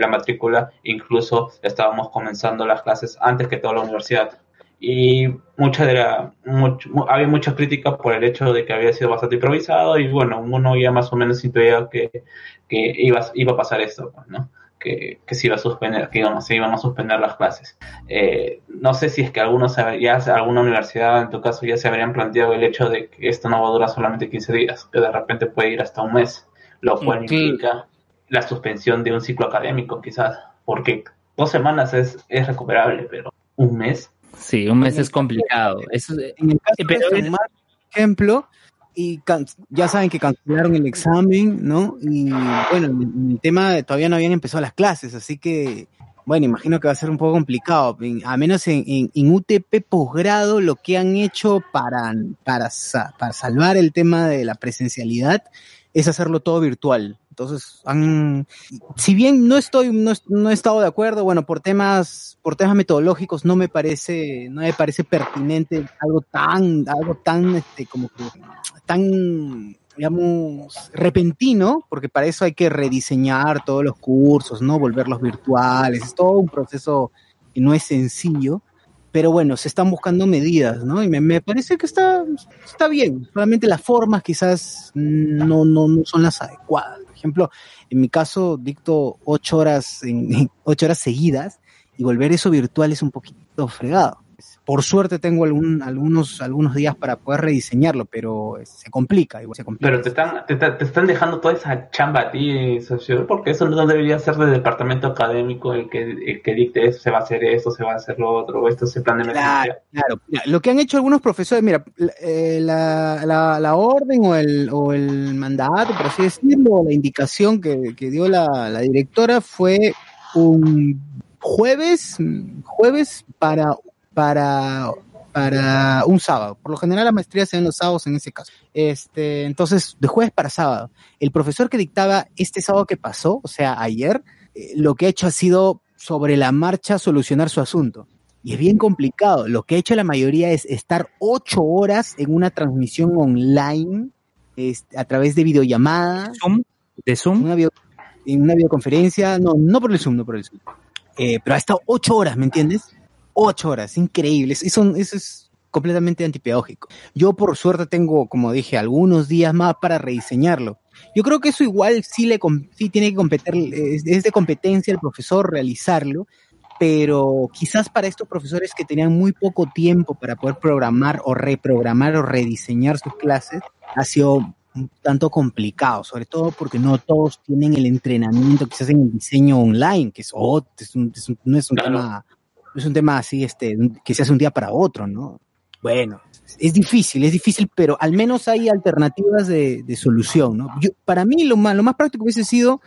la matrícula, incluso estábamos comenzando las clases antes que toda la universidad y mucha de la había mucha crítica por el hecho de que había sido bastante improvisado y bueno uno ya más o menos intuía que, que iba, iba a pasar esto pues, ¿no? que, que se iba a suspender que se iban a suspender las clases eh, no sé si es que algunos ya alguna universidad en tu caso ya se habrían planteado el hecho de que esto no va a durar solamente 15 días que de repente puede ir hasta un mes lo cual implica la suspensión de un ciclo académico quizás porque dos semanas es, es recuperable pero un mes Sí, un mes es complicado. Eso, en el caso pero de por ejemplo, y ya saben que cancelaron el examen, ¿no? Y bueno, el, tema todavía no habían empezado las clases, así que, bueno, imagino que va a ser un poco complicado. A menos en, en, UTP posgrado, lo que han hecho para, para, para salvar el tema de la presencialidad es hacerlo todo virtual. Entonces, han, si bien no estoy, no, he estado de acuerdo, bueno, por temas, por temas metodológicos no me parece, no me parece pertinente algo tan, algo tan, este, como que, tan, digamos, repentino, porque para eso hay que rediseñar todos los cursos, ¿no? Volverlos virtuales, es todo un proceso que no es sencillo pero bueno, se están buscando medidas, ¿no? Y me, parece que está, está bien, solamente las formas quizás no, no, no son las adecuadas. Ejemplo, en mi caso dicto ocho horas, en, ocho horas seguidas y volver eso virtual es un poquito fregado. Por suerte tengo algún, algunos, algunos días para poder rediseñarlo, pero se complica, igual se complica. Pero te están, te, están dejando toda esa chamba a ti, socio, porque eso no debería ser del departamento académico el que, el que dicte eso, se va a hacer esto, se va a hacer lo otro, esto se plan de Claro, claro. Lo que han hecho algunos profesores, mira, eh, la, la, la, orden o el, o el mandato, por así decirlo, la indicación que, que dio la, la directora fue un jueves, jueves para para, para un sábado. Por lo general la maestría se dan los sábados en ese caso. Este, entonces, de jueves para sábado. El profesor que dictaba este sábado que pasó, o sea, ayer, eh, lo que ha hecho ha sido sobre la marcha solucionar su asunto. Y es bien complicado. Lo que ha hecho la mayoría es estar ocho horas en una transmisión online este, a través de videollamada. ¿Zoom? ¿De Zoom? en una videoconferencia. No, no por el Zoom, no por el Zoom. Eh, pero ha estado ocho horas, ¿me entiendes? Ocho horas, increíble. Eso, eso es completamente antipedagógico. Yo por suerte tengo, como dije, algunos días más para rediseñarlo. Yo creo que eso igual sí, le, sí tiene que competir, es, de competencia el profesor realizarlo, pero quizás para estos profesores que tenían muy poco tiempo para poder programar o reprogramar o rediseñar sus clases, ha sido un tanto complicado, sobre todo porque no todos tienen el entrenamiento quizás en el diseño online, que es, oh, es, un, no es un tema es un tema así, este, que se hace un día para otro, ¿no? Bueno, es difícil, es difícil, pero al menos hay alternativas de, de solución, ¿no? Para mí lo más, lo más práctico hubiese sido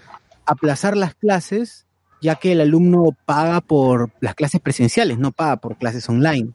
aplazar las clases, ya que el alumno paga por las clases presenciales, no paga por clases online.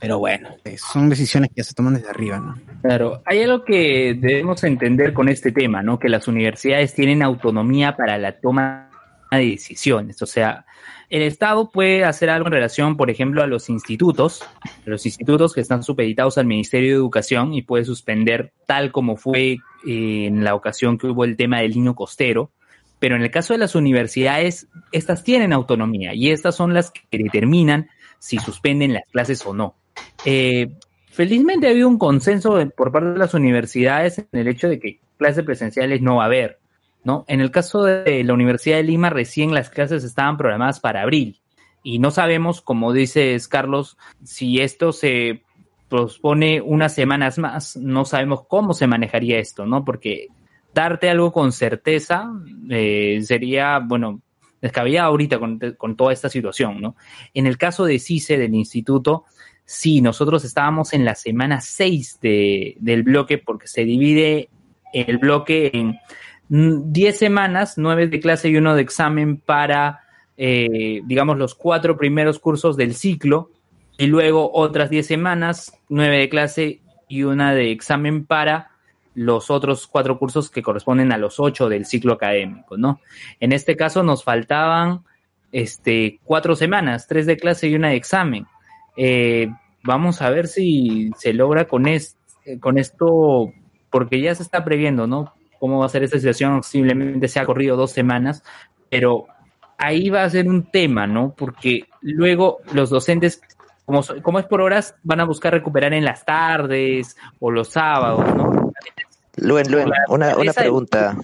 Pero bueno, eh, son decisiones que ya se toman desde arriba, ¿no? Claro, hay algo que debemos entender con este tema, ¿no? Que las universidades tienen autonomía para la toma de decisiones. O sea, el Estado puede hacer algo en relación, por ejemplo, a los institutos, los institutos que están supeditados al Ministerio de Educación y puede suspender tal como fue eh, en la ocasión que hubo el tema del lino costero. Pero en el caso de las universidades, estas tienen autonomía y estas son las que determinan si suspenden las clases o no. Eh, felizmente ha habido un consenso por parte de las universidades en el hecho de que clases presenciales no va a haber. En el caso de la Universidad de Lima, recién las clases estaban programadas para abril y no sabemos, como dices Carlos, si esto se pospone unas semanas más, no sabemos cómo se manejaría esto, ¿no? Porque darte algo con certeza eh, sería, bueno, descabellado ahorita con, con toda esta situación, ¿no? En el caso de CICE, del instituto, sí, nosotros estábamos en la semana 6 de, del bloque porque se divide el bloque en 10 semanas, 9 de clase y uno de examen para, eh, digamos, los cuatro primeros cursos del ciclo y luego otras 10 semanas, 9 de clase y una de examen para los otros cuatro cursos que corresponden a los ocho del ciclo académico, ¿no? En este caso nos faltaban este, cuatro semanas, tres de clase y una de examen. Eh, vamos a ver si se logra con, eh, con esto, porque ya se está previendo, ¿no? Cómo va a ser esta situación, posiblemente se ha corrido dos semanas, pero ahí va a ser un tema, ¿no? Porque luego los docentes, como, es por horas, van a buscar recuperar en las tardes o los sábados, ¿no? Luen, Luen, una, una pregunta.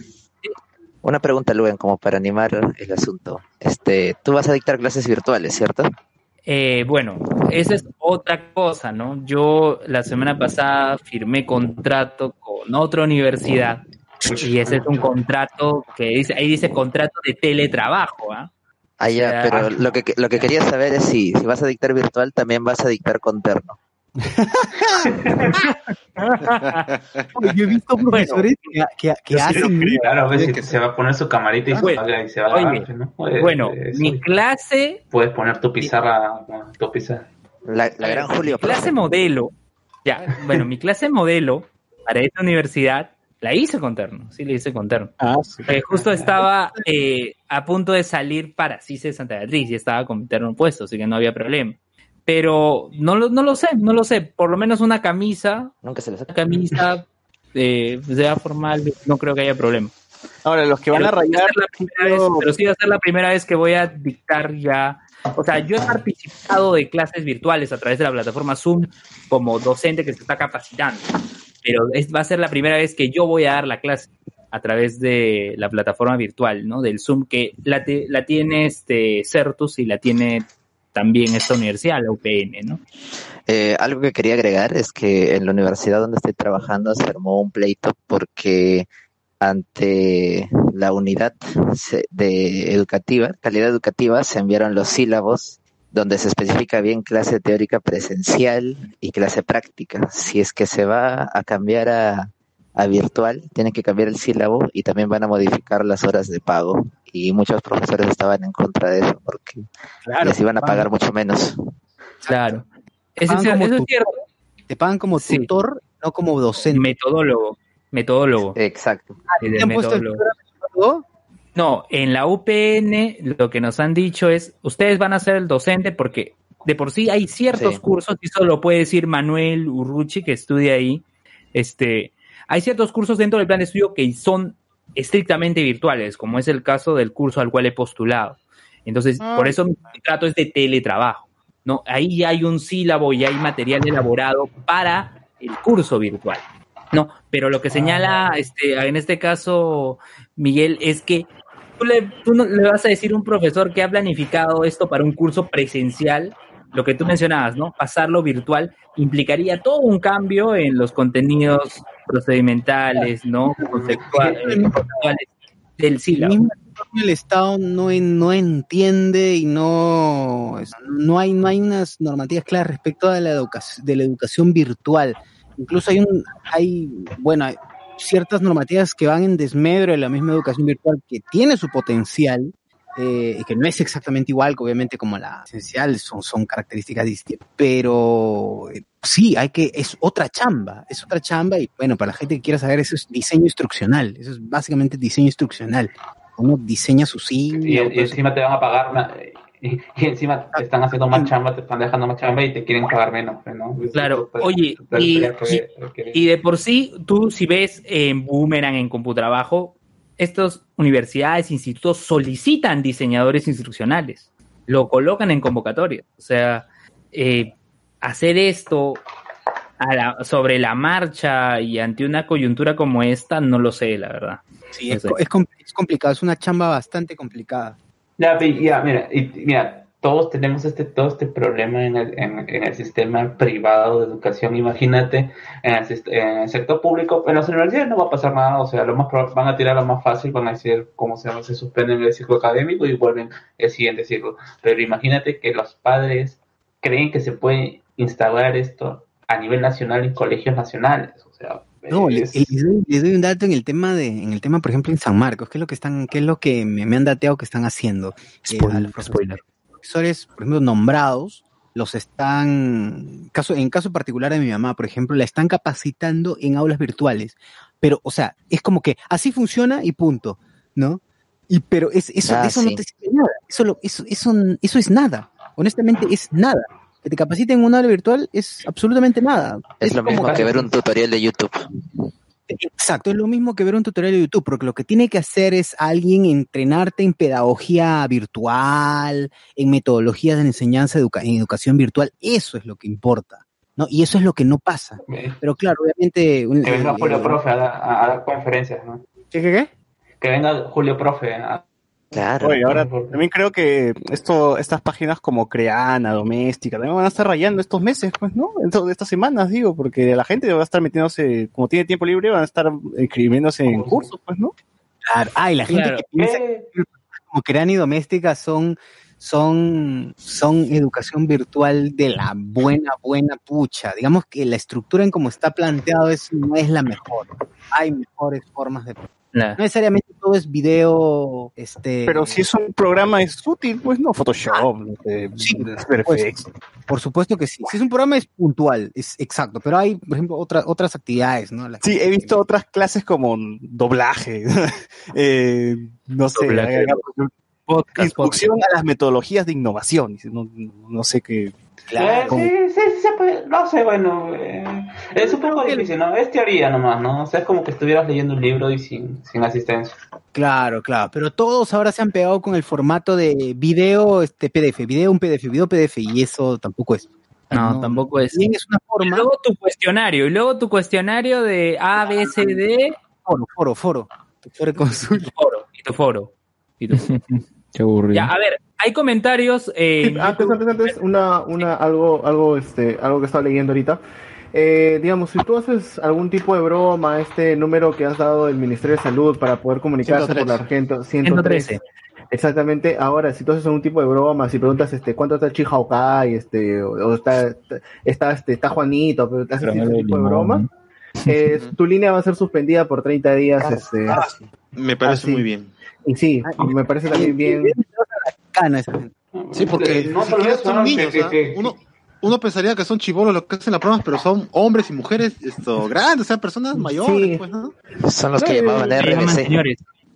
Una pregunta, Luen, como para animar el asunto. Este, tú vas a dictar clases virtuales, ¿cierto? Eh, bueno, esa es otra cosa, ¿no? Yo la semana pasada firmé contrato con otra universidad y ese es un contrato que dice, ahí dice contrato de teletrabajo, ¿ah? Ah, ya, O sea, pero lo que, lo que quería saber es si, si vas a dictar virtual, también vas a dictar con terno. Yo he visto profesores que, que- que hacen... Claro, ves si se va a poner su camarita y se Bueno, va, y se va a oye, grabar, ¿no? Bueno, mi clase, Puedes poner tu pizarra, tu pizarra. La, la gran Julio. mi clase modelo, ya, bueno, mi clase modelo para esta universidad la hice con terno, sí la hice con terno. Eh, justo estaba eh, a punto de salir para CICE Santa Beatriz y estaba con mi terno puesto, así que no había problema. Pero no lo, no lo sé, no lo sé. Por lo menos una camisa, Nunca se les una camisa eh, sea formal, no creo que haya problema. Ahora, los que van a Pero sí va rayar. primera vez- pero sí va a ser la primera vez que voy a dictar ya. O sea, yo he participado de clases virtuales a través de la plataforma Zoom como docente que se está capacitando, pero es, va a ser la primera vez que yo voy a dar la clase a través de la plataforma virtual, ¿no? Del Zoom, que la, tiene este Certus y la tiene también esta universidad, la UPN, ¿no? Eh, algo que quería agregar es que en la universidad donde estoy trabajando se armó un pleito porque ante la unidad de educativa, calidad educativa, se enviaron los sílabos donde se especifica bien clase teórica presencial y clase práctica. Si es que se va a cambiar a, a virtual, tienen que cambiar el sílabo y también van a modificar las horas de pago. Y muchos profesores estaban en contra de eso porque Claro, les iban a van- pagar mucho menos. Claro. Te Eso, es- cierto. Te pagan como tutor, no como docente. Metodólogo. Metodólogo. Exacto. ¿Te han puesto el metodólogo. No, en la UPN lo que nos han dicho es, ustedes van a ser el docente porque de por sí hay ciertos Sí. cursos, y eso lo puede decir Manuel Urruchi, que estudia ahí, este, hay ciertos cursos dentro del plan de estudio que son estrictamente virtuales, como es el caso del curso al cual he postulado. Entonces, Ah. por eso mi contrato es de teletrabajo, ¿no? Ahí ya hay un sílabo y hay material elaborado para el curso virtual. No, pero lo que señala este, en este caso, Miguel, es que tú, le, tú no le vas a decir a un profesor que ha planificado esto para un curso presencial, lo que tú mencionabas, ¿no? Pasarlo virtual implicaría todo un cambio en los contenidos procedimentales, ¿no? Conceptual- eh, conceptuales del sílabo. el Estado no, no entiende y no, no, hay, no hay unas normativas claras respecto a la, educación, de la educación virtual. Incluso hay, un, hay, bueno, ciertas normativas que van en desmedro de la misma educación virtual que tiene su potencial, eh, y que no es exactamente igual que obviamente como la esencial, son, son características distintas, pero eh, sí, hay que, es otra chamba, es otra chamba y bueno, para la gente que quiera saber, eso es diseño instruccional, eso es básicamente diseño instruccional. Uno diseña su Y, signo. y encima te van a pagar y, y encima te están haciendo más chamba, te están dejando más chamba y te quieren pagar menos, ¿no? Claro, oye, y, sería que- que- y de por sí, tú si ves en Boomerang, en Computrabajo, estas universidades, institutos solicitan diseñadores instruccionales, lo colocan en convocatoria. O sea, eh, hacer esto a la- sobre la marcha y ante una coyuntura como esta, no lo sé, la verdad. Sí, No es complicado, es una chamba bastante complicada. Ya, mira, todos tenemos este, todo este problema en el, en, el sistema privado de educación. Imagínate, en el, en el sector público, en las universidades no va a pasar nada, o sea, lo más van a tirar lo más fácil, van a decir cómo se, se suspenden el ciclo académico y vuelven el siguiente ciclo. Pero imagínate que los padres creen que se puede instaurar esto a nivel nacional en colegios nacionales, o sea, No, le- doy, un dato en el tema de, en el tema, por ejemplo, en San Marcos, ¿qué es lo que están, qué es lo que me, me han dateado que están haciendo? Eh, a los profesores, profesores, por ejemplo, nombrados, los están, caso, en caso particular de mi mamá, por ejemplo, la están capacitando en aulas virtuales. Pero, o sea, es como que así funciona y punto, ¿no? Y pero es, eso, Ah, eso no te sirve de nada. Eso, lo- eso, eso, eso es nada. Honestamente, es nada. Que te capaciten en un aula virtual es absolutamente nada. Es lo mismo que ver un tutorial de YouTube. Exacto, es lo mismo que ver un tutorial de YouTube, porque lo que tiene que hacer es alguien entrenarte en pedagogía virtual, en metodologías de enseñanza educa- en educación virtual, eso es lo que importa, ¿no? Y eso es lo que no pasa. Pero claro, obviamente... un- que venga eh, Julio eh, Profe a, dar- a- a dar conferencias, ¿no? ¿Qué, qué, qué? Que venga Julio Profe a, Claro. Oye, ahora también creo que esto, estas páginas como Creana, Doméstica, también van a estar rayando estos meses, pues, ¿no? Esto- estas semanas, digo, porque la gente va a estar metiéndose, como tiene tiempo libre, van a estar inscribiéndose en cursos, pues, ¿no? Claro. Ah, y la gente Claro. que piensa que como crean y doméstica son, son, son educación virtual de la buena, buena pucha. Digamos que la estructura en como está planteado es, no es la mejor. Hay mejores formas de... No necesariamente todo es video, este... Pero si es un programa es útil, pues, ¿no? Photoshop, eh, After Pues, Effects. por supuesto que sí. Si es un programa es puntual, es exacto. Pero hay, por ejemplo, otras otras actividades, ¿no? Las Sí, he visto otras clases como doblaje, eh, no sé, Doblaje. hay- hay- instrucción a las metodologías de innovación, no, no sé qué. Eh, sí, sí, sí, se puede, no sé, bueno, eh, es un poco difícil, ¿no? Es teoría nomás, ¿no? O sea, es como que estuvieras leyendo un libro y sin, sin asistencia. Claro, claro, pero todos ahora se han pegado con el formato de video, este PDF, video un PDF, video PDF, y eso tampoco es. No, tampoco es. Bien, es una forma. Y luego tu cuestionario, y luego tu cuestionario de A, B, C, D. Foro, foro, foro. Foro consulta. Tu foro. Y tu foro. Y tu foro. Qué aburrido. Ya, a ver, hay comentarios. eh, Sí, antes, antes, antes, una, una, algo, algo, este, algo que estaba leyendo ahorita. Eh, digamos, si tú haces algún tipo de broma a este número que has dado del Ministerio de Salud para poder comunicarse 113. por la gente 113. 113. Exactamente. Ahora, si tú haces algún tipo de broma, si preguntas este cuánto está Chihuahua, este, o, o está, está, este, está Juanito, pero te haces ese tipo de broma, eh, tu línea va a ser suspendida por 30 días. Este, Me parece así. muy bien. Y sí, me parece también bien. Sí, porque No, son no, niños. que- que- uno, uno pensaría que son chivolos los que hacen las pruebas, pero son hombres y mujeres esto, grandes, o sea, personas mayores. Sí. Pues, ¿no? Son los No, que y- llamaban RBC.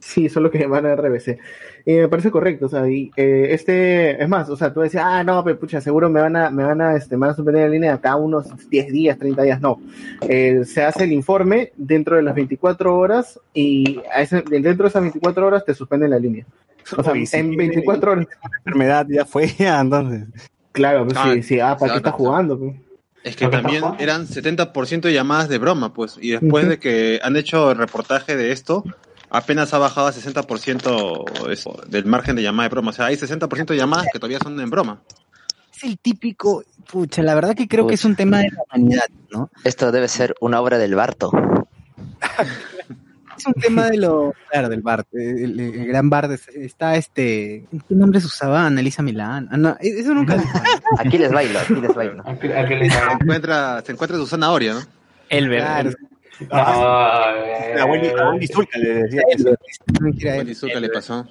Sí, son los que llaman RBC. Y me parece correcto, o sea, y, eh, este, es más, o sea, tú decías, ah, no, pero pucha, seguro me van a, me van a, este, me van a suspender la línea acá unos 10 días, 30 días, no. Eh, se hace el informe dentro de las 24 horas y a ese- dentro de esas 24 horas te suspenden la línea. O sea, en 24 horas. La enfermedad ya fue, ya, entonces. Claro, pues Ah, sí, sí, ah, ¿para qué estás jugando? pues? Es que también eran 70% de llamadas de broma, pues, y después de que han hecho el reportaje de esto, apenas ha bajado a 60% eso, del margen de llamada de broma. O sea, hay 60% de llamadas que todavía son en broma. Es el típico, pucha, la verdad que creo que es un tema de la humanidad, ¿no? Esto debe ser una obra del Barto. Es un tema de lo, claro, del bar, el, el gran bar, de- está este, ¿qué nombre se usaba? Analisa Milán. Ah, no, eso nunca. Aquí les bailo, aquí les bailo. Se encuentra, se encuentra su zanahoria, ¿no? El Claro. La Wendy, la Wendy Zulka le decía eso. Wendy Zulka le pasó.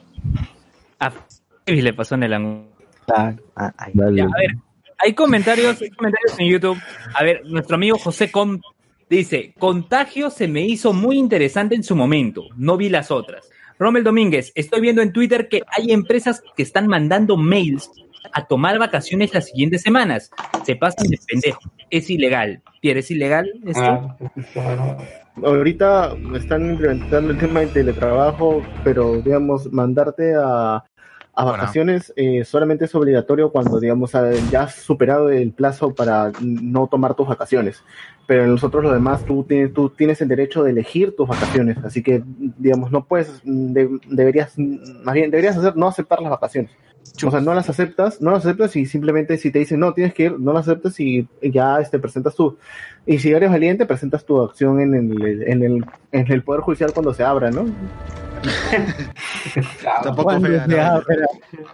A F- le pasó en el ángulo. Ah, a ver, hay comentarios, hay comentarios en YouTube. A ver, nuestro amigo José Com dice, Contagio se me hizo muy interesante en su momento, no vi las otras. Rommel Domínguez, estoy viendo en Twitter que hay empresas que están mandando mails a tomar vacaciones las siguientes semanas. Se pasan de pendejo. Es ilegal. Pierre, ¿es ilegal esto? Ahorita están implementando el tema del teletrabajo, pero digamos, mandarte a, a vacaciones eh, solamente es obligatorio cuando, digamos, ya has superado el plazo para no tomar tus vacaciones. Pero nosotros lo demás, tú tienes, tú tienes el derecho de elegir tus vacaciones. Así que, digamos, no puedes, de- deberías, más bien, deberías hacer no aceptar las vacaciones. O sea, no las aceptas, no las aceptas y simplemente si te dicen no, tienes que ir, no las aceptas y ya este, presentas tu, y si eres valiente, presentas tu acción en el, en el, en el Poder Judicial cuando se abra, ¿no? Tampoco Cuando fea, se ¿no?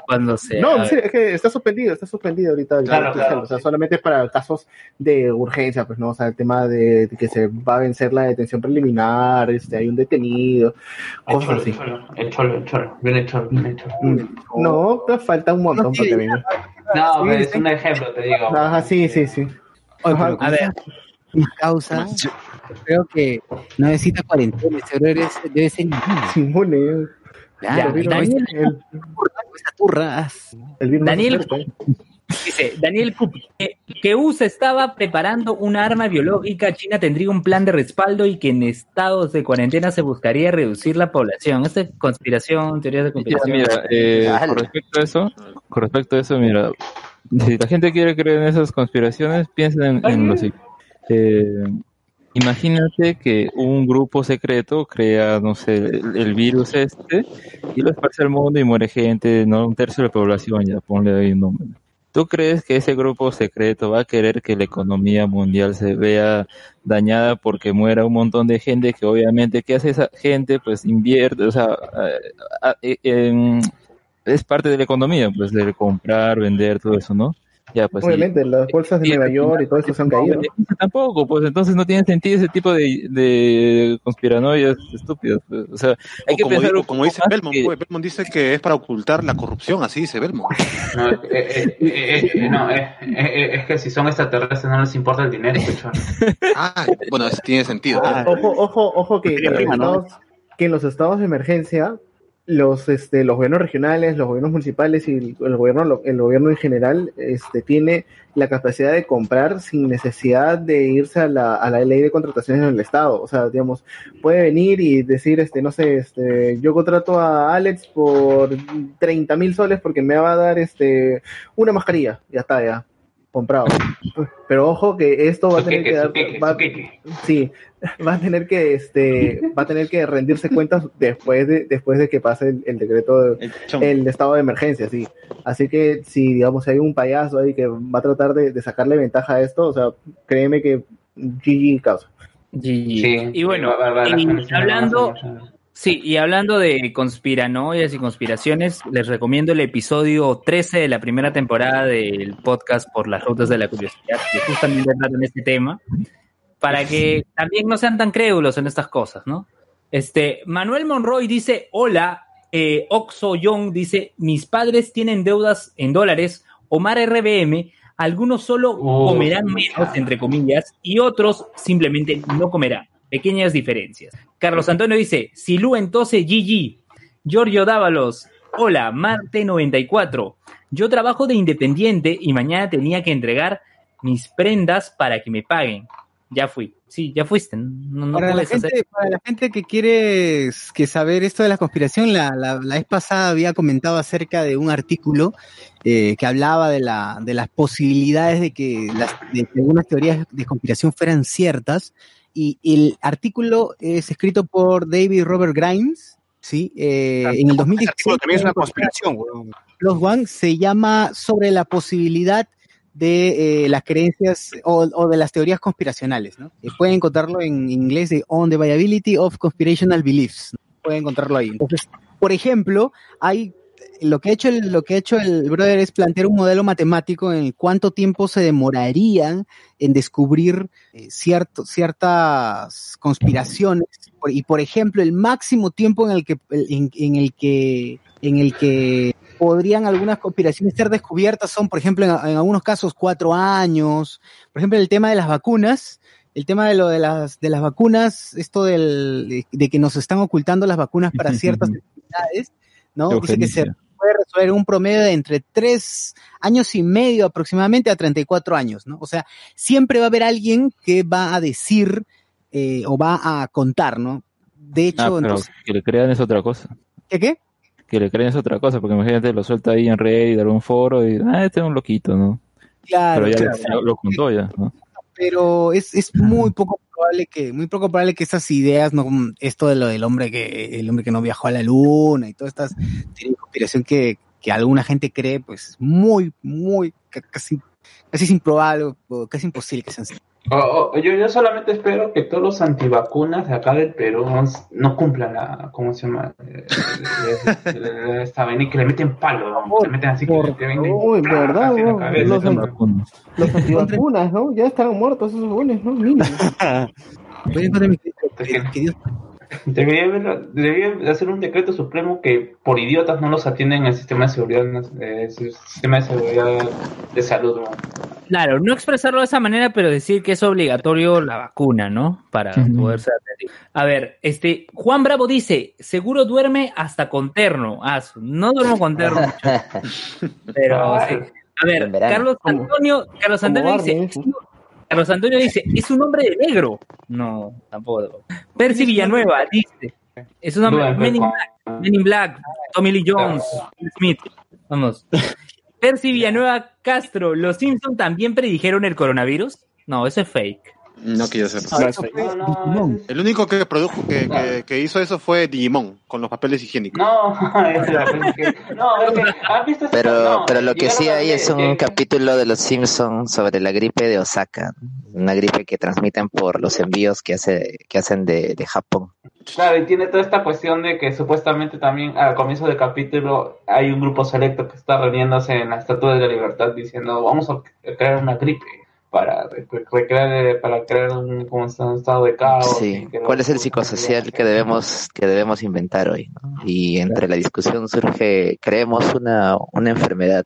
Cuando sea. No, sí, es que está suspendido, está suspendido ahorita Claro, claro, o sea, solamente para casos de urgencia, pues no, o sea, el tema de, de que se va a vencer la detención preliminar, este, hay un detenido, El cosas cholo, así. el cholo, el cholo, el cholo, bien el cholo, bien el cholo. Mm, No, te falta un montón para que venga. No, es un ejemplo, te digo. Ajá, sí, sí, sí. Ajá. A ver, causa, creo que no necesita cuarentena, ese es- debe ser. Claro, El virus- Daniel, el- Daniel- fuerte. Dice Daniel Kup, que, que USA estaba preparando una arma biológica, China tendría un plan de respaldo y que en estados de cuarentena se buscaría reducir la población. Esta es conspiración, teorías de Ya, conspiración. mira, eh, con respecto a eso, con respecto a eso, mira, si la gente quiere creer en esas conspiraciones, piensen en, en lo siguiente. Eh, imagínate que un grupo secreto crea, no sé, el, virus este y lo esparce al mundo y muere gente, no un tercio de la población, ya ponle ahí un número. ¿Tú crees que ese grupo secreto va a querer que la economía mundial se vea dañada porque muera un montón de gente que obviamente, ¿qué hace esa gente? Pues invierte, o sea, eh, eh, em, es parte de la economía, pues de comprar, vender, todo eso, ¿no? Ya, pues. Obviamente, las bolsas de Nueva York y todo eso se han caído. Tampoco, pues entonces no tiene sentido ese tipo de, de conspiranoias estúpidas. pues. O sea, hay O que como, pensar di- un como dice Belmont, que- pues, Belmont dice que es para ocultar la corrupción, así dice Belmont. No, eh, eh, eh, eh, no, eh, eh, es que si son extraterrestres no les importa el dinero, pues. Ah, bueno, eso tiene sentido. Ah, ojo, ojo, ojo que, Materia en los ¿no? estados, que en los estados de emergencia los este los gobiernos regionales, los gobiernos municipales y el, gobierno el gobierno en general este tiene la capacidad de comprar sin necesidad de irse a la, a la ley de contrataciones del estado, o sea, digamos, puede venir y decir este no sé, este yo contrato a Alex por 30 mil soles porque me va a dar este una mascarilla, ya está ya comprado. Pero ojo que esto va a tener que dar, va- sí, va a tener que este va a tener que rendirse cuentas después de después de que pase el, el decreto de- el, estado de emergencia, sí. Así que si digamos hay un payaso ahí que va a tratar de, de sacarle ventaja a esto, o sea, créeme que GG causa. y bueno, va- va- va- y va- hablando, sí, y hablando de conspiranoias y conspiraciones, les recomiendo el episodio 13 de la primera temporada del podcast por las rutas de la curiosidad, que justamente tratan este tema, para que también no sean tan crédulos en estas cosas, ¿no? Este, Manuel Monroy dice, hola, eh, Oxo Young dice, mis padres tienen deudas en dólares, Omar RBM, algunos solo Oh, comerán menos, entre comillas, y otros simplemente no comerán. Pequeñas diferencias. Carlos Antonio dice, Silú entonces GG. Giorgio Dávalos, hola, Marte94. Yo trabajo de independiente y mañana tenía que entregar mis prendas para que me paguen. Ya fui. Sí, ya fuiste. No, no para, la gente, hacer. para la gente que quiere que saber esto de la conspiración, la, la, la vez pasada había comentado acerca de un artículo eh, que hablaba de, la, de las posibilidades de que, las, de que algunas teorías de conspiración fueran ciertas. Y el artículo es escrito por David Robert Grimes, ¿sí? Eh, en el 2016. también es una conspiración, weón. Plus One se llama sobre la posibilidad de eh, las creencias o, o de las teorías conspiracionales, ¿no? Eh, pueden encontrarlo en inglés de On the Viability of Conspirational Beliefs. ¿no? Pueden encontrarlo ahí. Entonces, por ejemplo, hay lo que ha hecho el, lo que ha hecho el brother es plantear un modelo matemático en el cuánto tiempo se demorarían en descubrir eh, cierto, ciertas conspiraciones y por ejemplo el máximo tiempo en el que en, en el que en el que podrían algunas conspiraciones ser descubiertas son, por ejemplo, en, en algunos casos cuatro años. Por ejemplo, el tema de las vacunas, el tema de lo de las de las vacunas, esto del, de, de que nos están ocultando las vacunas para ciertas enfermedades, ¿no? Dice que se puede resolver un promedio de entre tres años y medio aproximadamente a 34 años, ¿no? O sea, siempre va a haber alguien que va a decir eh, o va a contar, ¿no? De hecho, Ah, pero entonces, que le crean es otra cosa. ¿qué qué? Que le crean es otra cosa, porque imagínate, lo suelta ahí en Reddit, de algún foro, y, ah, este es un loquito, ¿no? Claro, pero ya claro. lo, lo contó ya, ¿no? Pero es, es muy poco probable que muy poco probable que esas ideas no esto de lo del hombre que el hombre que no viajó a la luna y todas estas teorías de conspiración que, que alguna gente cree pues muy muy ca- casi casi es improbable o casi imposible que sean yo, yo solamente espero que todos los antivacunas de acá del Perú no, cumplan la, ¿cómo se llama? Eh, eh, eh, Esta vaina y que le meten palo, ¿no? le meten así que le venden Uy, verdad, en la. Los, an- los antivacunas, ¿no? Ya están muertos esos buenos, ¿no? Mínimo. Debería, haber- debería hacer un decreto supremo que por idiotas no los atienden en el sistema de seguridad, eh, sistema de seguridad de salud. ¿no? Claro, no expresarlo de esa manera, pero decir que es obligatorio la vacuna, ¿no? Para poder ser atendido. A ver, este, Juan Bravo dice, seguro duerme hasta con terno. Ah, no duermo con terno. pero sí. A ver. Carlos Antonio, Carlos Antonio dice, Carlos Antonio dice, es un hombre de negro. No, tampoco. Percy Villanueva dice, es un hombre, Duerme Men in Black, Men in Black, Tommy Lee Jones, Smith. Vamos. Percy Villanueva Castro, ¿los Simpson también predijeron el coronavirus? No, eso es fake. No que yo sepa. No, eso fue Digimon. El único que produjo, que, que, que hizo eso fue Digimon, con los papeles higiénicos. No, es la- que- no, es que, ¿has visto Pero, no, pero lo que sí hay es un que- capítulo de Los Simpsons sobre la gripe de Osaka, una gripe que transmiten por los envíos que hace que hacen de, de Japón. Claro, y tiene toda esta cuestión de que supuestamente también al comienzo del capítulo hay un grupo selecto que está reuniéndose en la Estatua de la Libertad diciendo vamos a crear una gripe para re- recrear, para crear un, como un estado de caos. Sí. que ¿Cuál es el psicosocial que debemos que debemos inventar hoy? no? Y entre la discusión surge creemos una una enfermedad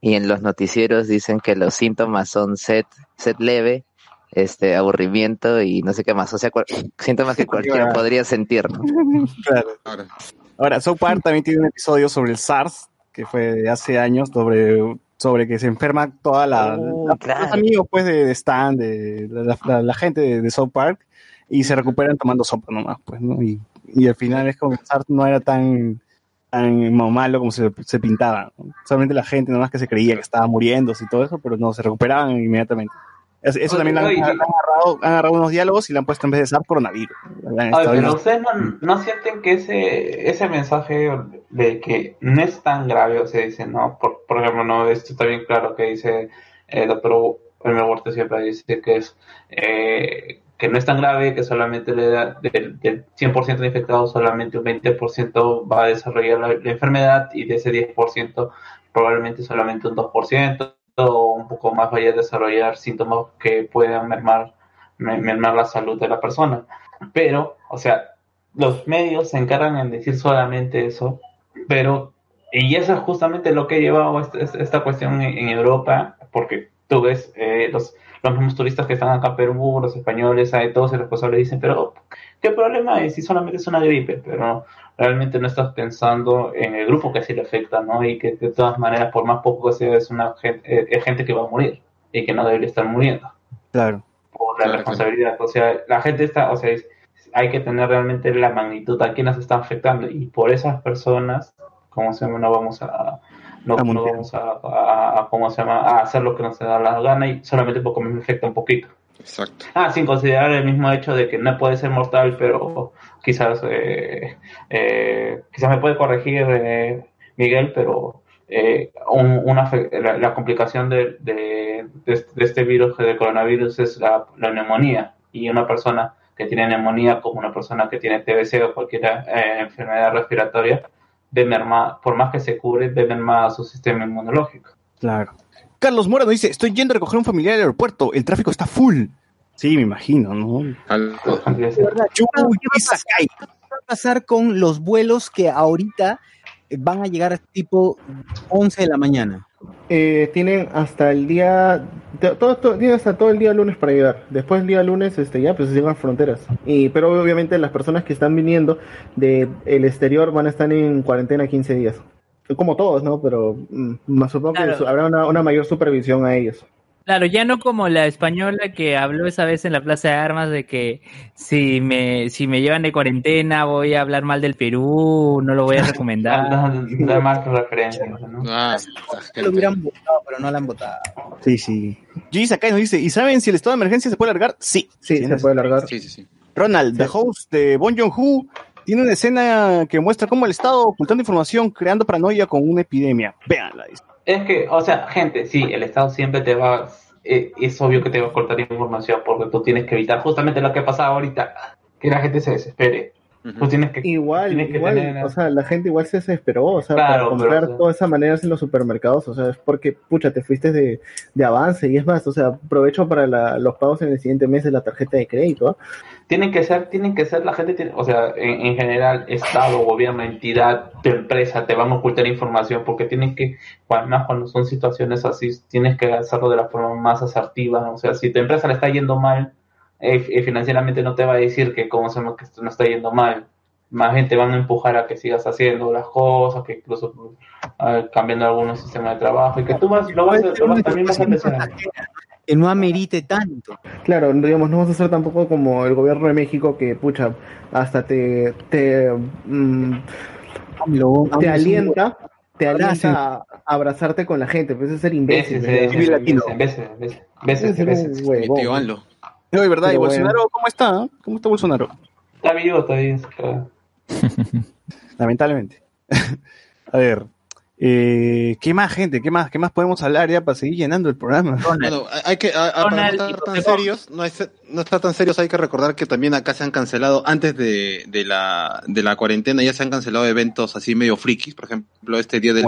y en los noticieros dicen que los síntomas son sed sed leve este aburrimiento y no sé qué más, o sea, cual- síntomas que cualquiera podría sentir, ¿no? Claro. Ahora, South Park también tiene un episodio sobre el SARS, que fue de hace años, sobre, sobre que se enferma toda la, la- los amigos pues de, de Stan, de la, la- la gente de, de South Park, y se recuperan tomando sopa nomás, pues, ¿no? Y, y al final es como SARS no era tan, tan malo como se, se pintaba. ¿no? Solamente la gente nomás que se creía que estaba muriéndose y todo eso, pero no, se recuperaban inmediatamente. Eso también han, Oye, han agarrado, han agarrado unos diálogos y le han puesto en vez de SARS coronavirus. Pero ustedes no, no sienten que ese, ese mensaje de que no es tan grave, o sea, dice, no, por, por ejemplo, no, esto está bien claro que dice el doctor Elmer Huerta siempre dice que es eh, que no es tan grave, que solamente le da del, del 100% de infectados, solamente un 20% va a desarrollar la, la enfermedad y de ese 10% probablemente solamente un 2% o un poco más vaya a desarrollar síntomas que puedan mermar, me- mermar la salud de la persona. Pero, o sea, los medios se encargan en decir solamente eso, pero, y eso es justamente lo que ha llevado esta, esta- esta cuestión en, en Europa, porque tú ves eh, los, los mismos turistas que están acá en Perú, los españoles, hay todos los responsables dicen, pero, ¿qué problema es si solamente es una gripe? Pero realmente no estás pensando en el grupo que sí le afecta, ¿no? Y que de todas maneras, por más poco que sea, es una gente, eh, es gente que va a morir y que no debería estar muriendo Claro. por la responsabilidad. O sea, la gente está, o sea, es- hay que tener realmente la magnitud a quienes están afectando y por esas personas, como se llama, no vamos a no, no vamos a, a- a- ¿cómo se llama? a hacer lo que nos da la gana y solamente porque me afecta un poquito. Exacto. Ah, sin considerar el mismo hecho de que no puede ser mortal, pero quizás eh, eh, quizás me puede corregir eh, Miguel, pero eh, un- una, la, la complicación de, de, de este- de este virus, del coronavirus, es la, la neumonía. Y una persona que tiene neumonía, como una persona que tiene TBC o cualquier eh, enfermedad respiratoria, de merma, por más que se cure, de mermar su sistema inmunológico. Claro. Carlos Mora nos dice, estoy yendo a recoger a un familiar al aeropuerto, el tráfico está full. Sí, me imagino, ¿no? ¿qué va a pasar? ¿Qué va a con los vuelos que ahorita van a llegar tipo 11 de la mañana. Eh, tienen hasta el día to- todo, todo- tienen hasta todo el día lunes para llegar después del día lunes este ya pues llegan fronteras y pero obviamente las personas que están viniendo de el exterior van a estar en cuarentena 15 días como todos no pero mm, más supongo que Claro. habrá una, una mayor supervisión a ellos Claro, ya no como la española que habló esa vez en la Plaza de Armas de que si me, si me llevan de cuarentena voy a hablar mal del Perú, no lo voy a recomendar. Da más referencias, ¿no? Ah, Lo hubieran votado, pero no la han votado. Sí, sí. G Sakai nos dice, ¿y saben si el estado de emergencia se puede alargar? Sí. sí se puede alargar Sí, sí, sí. Ronald, the host de Bon Joon-ho, tiene una escena que muestra cómo el Estado ocultando información, creando paranoia con una epidemia. Véanla. dice. Es que, o sea, gente, sí, el Estado siempre te va, eh, es obvio que te va a cortar información porque tú tienes que evitar justamente lo que pasa ahorita, que la gente se desespere. Tú tienes que, igual tienes que igual tener- o sea la gente igual se desesperó o sea Claro, para comprar pero, o sea- todas esas maneras en los supermercados o sea es porque pucha te fuiste de, de avance y es más o sea aprovecho para la- los pagos en el siguiente mes de la tarjeta de crédito ¿ah? Tienen que ser, tienen que ser, la gente tiene, o sea, en, en general, Estado, gobierno, entidad, tu empresa, te van a ocultar información porque tienen que, además cuando son situaciones así, tienes que hacerlo de la forma más asertiva, o sea, si tu empresa le está yendo mal, eh, eh, financieramente no te va a decir que como se que esto no está yendo mal, más gente van a empujar a que sigas haciendo las cosas, que incluso eh, cambiando algunos sistemas de trabajo, y que tú vas, lo vas, a- lo vas- también vas a empezar. Que no amerite tanto. Claro, digamos, no vamos a ser tampoco como el gobierno de México que, pucha, hasta te, te, mm, te alienta, te alienta a, a abrazarte con la gente, pues es ser imbécil. Veces, veces. No, de verdad, ¿y Pero Bolsonaro cómo está? ¿Cómo está Bolsonaro? Está vivo todavía. claro. Lamentablemente. a ver, eh, ¿qué más, gente? ¿Qué más? ¿Qué más podemos hablar ya para seguir llenando el programa? Bueno, hay que, a- a- para no estar tan serios, no, es- no estar tan serios, hay que recordar que también acá se han cancelado, antes de, de la, de la cuarentena, ya se han cancelado eventos así medio frikis, por ejemplo, este día del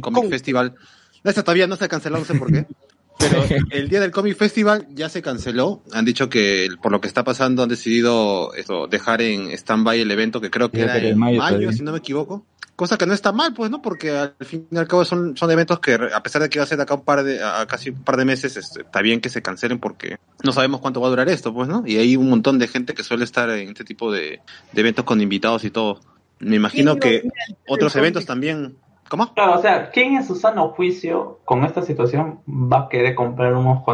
Comic. Festival. No, este todavía no se ha cancelado, no sé por qué. Pero el día del Comic Festival ya se canceló. Han dicho que por lo que está pasando han decidido esto, dejar en stand-by el evento que creo que era que en mayo si no me equivoco. Cosa que no está mal, pues, ¿no? Porque al fin y al cabo son, son eventos que, a pesar de que va a ser de acá un par de, a casi un par de meses, este, está bien que se cancelen porque no sabemos cuánto va a durar esto, pues, ¿no? Y hay un montón de gente que suele estar en este tipo de, de eventos con invitados y todo. Me imagino que otros eventos también. ¿Cómo? Claro, o sea, ¿quién en su sano juicio con esta situación va a querer comprar unos,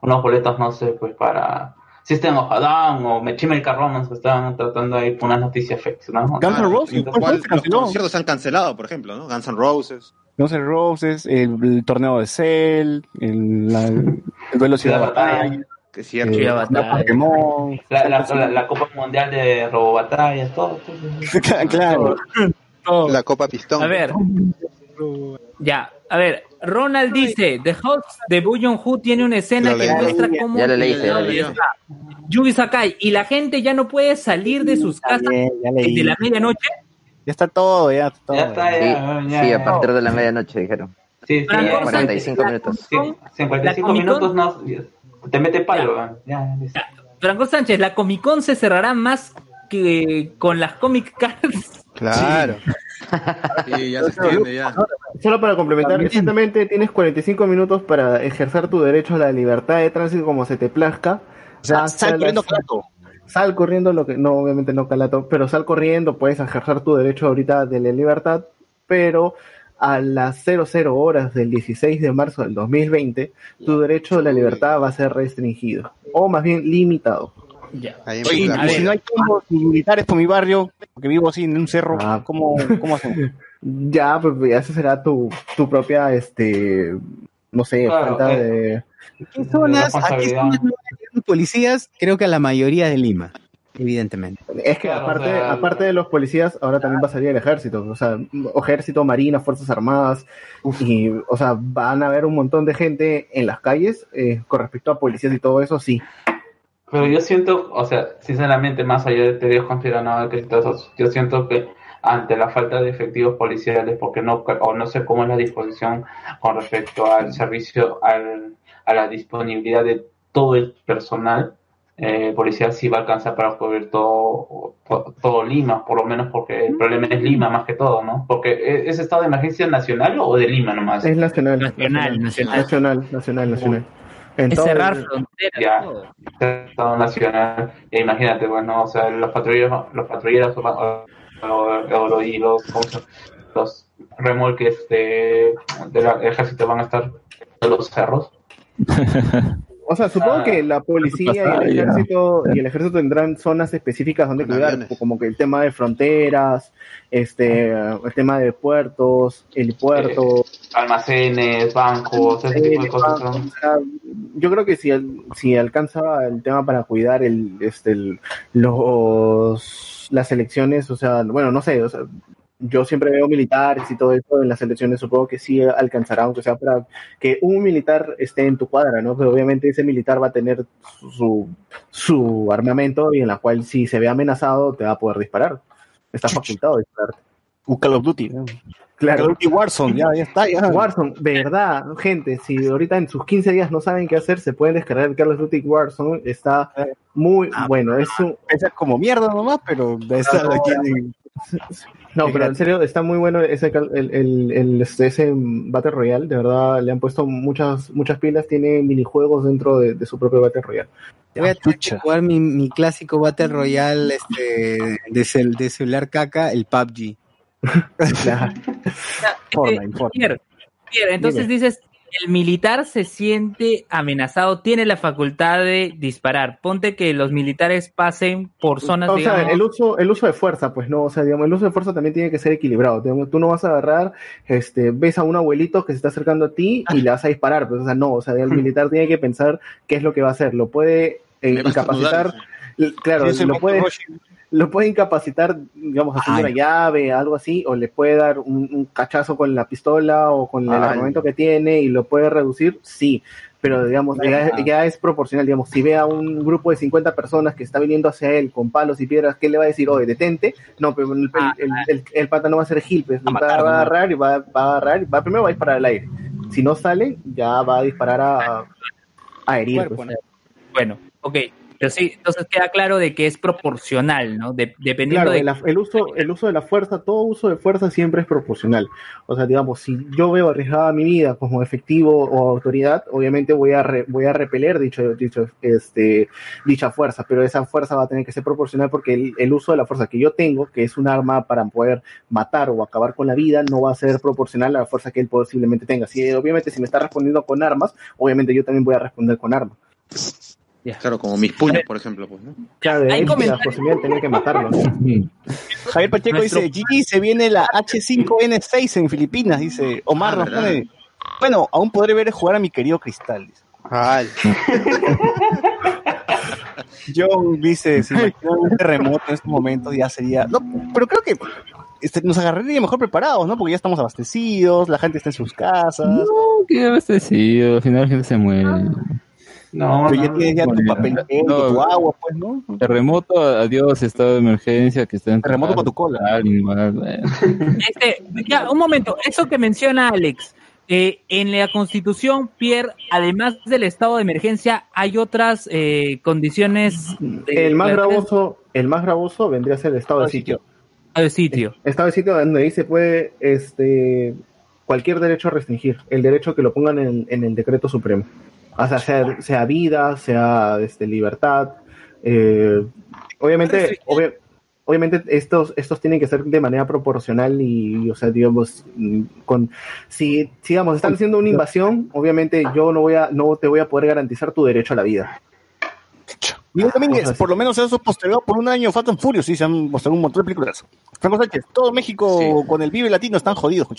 unos boletos, no sé, pues para System of a Down o Chemical Romance que estaban tratando ahí por unas noticias fake, ¿no? Guns N' Roses, los conciertos se han cancelado, por ejemplo, ¿no? Guns N' Roses. Guns N' Roses, el, el torneo de Cell, el, la- el duelo Ciudad Batalla, Batalla. Que cierto. eh, Batalla. Pokémon. La, la, la, la Copa Mundial de Robobatallas, todo. todo. claro. La Copa Pistón. A ver. Ya, a ver. Ronald dice, The Host de Buyon Hu tiene una escena que leí. muestra cómo Ya leíste, ya leí. Sakai y la gente ya no puede salir de sus casas leí. desde la medianoche. Ya está todo, ya está todo. Ya está, Sí, ya, ya, sí, ya. a partir de la medianoche dijeron. Sí, sí, Franco ya, Sánchez, 45 la minutos. sí, Comic Con- 55 la Comic minutos no, te mete palo, ya, ya, listo. Franco Sánchez, la Comic Con se cerrará más que con las Comic Cards. Claro. Sí, ya se extiende, ya. Solo para complementar, exactamente tienes 45 minutos para ejercer tu derecho a la libertad de tránsito como se te plazca. O sea, Hasta sal corriendo claro. Sal corriendo, lo que no, obviamente no calato, pero sal corriendo, puedes ejercer tu derecho ahorita de la libertad, pero a las 00 horas del 16 de marzo del 2020, tu derecho a la libertad va a ser restringido, o más bien limitado. Ya. Ahí Oye, si no hay combos ni militares por mi barrio, porque vivo así en un cerro, Ah. ¿cómo, cómo hacemos? Ya, pues ya esa será tu, tu propia, este, no sé, Claro, falta eh, de... ¿Qué zonas? ¿A qué responsabilidad. zonas no hay policías? Creo que a la mayoría de Lima, evidentemente. Es que Claro, aparte, o sea, aparte de los policías, ahora también va a salir el ejército, o sea, ejército, marina, fuerzas armadas, y, o sea, van a haber un montón de gente en las calles eh, con respecto a policías y todo eso, sí. Pero yo siento, o sea, sinceramente, más allá de teorías conspiranoicas y todo eso, yo siento que ante la falta de efectivos policiales, porque no, o no sé cómo es la disposición con respecto al servicio, al, a la disponibilidad de todo el personal, eh, policía sí va a alcanzar para cubrir todo, to- todo Lima, por lo menos porque el problema es Lima más que todo, ¿no? Porque ¿e- ¿es estado de emergencia nacional o de Lima nomás? Es nacional. Nacional, nacional. Nacional, nacional, nacional. Es todo cerrar fronteras. Ya. todo. Estado nacional. E imagínate, bueno, o sea, los patrulleros, los patrulleros o, o- o- o- y los, los remolques de, del ejército van a estar en los cerros. O sea, supongo Ah, que la policía y el ya. ejército y el ejército tendrán zonas específicas donde Con cuidar, aviones. como que el tema de fronteras, este, el tema de puertos, helipuertos, Almacenes, bancos, ese tipo de cosas. O sea, yo creo que si, si alcanza el tema para cuidar el, este, el- los, las elecciones, o sea, bueno, no sé, o sea, yo siempre veo militares y todo eso en las elecciones, supongo que sí alcanzará, aunque sea para que un militar esté en tu cuadra, ¿no? Pero obviamente ese militar va a tener su, su armamento y en la cual si se ve amenazado te va a poder disparar. Está facultado de disparar. Un Call of Duty. ¿no? Call Claro. of Duty Warzone, ya, ya está, ya. Warzone, verdad, gente, si ahorita en sus 15 días no saben qué hacer, se pueden descargar el Call of Duty Warzone, está muy bueno, es un... Pesa como mierda nomás, pero está No, aquí no. en- No, pero en serio, está muy bueno ese, cal- el, el, el- este- ese Battle Royale, de verdad, le han puesto muchas muchas pilas, tiene minijuegos dentro de, de su propio Battle Royale. Voy a tener que jugar mi, mi clásico Battle Royale este, de, cel- de celular caca, el PUBG. Pierre, Pierre, entonces Dime. dices, el militar se siente amenazado, tiene la facultad de disparar. Ponte que los militares pasen por zonas, o sea, digamos, el uso, el uso de fuerza, pues no, o sea, digamos, el uso de fuerza también tiene que ser equilibrado. Digamos, tú no vas a agarrar, este, ves a un abuelito que se está acercando a ti y le vas a disparar, pues, o sea, no, o sea, el militar tiene que pensar qué es lo que va a hacer. Lo puede eh, incapacitar, claro, Sí, lo puede. Lo puede incapacitar, digamos, haciendo Ay. una llave, algo así, o le puede dar un, un cachazo con la pistola o con el Ay. armamento que tiene y lo puede reducir, sí. Pero, digamos, ya, ya es proporcional. Digamos, si ve a un grupo de 50 personas que está viniendo hacia él con palos y piedras, ¿qué le va a decir? Oye, detente. No, pero el, el, el, el- el pata no va a ser gil, pues, va, a agarrar y va, va a agarrar, va, primero va a disparar al aire. Si no sale, ya va a disparar a, a herir. Pues. ¿no? bueno, ok, pero sí, entonces queda claro de que es proporcional, ¿no? De- dependiendo Claro, de... el, el uso, el uso de la fuerza, todo uso de fuerza siempre es proporcional. O sea, digamos, si yo veo arriesgada mi vida como efectivo o autoridad, obviamente voy a re- voy a repeler dicho, dicho, este, dicha fuerza, pero esa fuerza va a tener que ser proporcional porque el, el uso de la fuerza que yo tengo, que es un arma para poder matar o acabar con la vida, no va a ser proporcional a la fuerza que él posiblemente tenga. Si, obviamente, si me está respondiendo con armas, obviamente yo también voy a responder con armas. Claro, como mis puños, por ejemplo, pues, ¿no? Claro, de Hay ahí la posibilidad de tener que matarlo. Javier Pacheco Nuestro- dice, Gigi, se viene la H5N6 en Filipinas, dice Omar Ah, nos ¿verdad? pone, bueno, aún podré ver jugar a mi querido Cristal. John dice, si un terremoto en estos momentos ya sería... No, pero creo que este, nos agarraría mejor preparados, ¿no? Porque ya estamos abastecidos, la gente está en sus casas, No, que abastecido, al final la gente se muere. No, pero ya no. tienes ya tu papel no, tu agua, pues, ¿no? Terremoto, adiós, estado de emergencia, que está en Terremoto para tu cola. Bueno. Este, ya, un momento, eso que menciona Alex, eh, en la Constitución, Pierre, además del estado de emergencia, hay otras eh, condiciones de El más gravoso, el más gravoso vendría a ser el estado de sitio. de sitio. Estado de sitio donde ahí se puede este cualquier derecho a restringir, el derecho que lo pongan en, en el decreto supremo. O sea, sea, sea vida, sea este, libertad. eh, obviamente, obvia- obviamente estos, estos tienen que ser de manera proporcional y, o sea, digamos, mm, con si, si digamos, están haciendo una invasión, obviamente yo no voy a, no te voy a poder garantizar tu derecho a la vida. Miguel Domínguez, Cosas por lo menos eso postergado por un año Fast and Furious, sí, se han postergado un montón de películas. Franco Sánchez, todo México con el Vive Latino están jodidos, con.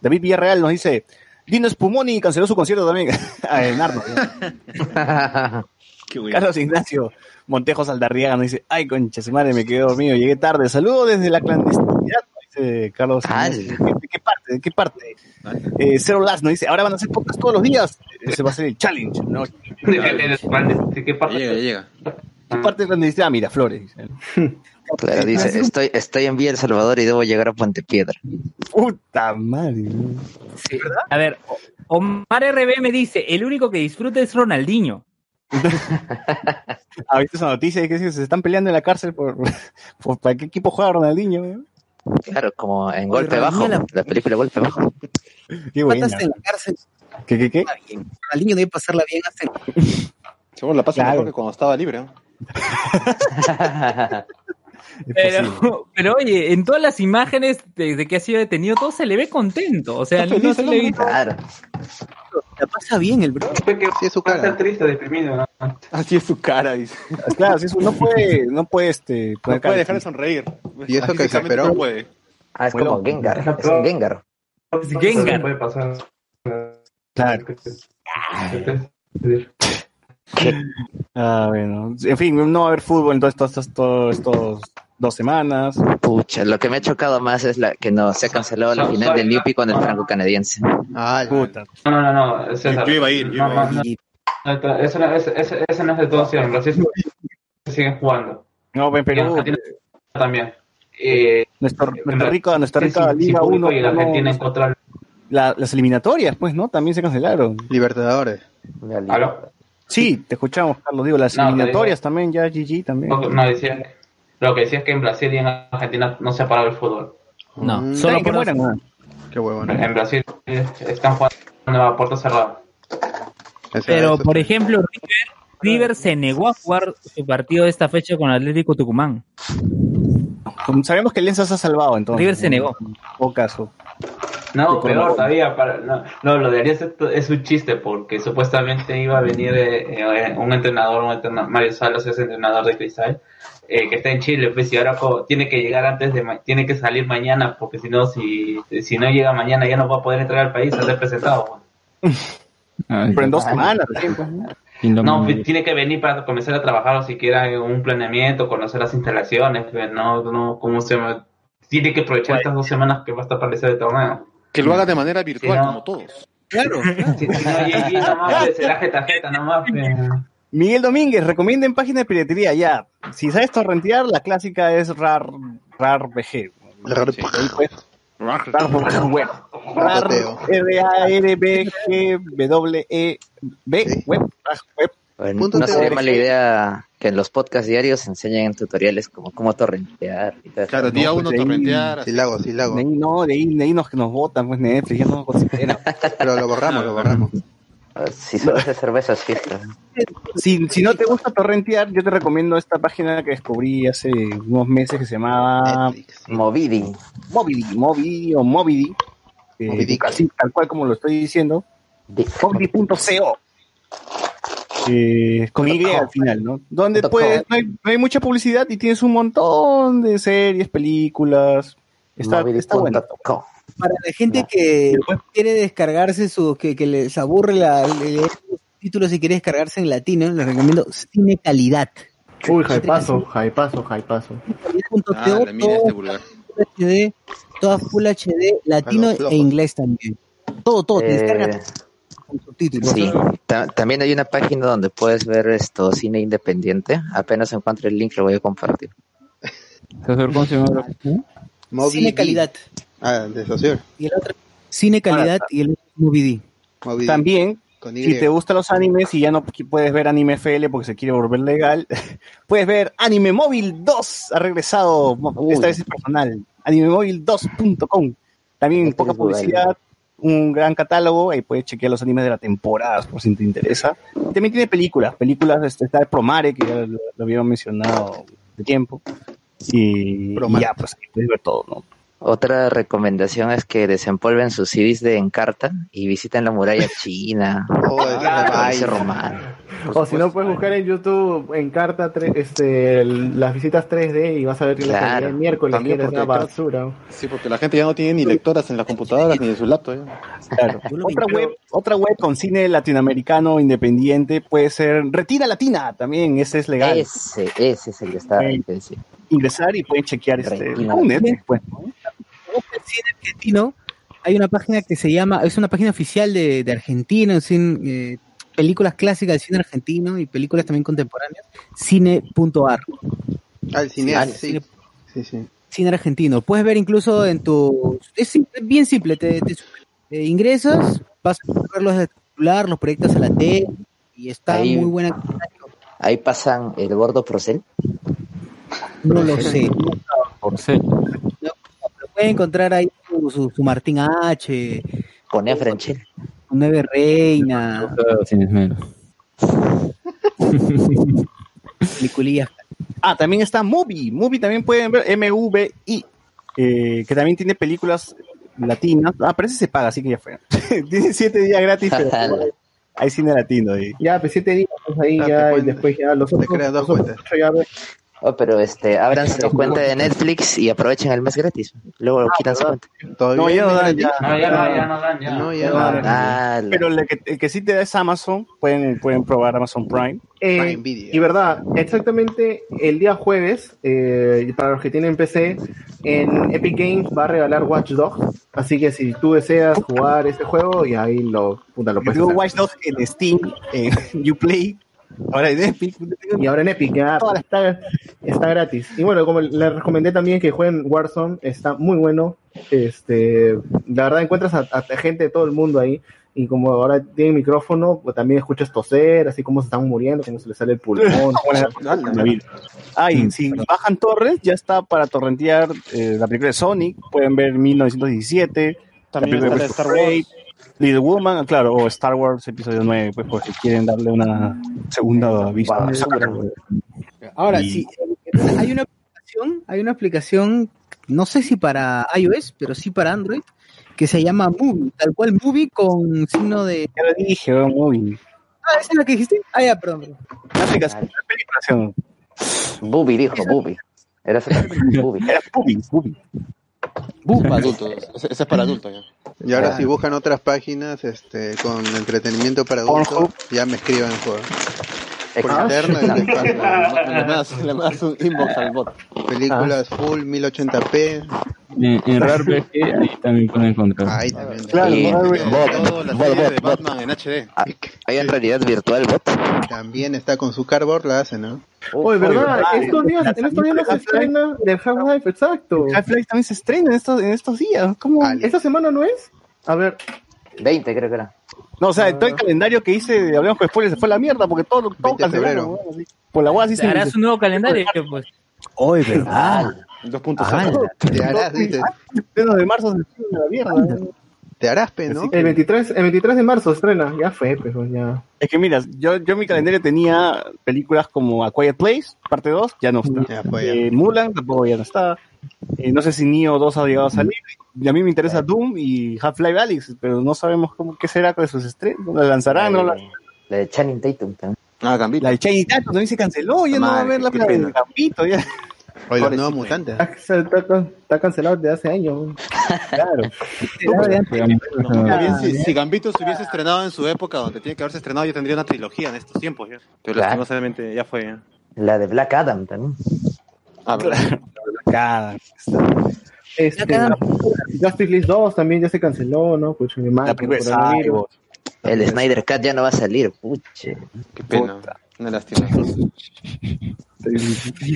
David Villarreal nos dice, Dino Spumoni canceló su concierto también. a Nardo. Qué bueno. Carlos Ignacio Montejo Saldarriaga nos dice, ay, concha, su madre, me quedé dormido, llegué tarde. Saludos desde la clandestinidad, dice Carlos. ¿De, de qué parte? ¿De qué parte? Eh, Zero Last nos dice, ahora van a hacer podcast todos los días. Ese va a ser el challenge, ¿no? ¿De qué parte? Llega, llega. ¿Qué parte clandestina? Mira, Flores. Claro, dice, estoy, estoy en Villa El Salvador y debo llegar a Puente Piedra. Puta madre. Sí. A ver, Omar RB me dice, el único que disfruta es Ronaldinho. ¿Ha visto esa noticia que se están peleando en la cárcel por, por para qué equipo juega Ronaldinho? Claro, como en Golpe Bajo, la, película Golpe Bajo. Qué buena. En la cárcel. ¿Qué, qué, qué? Ronaldinho debe pasarla bien hasta Seguro la pasa Claro. mejor que cuando estaba libre. ¿no? Pero, pero oye, en todas las imágenes de, de que ha sido detenido, todo se le ve contento. O sea, no se le ve. La pasa bien el bro. Sí, es su Está cara. triste, deprimido, ¿no? Así es su cara, dice. Claro, sí, eso no puede, no puede, este, No puede cara dejar de sonreír. Y eso que se operó. No puede. Ah, es como Gengar. Es Es un. Gengar. Gengar. puede pasar. Claro. Ah, bueno. En fin, no va a haber fútbol en todos estos dos semanas. Pucha, lo que me ha chocado más es la que no se ha cancelado la final del. Yupi con el franco canadiense. Ah, Puta. No, no, no, no, César. Yo iba a ir, yo iba a no, no, eso, no, eso, eso, eso no es de todo cierto. Brasil siguen jugando. No, en Perú, Argentina también. Eh, nuestro, nuestra rica, nuestra rica sí, Liga sí, público 1, y la Argentina en contra. la- las eliminatorias, pues, ¿no? También se cancelaron. Libertadores. ¿Aló? Sí, te escuchamos, Carlos. Digo, las eliminatorias también, ya GG también. No, no, decía, lo que decía es que en Brasil y en Argentina no se ha parado el fútbol. No, Mm, solo por mueran. Qué huevón. En Brasil están jugando a puerta cerrada. Pero, por ejemplo, River, River se negó a jugar su partido de esta fecha con Atlético Tucumán. Como Sabemos que Lenza se ha salvado, entonces. River se negó. O caso. No, peor todavía. Para, no, no, lo de Arias es, un chiste porque supuestamente iba a venir eh, eh, un entrenador, un entrena- Mario Salas es entrenador de Cristal, eh, que está en Chile, pues y ahora tiene que llegar antes de, ma- tiene que salir mañana porque si no, si, si no llega mañana ya no va a poder entrar al país a ser presentado. Pero en dos semanas, recién, pues, ¿no? No, pues, tiene que venir para comenzar a trabajar o siquiera en un planeamiento, conocer las instalaciones, pues, no, no, ¿cómo se? Tiene que aprovechar estas dos semanas que va a estar para el torneo. Que lo haga de manera virtual, Sí, no. como todos. Claro. Si, si no, y, y nomás, será tarjeta nomás. Miguel Domínguez, recomienden página de piratería ya. Si sabes torrentear, la clásica es RAR, RAR BG. Rar- Sí. Pues, RAR, bueno. RAR. R-A-R-B-G-W-E-B, Sí. web, web. Bueno, Punto no sería mala idea que en los podcasts diarios enseñen tutoriales como cómo torrentear y eso. Claro, día pues, uno de ahí- torrentear. Sí, lago, sí, lago. De ahí no, de ahí, de ahí nos, nos votan, pues Netflix, ya no nos consideran. Pero lo borramos, lo borramos. Si solo hace cervezas fiesta. Si, si no te gusta torrentear, yo te recomiendo esta página que descubrí hace unos meses que se llamaba Netflix. Movidi. Mobidi, Mobidi o Mobidi, eh, Movidic. así tal cual como lo estoy diciendo, Mobidi.co. Eh, con Y al final, ¿no? Donde com. no hay, no hay mucha publicidad y tienes un montón de series, películas. Está, está bueno. Para la gente que quiere descargarse su, que, que les aburre la, leer los títulos y quiere descargarse en latino, les recomiendo Cine Calidad. Uy, jaipazo, jaipazo, jaipazo. Ah, la mira este vulgar. HD, toda Full HD, latino e inglés también. Todo, todo, te Eh, descargas con subtítulos. Sí, Ta- también hay una página donde puedes ver esto cine independiente. Apenas encuentre el link lo voy a compartir. ¿Cómo se llama? Moby Cine. Calidad. Ah, de socio. Y el otro, Cine Calidad y el otro Movie D. Moby D. También, si te gustan los animes y ya no puedes ver anime FL porque se quiere volver legal, puedes ver Anime Móvil 2. Ha regresado, Uy. esta vez es personal. Animemóvil2.com. También Este poca publicidad, un gran catálogo. Ahí puedes chequear los animes de la temporada por si te interesa. También tiene películas. Películas, este, está el Promare, que ya lo, lo habíamos mencionado de tiempo. Y, y ya, pues ahí puedes ver todo, ¿no? Otra recomendación es que desempolven sus CDs de Encarta y visiten la muralla china. Oh, la una romana. O si no, puedes buscar en YouTube en carta tre- este, el- las visitas 3D y vas a ver que la Claro. calidad de miércoles También que es una porque creo- basura. Sí, porque la gente ya no tiene ni lectoras en las computadoras ni en su laptop. Claro. Otra web, otra web con cine latinoamericano independiente puede ser Retira Latina, también, ese es legal. Ese, ese es el que está. Decía. Ingresar y pueden chequear este. Netflix, pues, ¿no? El cine argentino, hay una página que se llama, es una página oficial de, de Argentina, en cine, eh, películas clásicas del cine argentino y películas también contemporáneas, cine.ar, Ah, el cineasta, Ah, sí. cine- Sí, sí. cine argentino. Puedes ver incluso en tu... Es bien simple, te, te- eh, ingresas, vas a ver los de titular, los proyectos a la T, y está Ahí- muy buena. Ahí pasan el gordo Procel. No lo sé. Por ser. Lo puede encontrar ahí su, su, su Martín H, Pone a Franchel. su Nueve Reina, peliculillas. Ah, también está Movie. Movie también pueden ver M-V-I. eh, que también tiene películas latinas. Ah, pero ese se paga, así que ya fue. tiene siete días gratis, pero hay cine latino ahí. Ya, pues siete días pues, ahí Ah, ya, y después ya los otros. creas dos los otros ya. Oh, pero este, ábranse su cuenta de Netflix y aprovechen el mes gratis. Luego quitan su cuenta. No, ya no dan, ya. No, ya no, ya no dan, ya. No, No, Pero el que, el que sí te da es Amazon. Pueden, pueden probar Amazon Prime. Eh, Prime Video. y verdad, exactamente el día jueves, eh, para los que tienen PC, en Epic Games va a regalar Watch Dogs. Así que si tú deseas jugar este juego, y ahí lo, puta, lo Yo puedes. Watch Dogs en Steam, en Uplay. Ahora en Epic. Y ahora en Epic ya está, está gratis. Y bueno, como les recomendé también que jueguen Warzone, está muy bueno. Este, la verdad encuentras a, a gente de todo el mundo ahí. Y como ahora tiene micrófono, pues también escuchas toser, así como se están muriendo, cómo se les sale el pulmón. Ah, y si bajan torres, ya está para torrentear eh, la película de Sonic. Pueden ver 1917. También la película de Star Wars. Little Woman, claro, o Star Wars episodio 9, pues porque quieren darle una segunda vista. Ahora, Y- sí, hay una aplicación, hay una aplicación, no sé si para iOS, pero sí para Android, que se llama Movie, tal cual Movie con signo de... Ya lo dije, muy. Ah, ¿esa es la que dijiste? Ah, ya, perdón. Una aplicación, una aplicación. Bubi dijo, Bubi. Era Bubi. Era Bubi, Bubi. Para adultos. Ese, ese es para adultos ya. Y ahora Claro. si buscan otras páginas este con entretenimiento para adultos, Pornhub. ya me escriban por, por Ah, interno y paso. Le mandas, le mandas un inbox al bot. películas full 1080p. En, en RARPG ahí también pueden encontrar. Ahí también. Claro, Y- bot, Toda la bot, serie bot, de bot. Batman en HD. Ah, ¿Hay en realidad virtual bot? También está con su cardboard, la hace, ¿no? Oye, ¿verdad? Oye, estos días, en estos días no se estrena del Half-Life, exacto. Half-Life también se estrena en estos, en estos días. ¿Cómo? Ah, ¿Esta semana no es? A ver, 20 creo que era. No, o sea, todo el calendario que hice de Hablamos con Spoilers se fue a la mierda porque todo, todo 20 de febrero. cancelaron. Por la hueá así Te harás un nuevo calendario, pues. Hoy, ¿verdad? 2.0. Te harás, dices. Menos de marzo se estrena la mierda. ¿Eh? Te harás, pe, ¿no? el 23, el 23 de marzo estrena, ya fue, pues ya. Es que mira, yo, yo en mi calendario tenía películas como A Quiet Place, parte 2, ya no está. Ya fue, ya. Eh, Mulan tampoco ya no está. Eh, no sé si Neo 2 ha llegado a salir. Y a mí me interesa Doom y Half-Life Alyx, pero no sabemos cómo qué será con sus estrenos. ¿La lanzarán? ¿No la, La de Channing Tatum también. Ah, Gambito. la de Channing Tatum también se canceló, ya no va a ver la película de. Gambito, ya. Hoy los nuevos mutantes. Está, cancelado desde hace años. Claro. Si, si Gambito se hubiese estrenado en su época, donde tiene que haberse estrenado, ya tendría una trilogía en estos tiempos. ¿ya? Pero Claro. lastimosamente ya fue. ¿ya? La de Black Adam también. Ah, verdad. Cada- Este, Ya Justice League 2 también ya se canceló, ¿no? Pues mi La película de Cyborg. El Snyder Cut ya no va a salir, puche. Qué pena. Una lástima.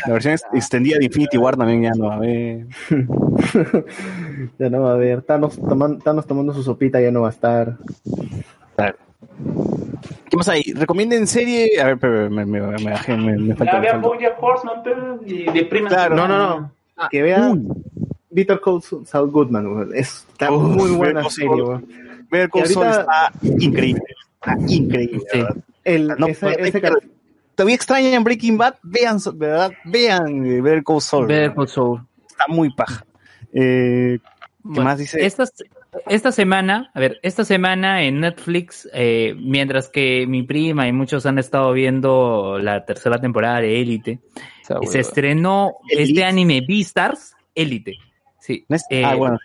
La versión ex- extendida de Infinity War también ya no va a ver. ya no va a haber. Thanos, toman- Thanos tomando su sopita ya no va a estar. ¿Qué más hay? Recomienden serie. A ver, pero me, me, me, bajé, me, me falta. Ya me vea falta. Bojack Horseman, pero, y deprimen. Claro. No, no, no. Que vean Peter Cole Saul Goodman. Es- Está Uf, muy buena serie. Better Call Saul está increíble. Está increíble. Sí. El, No, ese, ese pero- Todavía extrañan Breaking Bad. Vean, ¿verdad? Vean eh, Better Call Saul. Better. Call Saul. Está muy paja. Eh, ¿Qué Bueno, más dice? Esta, esta semana, a ver, esta semana en Netflix, eh, mientras que mi prima y muchos han estado viendo la tercera temporada de Élite, se hueva. estrenó Elite. este anime Beastars, Élite. Sí. ¿No es- eh, ah, bueno,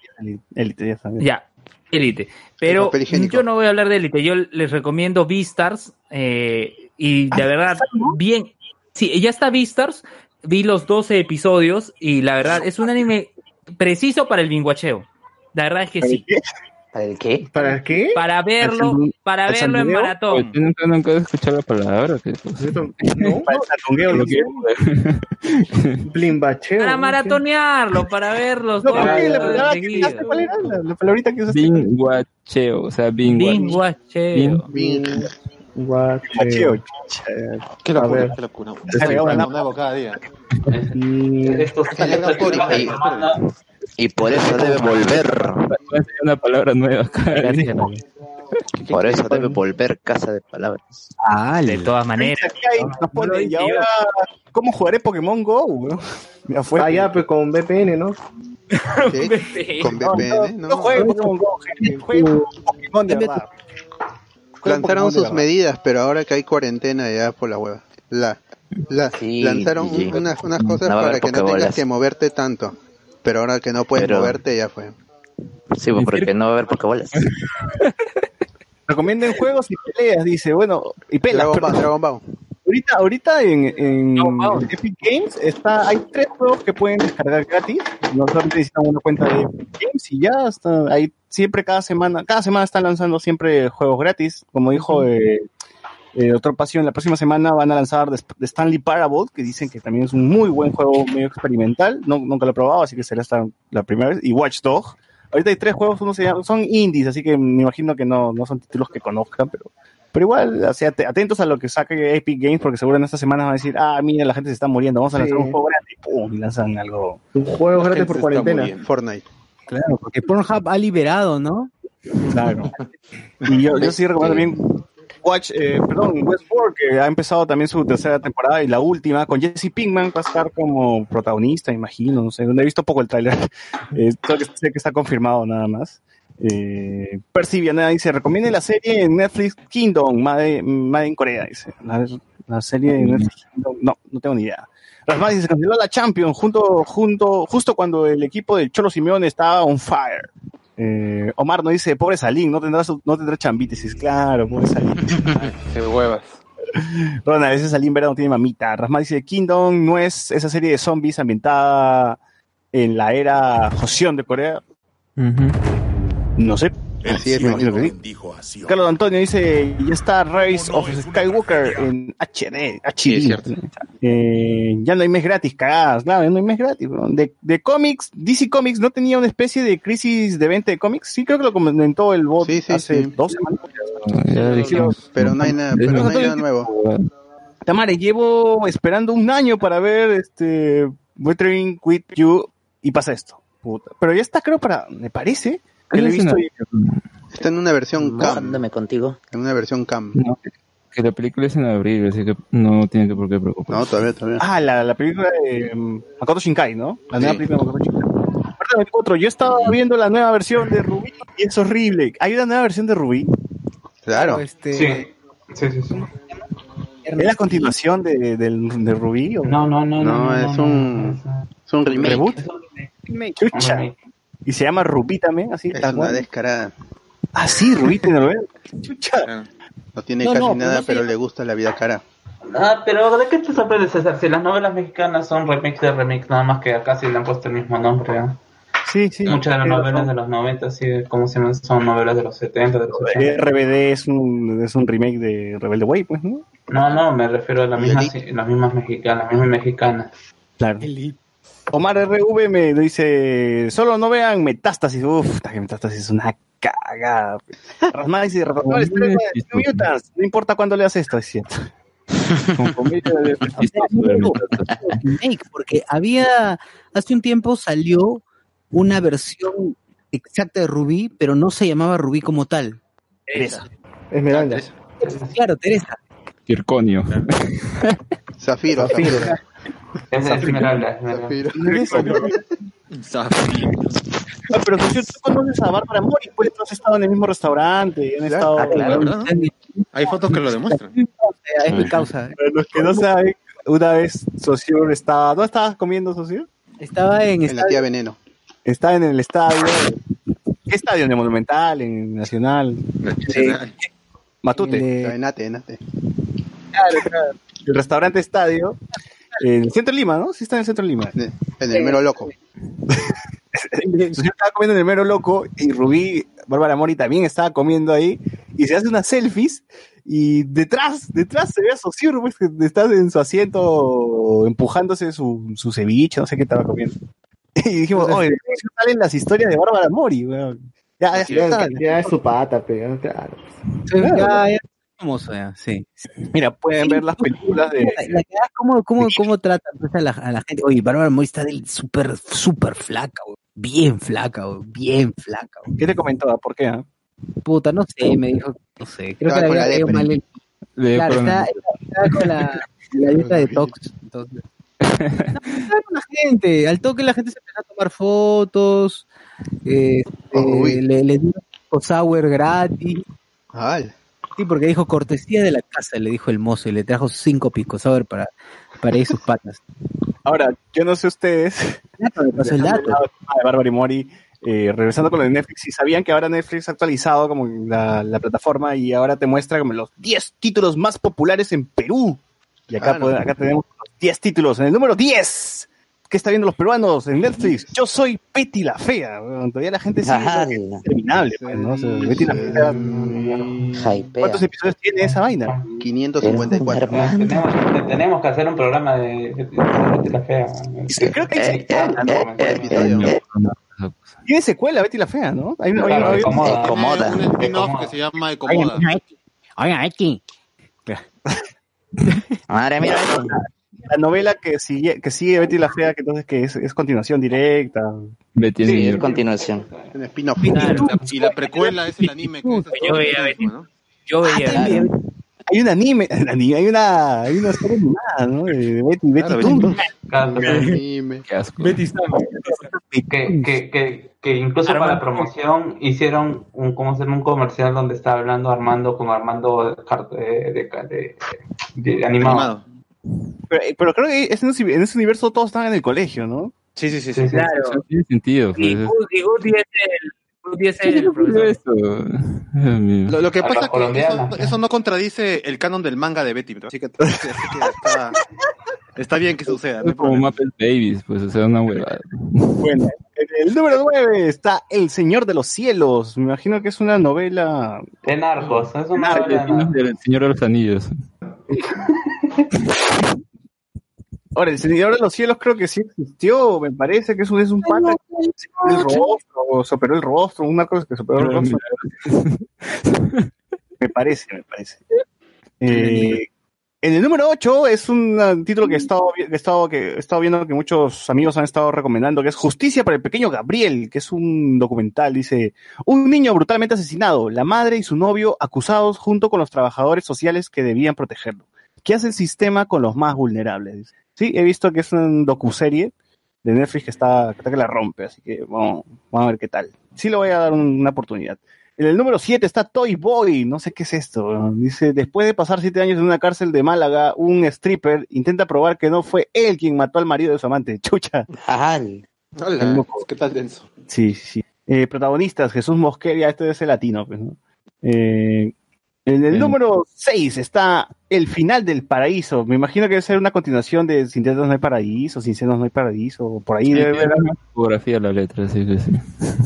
Elite, ya sabes. Ya, Elite. Pero yo no voy a hablar de Elite, yo les recomiendo Beastars eh, y de verdad, bien. Sí, ya está Beastars, vi los 12 episodios y la verdad es un anime preciso para el binguacheo. La verdad es que sí. ¿Para el qué? ¿Para qué? Para verlo, para ¿Al verlo en maratón. yo nunca, nunca he escuchado la palabra. No, el Blimbacheo. Para maratonearlo, para verlos No, todos ¿por qué? La palabrita que usaste. Binguacheo, o sea, binguacheo. Binguacheo. Eh, Qué a locura, ver. qué locura. Se una- cada día. Estos Y, por eso debe volver. Una palabra nueva. Por eso debe volver Casa de Palabras. Ah, De todas maneras. Y ahora, ¿cómo jugaré Pokémon Go? Ya fue. Ah, ya, pues con VPN, ¿no? Con VPN, no ¿no? jueguen Pokémon Go, gente. Jueguen Pokémon de verdad. Lanzaron sus medidas, pero ahora que hay cuarentena ya por la hueva. La, la, Sí, lanzaron sí. unas, unas cosas para que no tengas que moverte tanto. Pero ahora que no puedes Pero- moverte ya fue. Sí, pues, porque no va a haber Pokébolas. Recomienden juegos y peleas, dice. Bueno, y pelas. Dragon Ball, perdón. Dragon Ball. Ahorita, ahorita en, en Epic Games está, hay tres juegos que pueden descargar gratis. No solamente necesitan una cuenta de Epic Games y ya está. Ahí siempre cada semana, cada semana están lanzando siempre juegos gratis. Como dijo eh, eh, Doctor Pasión, la próxima semana van a lanzar The, The Stanley Parable, que dicen que también es un muy buen juego medio experimental. No, nunca lo he probado, así que será hasta la primera vez. Y Watch Dog. Ahorita hay tres juegos, uno se llama, son indies, así que me imagino que no, no son títulos que conozcan, pero pero igual, o sea, atentos a lo que saque Epic Games, porque seguro en esta semana van a decir, ah, mira, la gente se está muriendo, vamos a lanzar Sí. un juego grande, y pum, y lanzan algo. Un juego La gratis gente por cuarentena. Fortnite. Claro, porque Pornhub ha liberado, ¿no? Claro. Y yo, yo sí recomiendo bien Watch, eh, perdón, Westworld, que ha empezado también su tercera temporada y la última, con Jesse Pinkman, va a estar como protagonista, imagino, no sé, donde he visto poco el tráiler, eh, sé que está confirmado nada más. Eh, Percy Vianera dice, recomiende la serie en Netflix Kingdom, Made, Made in Corea, dice. La, serie de Netflix Kingdom, no, no tengo ni idea. Rasmadi dice, se canceló la Champions junto, junto, justo cuando el equipo del Cholo Simeone estaba on fire. Eh, Omar nos dice, pobre Salín, no tendrá, su- no tendrá chambita. Dices, claro, pobre Salín. Qué huevas. Ronald, a veces Salín Vera no tiene mamita. Rasma dice, Kingdom no es esa serie de zombies ambientada en la era Joseon de Corea. No sé. Así es, Me imagino que sí. Carlos Antonio dice, ya está Rise of Skywalker en HD. HD. Sí, es cierto. Eh, ya no hay mes gratis, cagadas, claro, ya no hay mes gratis. bro. De, de cómics, DC Comics no tenía una especie de crisis de venta de cómics. Sí, creo que lo comentó el bot Sí, sí, hace sí. dos semanas. Pero no hay nada, pero no hay nada nuevo. Tamare, llevo esperando un año para ver este Weathering with You y pasa esto. Puta. Pero ya está, creo, para, me parece que lo he visto. y- Está en una versión CAM. Contigo. En una versión CAM. No, que la película es en abril, así que no tiene que por qué preocuparse. No, todavía, todavía. Ah, la, la película de um, Makoto Shinkai, ¿no? La nueva película de Makoto Shinkai. Aparte, 24, yo estaba viendo la nueva versión de Rubí y es horrible. ¿Hay una nueva versión de Rubí? Claro. Este, Sí, sí, sí. sí. ¿Es la continuación de, del- de Rubí? O... No, no, no. No, es un, es un remake. ¿Reboot? Chucha. Remake. Y se llama Rubí también, así. Es una cual. descarada. Ah, sí, tiene novela. Chucha. No tiene No, casi no, pero nada, no sé. pero le gusta la vida cara. Ah, pero ¿de qué te sorprende, César? Si las novelas mexicanas son remix de remix, nada más que acá sí le han puesto el mismo nombre. ¿eh? Sí, sí. Muchas de las novelas de los 90, sí, ¿cómo se llaman? Son novelas de los 70, de los 80. RBD es un, es un remake de Rebelde Way, pues, ¿no? No, no, me refiero a las ¿Y mismas, Elite? las mismas mexicanas, las mismas mexicanas. Claro. Omar RV me dice, solo no vean Metástasis. Uf, que Metástasis es una cagada. Rasmada dice, Mutants. No importa cuándo leas esto, es cierto. Porque había, hace un tiempo salió una versión exacta de Rubí, pero no se llamaba Rubí como tal. Teresa. Esmeralda. Claro, Teresa. Kirconio. Zafiro, Zafiro. Es Esmeralda. Zafiro. Ah, pero socio, tú conoces a Bárbara Mori, pues tú has estado en el mismo restaurante, y han estado... Ah, claro, ¿verdad? Hay fotos que lo demuestran. Es mi causa. Para los que no saben, una vez Socio estaba... ¿Dónde estabas comiendo, Socio? Estaba en En la tía Veneno. Estaba en el estadio. ¿Qué estadio? ¿En el Monumental? ¿En Nacional? Matute. El, La Enate, Enate. El restaurante estadio. En el centro de Lima, ¿no? Sí está en el centro de Lima. En el mero loco. Socio estaba comiendo en el mero loco y Rubí, Bárbara Mori también estaba comiendo ahí y se hace unas selfies y detrás, detrás se ve a Socio, pues, que está en su asiento empujándose su, su ceviche, no sé qué estaba comiendo. Y dijimos, oye, salen las historias de Bárbara Mori, weón. Ya, ya, Ya, ya es su pata, pero claro. Ya, ya. Famoso, ya, sí. Mira, pueden ver las películas de... La, la cómo, cómo, cómo tratan pues, a, la, a la gente. Oye, Bárbara Moy está súper, súper flaca, güey. Bien flaca, güey. Bien flaca, güey. ¿Qué te comentó? ¿Por qué? ah? Puta, no sé, me dijo, no sé, creo Estaba que la había mal el... Dio Claro, está, está con la, la dieta de tox, entonces. No, la gente, al toque la gente se empezó a tomar fotos, eh, eh, le, le dio un sour gratis. Al. Sí, porque dijo cortesía de la casa, le dijo el mozo, y le trajo cinco picos sour para, para ir sus patas. Ahora, yo no sé ustedes... me pasó el dato. de Bárbara y Mori, eh, regresando con lo de Netflix, si sabían que ahora Netflix ha actualizado como la, la plataforma y ahora te muestra como los 10 títulos más populares en Perú. Y acá, Ah, no. acá tenemos los 10 títulos. En el número 10, ¿qué está viendo los peruanos en Netflix? Yo soy Betty la Fea. Todavía la gente sigue Ajá. es interminable. pues, ¿no? O sea, Betty la Fea. ¿Cuántos episodios tiene esa vaina? 554. Tenemos, tenemos que hacer un programa de, de, de Betty la Fea. Creo que Eh, eh, Tiene secuela Betty la Fea, ¿no? Hay una, hay una- hay una- un spin-off que se llama Ecomoda. Oigan, aquí. Madre mía. La novela que sigue, que sigue Betty la Fea, que entonces que es, es continuación directa. Betty Sí, es continuación. Spin-off. Y la, y la precuela es el anime que es Yo veía Betty. ¿no? Yo veía Ah. Hay un anime, hay una, hay una serie animada, ¿no? De Betty, Betty Toon. Betty Claro, Anime. Qué asco. Betty Sama. que, que, que, que incluso para la promoción hicieron un, ¿cómo se llama? un comercial donde estaba hablando Armando con Armando Hart- de, de, de- de animado. Animado. Pero, pero creo que ese- en ese universo todos estaban en el colegio, ¿no? Sí, sí, sí. Sí, sí. Claro. Eso tiene sentido. Y Pues. Woody, Woody es el. Lo, lo que A pasa es que eso, eso no contradice el canon del manga de Betty. Así que, así que está, está bien que suceda. no como. Muppet Babies, pues, o sea, una huevada. Bueno, en el número 9 está El Señor de los Cielos. Me imagino que es una novela. De narcos, es una Narcos, novela de. El Señor de los Anillos. Ahora, El Señor de los Cielos creo que sí existió. Me parece que es un, es un pata que el rostro, operó el rostro, una cosa que se operó el rostro. Me parece, me parece. Eh, en el número 8 es un uh, título que he, estado, que, he estado, que he estado viendo que muchos amigos han estado recomendando, que es Justicia para el pequeño Gabriel, que es un documental. Dice, un niño brutalmente asesinado, la madre y su novio acusados junto con los trabajadores sociales que debían protegerlo. ¿Qué hace el sistema con los más vulnerables? Sí, he visto que es una docuserie de Netflix que está, que la rompe, así que vamos, vamos a ver qué tal. Sí le voy a dar un- una oportunidad. En el número 7 está Toy Boy, no sé qué es esto. Dice, después de pasar siete años en una cárcel de Málaga, un stripper intenta probar que no fue él quien mató al marido de su amante. Chucha. Hola. ¿Qué tal denso? Sí, sí, sí. Eh, protagonistas, Jesús Mosquera, este es el latino, pues, ¿no? Eh, en el número 6 está El final del paraíso. Me imagino que debe ser una continuación de Sin dedos no hay paraíso, Sin senos no hay paraíso, o por ahí Sí, debe haber una fotografía la letra, sí que sí.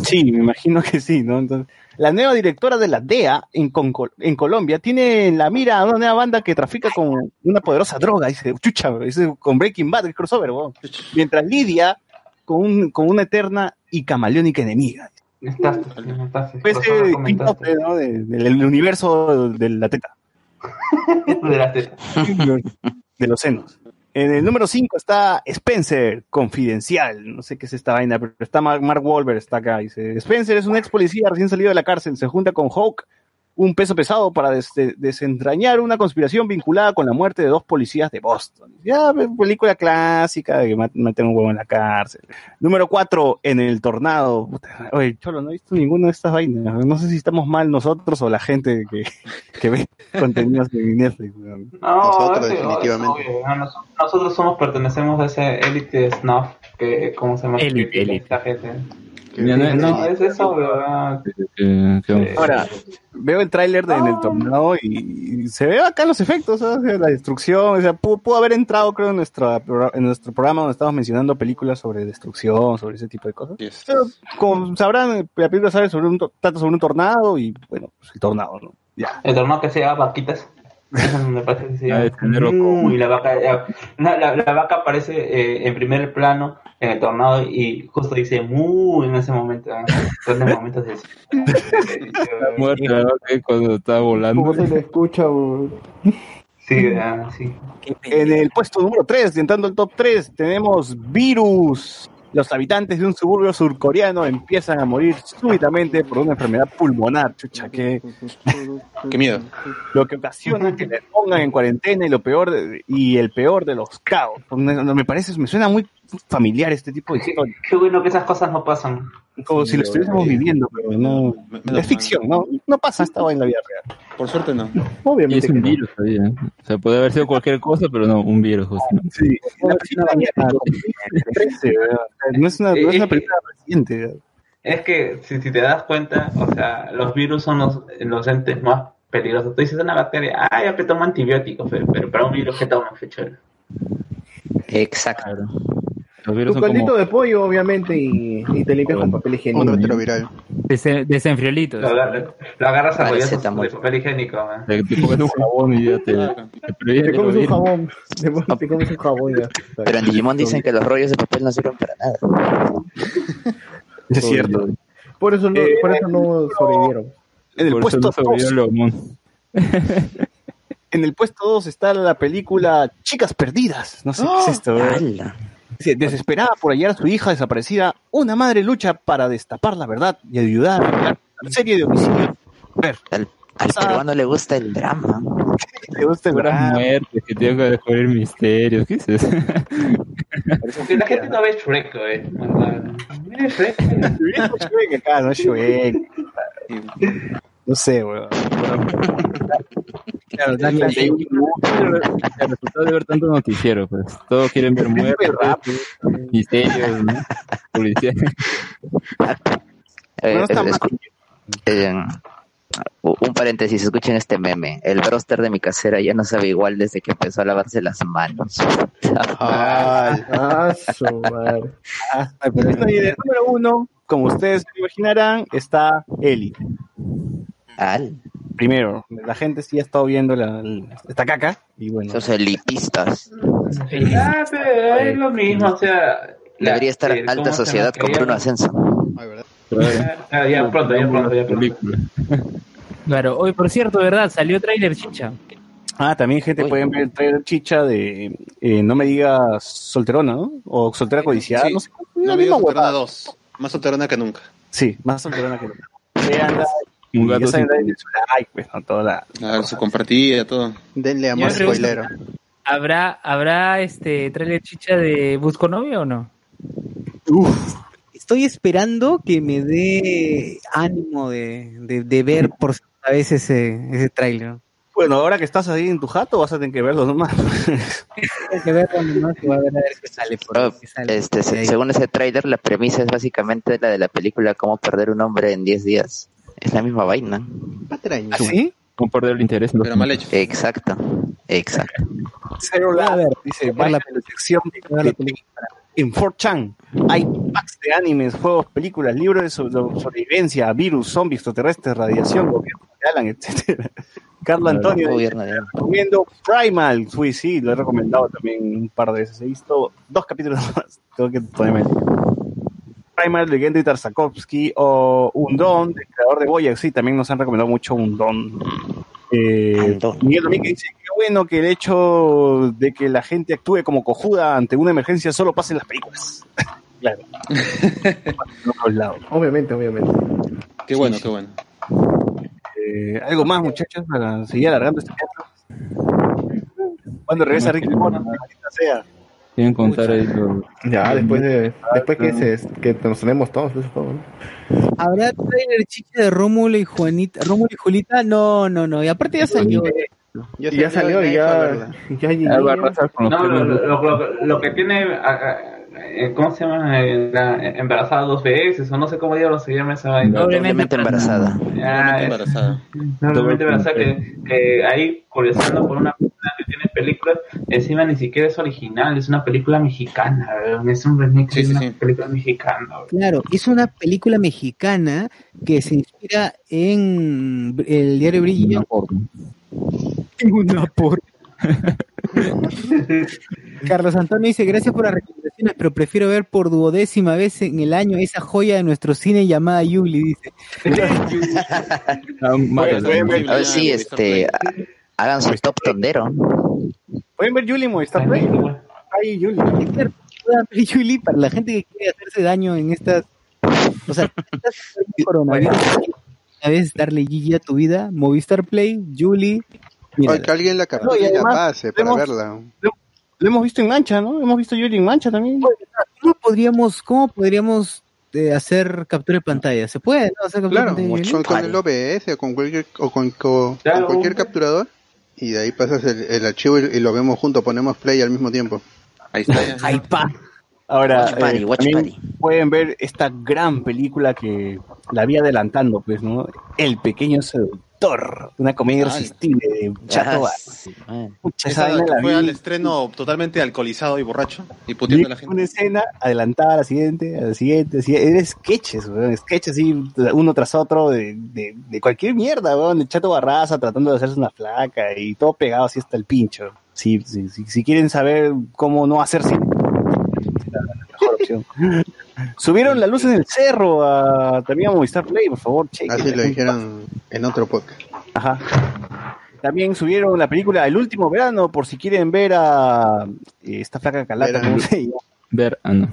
Sí, me imagino que sí, ¿no? Entonces, la nueva directora de la DEA en, Conco- en Colombia tiene en la mira a una nueva banda que trafica con una poderosa droga, dice, chucha, dice, con Breaking Bad, el crossover, weón. Mientras lidia con, un- con una eterna y camaleónica enemiga. Estás, estás, Pues spin-off, ¿no? De- del universo de la teta, De la teta. de los senos. En el número 5 está Spencer, confidencial. No sé qué es esta vaina, pero está Mark, Mark Wahlberg, está acá. Dice, Spencer es un ex policía recién salido de la cárcel. Se junta con Hawk, un peso pesado, para des- desentrañar una conspiración vinculada con la muerte de dos policías de Boston. Ya, pe- película clásica de que a un huevo en la cárcel. Número 4, en el tornado. Puta, Oye, Cholo, no he visto ninguna de estas vainas. No sé si estamos mal nosotros o la gente que, que ve contenidos de Netflix. weón. No, Nosotros, definitivamente. Nosotros somos, pertenecemos a ese élite snuff que, ¿cómo se llama? Élite, élite. No- No, no- es eso, ¿verdad? Ahora, veo el tráiler de En el tornado y, y se ve acá los efectos, ¿sabes? O sea, la destrucción, o sea, pudo, pudo haber entrado creo en, nuestra, en nuestro programa donde estamos mencionando películas sobre destrucción, sobre ese tipo de cosas. Yes. Pero como sabrán, la película sabe sobre un, trata sobre un tornado y bueno, pues el tornado, ¿no? Ya. El torneo que se llama Vaquitas. Que se llama y la vaca, la, la- la vaca aparece eh, en primer plano en el tornado y justo dice mu en ese momento. Son de momentos de Muerte la vaca ahí cuando está volando. ¿Cómo se le escucha? Sí, ah, sí. En el puesto número 3, entrando el top 3, tenemos Virus. Los habitantes de un suburbio surcoreano empiezan a morir súbitamente por una enfermedad pulmonar. Chucha, que Qué miedo. lo que ocasiona que le pongan en cuarentena y lo peor de- y el peor de los caos. Me, me parece, me suena muy familiar este tipo de historia. Qué bueno que esas cosas no pasan. Como si lo estuviésemos viviendo, pero no. Es ficción, ¿no? No pasa esta en la vida real. Por suerte no. Y Obviamente. es un que no. virus todavía. ¿eh? O sea, puede haber sido cualquier cosa, pero no, un virus. justamente. Sí, la película ya es de 2013, ¿verdad? O sea, no es una, no es una película reciente. Es que si, si te das cuenta, o sea, los virus son los, los entes más peligrosos. Tú dices una bacteria, ah, ya que toma antibióticos, pero, pero para un virus que toma, fecha. Exacto. Los virus Tu caldito como... de pollo, obviamente, y, y te limpias con papel higiénico. Un retroviral. Desen- Desenfriolitos. Lo, lo- lo agarras a Paracetamol. de papel higiénico. man. Te, te comes un jabón y ya te, te Te comes un jabón. Te, te comes un jabón ya. Pero en Digimon dicen que los rollos de papel no sirven para nada. Es cierto. Por eso no, por eso no sobrevivieron. En el Por puesto no sobrevivió 2 Leomón. En el puesto 2 está la película Chicas Perdidas. No sé qué es esto. ¿verdad? ¡Hala! Dice, Desesperada por hallar a su hija desaparecida, una madre lucha para destapar la verdad y ayudar a una serie de homicidios. Ver, Al, al peruano le gusta el drama. ¿te gusta drama? muertes que tengo que descubrir misterios. ¿Qué es eso? Porque la gente no ve Shrek, eh. Mira Shrek. Es Shrek acá, no Shrek. No sé, weón. Claro. El resultado de ver tanto noticiero, pues. Todos quieren ver muertes, misterios, ¿no? Policía. Eh, Bueno, está es- escu- eh, un paréntesis, escuchen este meme. El broster de mi casera ya no sabe igual desde que empezó a lavarse las manos. Ah, su madre. Ah, pero está bien. El número uno, como ustedes se imaginarán, está Eli. Al, Primero, la gente sí ha estado viendo la, la- esta caca y bueno. esos elitistas. Ah, pero es lo mismo, o sea. Debería estar eh, ¿cómo alta sociedad con Que Bruno ya- Ascenso. Ah, ya pronto, ya pronto, ya pronto. Claro, hoy por cierto, ¿verdad? Salió trailer chicha. Ah, también gente Uy. pueden ver el trailer chicha de eh, No me digas solterona, ¿no? O soltera codiciada, Sí. no sé. No la me misma digas Solterona huevada. 2. Más solterona que nunca. Sí, más solterona que nunca. Veanla Un gato sin- like, pues, ¿no? Toda la... A ver, su compartida, todo. Denle a Yo más me pregunto- spoilero. ¿Habrá, ¿Habrá este trailer chicha de Busco Novio o no? Estoy esperando que me dé ánimo de, de, de ver por segunda vez ese, ese tráiler. Bueno, ahora que estás ahí en tu jato, vas a tener que verlo nomás. Que verlo nomás y a ver a ver qué sale por Oh, qué sale este, ahí. según ese tráiler, la premisa es básicamente la de la película Cómo perder un hombre en 10 días. Es la misma vaina. Patraña. ¿Así? No perder el interés. Pero mal hecho. Exacto, exacto. Cero a ver, dice, a vaya la la a la de- en 4chan hay packs de animes, juegos, películas, libros de so- sobrevivencia, virus, zombies, extraterrestres, radiación, gobierno de Alan, etcétera. Carlos Antonio Gobierno recomiendo Primal, sí, sí, lo he recomendado también un par de veces. He visto dos capítulos más, tengo que ponerme. Primal, de Tarsakovsky o Undon, del creador de Boyac, sí, también nos han recomendado mucho Undon. Eh. Miguel Domínguez dice, qué bueno que el hecho de que la gente actúe como cojuda ante una emergencia solo pasa en las películas. claro. En otros lados. Obviamente, obviamente. Qué bueno, qué bueno. Eh, ¿Algo más, muchachos, para seguir alargando este teatro? Cuando regresa Ricky maldita sea. Quieren contar ahí lo- Ya, después de, después que, se, que nos tenemos todos, eso fue, ¿no? ¿Habrá trailer chicha de Rómulo y Juanita? ¿Rómulo y Julita? No, no, no. Y aparte ya salió. Yo Y ya salió y ya ya, ya No, lo, lo, lo- lo que tiene, eh, ¿cómo se llama? Eh, La, embarazada dos veces, o no sé cómo diablos se llama esa vaina. Doblemente embarazada. Es- embarazada. Doblemente embarazada, que, que ahí, curiosando por una persona que tiene películas, encima ni siquiera es original, es una película mexicana, weón, es un remake Sí, de sí, una sí. película mexicana. weón. Claro, es una película mexicana que se inspira en el diario Brillo. Tengo una por. Carlos Antonio dice, gracias por las recomendaciones, pero prefiero ver por duodécima vez en el año esa joya de nuestro cine llamada Yuli, dice. A ver si este, ha- hagan su top tondero. Pueden ver Yuli Movistar Play. Ay, Yuli. Yuli para la gente que quiere hacerse daño en estas... O sea, coronavirus, una vez darle GG a tu vida, Movistar Play, Yuli... Que alguien la No, capture y y la además, pase para hemos- verla. Lo hemos visto en Mancha, ¿no? Hemos visto Yuli en Mancha también. ¿Cómo podríamos, cómo podríamos eh, hacer captura de pantalla? ¿Se puede? ¿no? Hacer captura Claro, de pantalla, con, el OBS o con cualquier, o con, co- Claro. con cualquier capturador y de ahí pasas el, el archivo y, y lo vemos juntos, ponemos play al mismo tiempo. Ahí está. Ahí pa. Ahora, Watch party, eh, watch pueden ver esta gran película que la vi adelantando, pues, ¿no? El pequeño seductor, una comedia Ah, irresistible de Chato Ah, esa que fue al estreno totalmente alcoholizado y borracho y puteando a la gente. una escena adelantada a la siguiente, a la siguiente, así, era sketches, weón, sketches así, uno tras otro de, de, de cualquier mierda, weón, de Chato Barraza tratando de hacerse una flaca y todo pegado así hasta el pincho. Sí, sí, si quieren saber cómo no hacer cine, es la opción. Subieron la luz en el cerro a, también a Movistar Play, por favor, chequen. Así lo dijeron en otro podcast. Ajá. También subieron la película El último verano, por si quieren ver a eh, esta flaca calata, ¿cómo se llama? Ver, ah, no.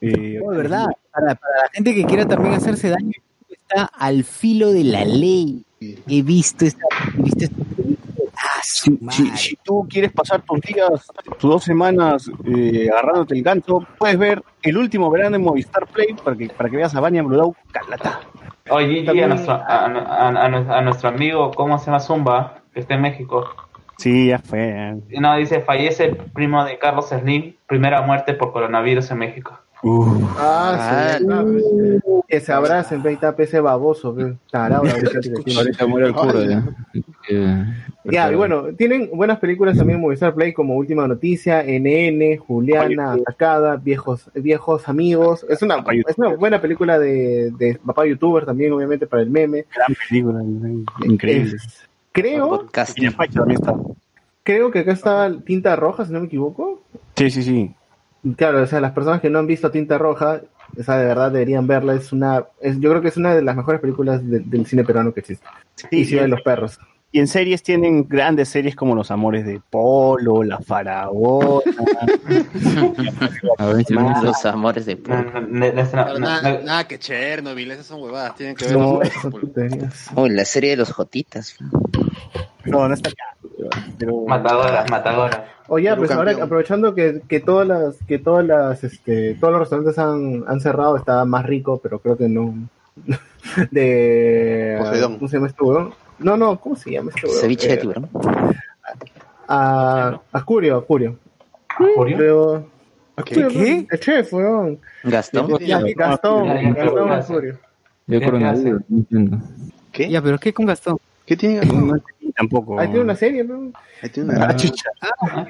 Eh, No, verdad, para, para la gente que quiera también hacerse daño, está al filo de la ley. He visto esta, he visto esta película. Ah, si, si- tú quieres pasar tus días, tus dos semanas eh, agarrándote el gancho, puedes ver el último verano en Movistar Play para que, para que veas a Vania Bludau Calata. Oye, y a nuestro, a, a- a- a nuestro amigo, ¿cómo se llama Zumba? Que está en México. Sí, ya fue. Y No, dice, fallece el primo de Carlos Slim, primera muerte por coronavirus en México. Ah, sí. Uh, que se abracen, ve, tape ese baboso, ve, tarado. ahorita muere el cura ya. Ya, y bueno, tienen buenas películas también en Movistar Play como Última Noticia, NN, Juliana, Atacada, Viejos Viejos Amigos. Es una, es una buena película de, de papá youtuber también, obviamente, para el meme. Gran película, increíble. Es- creo, creo que acá está Tinta Roja, si no me equivoco. Sí, sí, sí. Claro, o sea, las personas que no han visto Tinta Roja, o sea, de verdad deberían verla. Es una, es, yo creo que es una de las mejores películas de- del cine peruano que existe. y Ciudad de los Perros. Y en series tienen grandes series como Los Amores de Polo, La Faraona. Los amores de No, no, no, no, Pero nada, nada que Chernobyl, esas son huevadas, tienen que ver. Tonterías. Uy, la serie de los Jotitas. No, no está acá. Pero... Matadoras, matadoras. Oye, pues ahora campeón. aprovechando que, que todas las, que todas las, este, todos los restaurantes han, han cerrado, está más rico, pero creo que no. De Poseidón. ¿cómo se llama este? No, no, ¿cómo se llama este huevón? Ceviche de Eh, tiburón. A, a Curio, a Curio. Creo- a ¿Qué? Curio, ¿Qué? El chef, huevón. Gastón. Ya, Gastón, Gastón ya. a Curio. Ya coronavirus, no entiendo. ¿Qué? Ya, pero ¿qué con Gastón? ¿Qué tiene? Entendí tampoco. Ahí tiene una serie, ¿no? Ahí tiene una- Ah, chucha. Ah,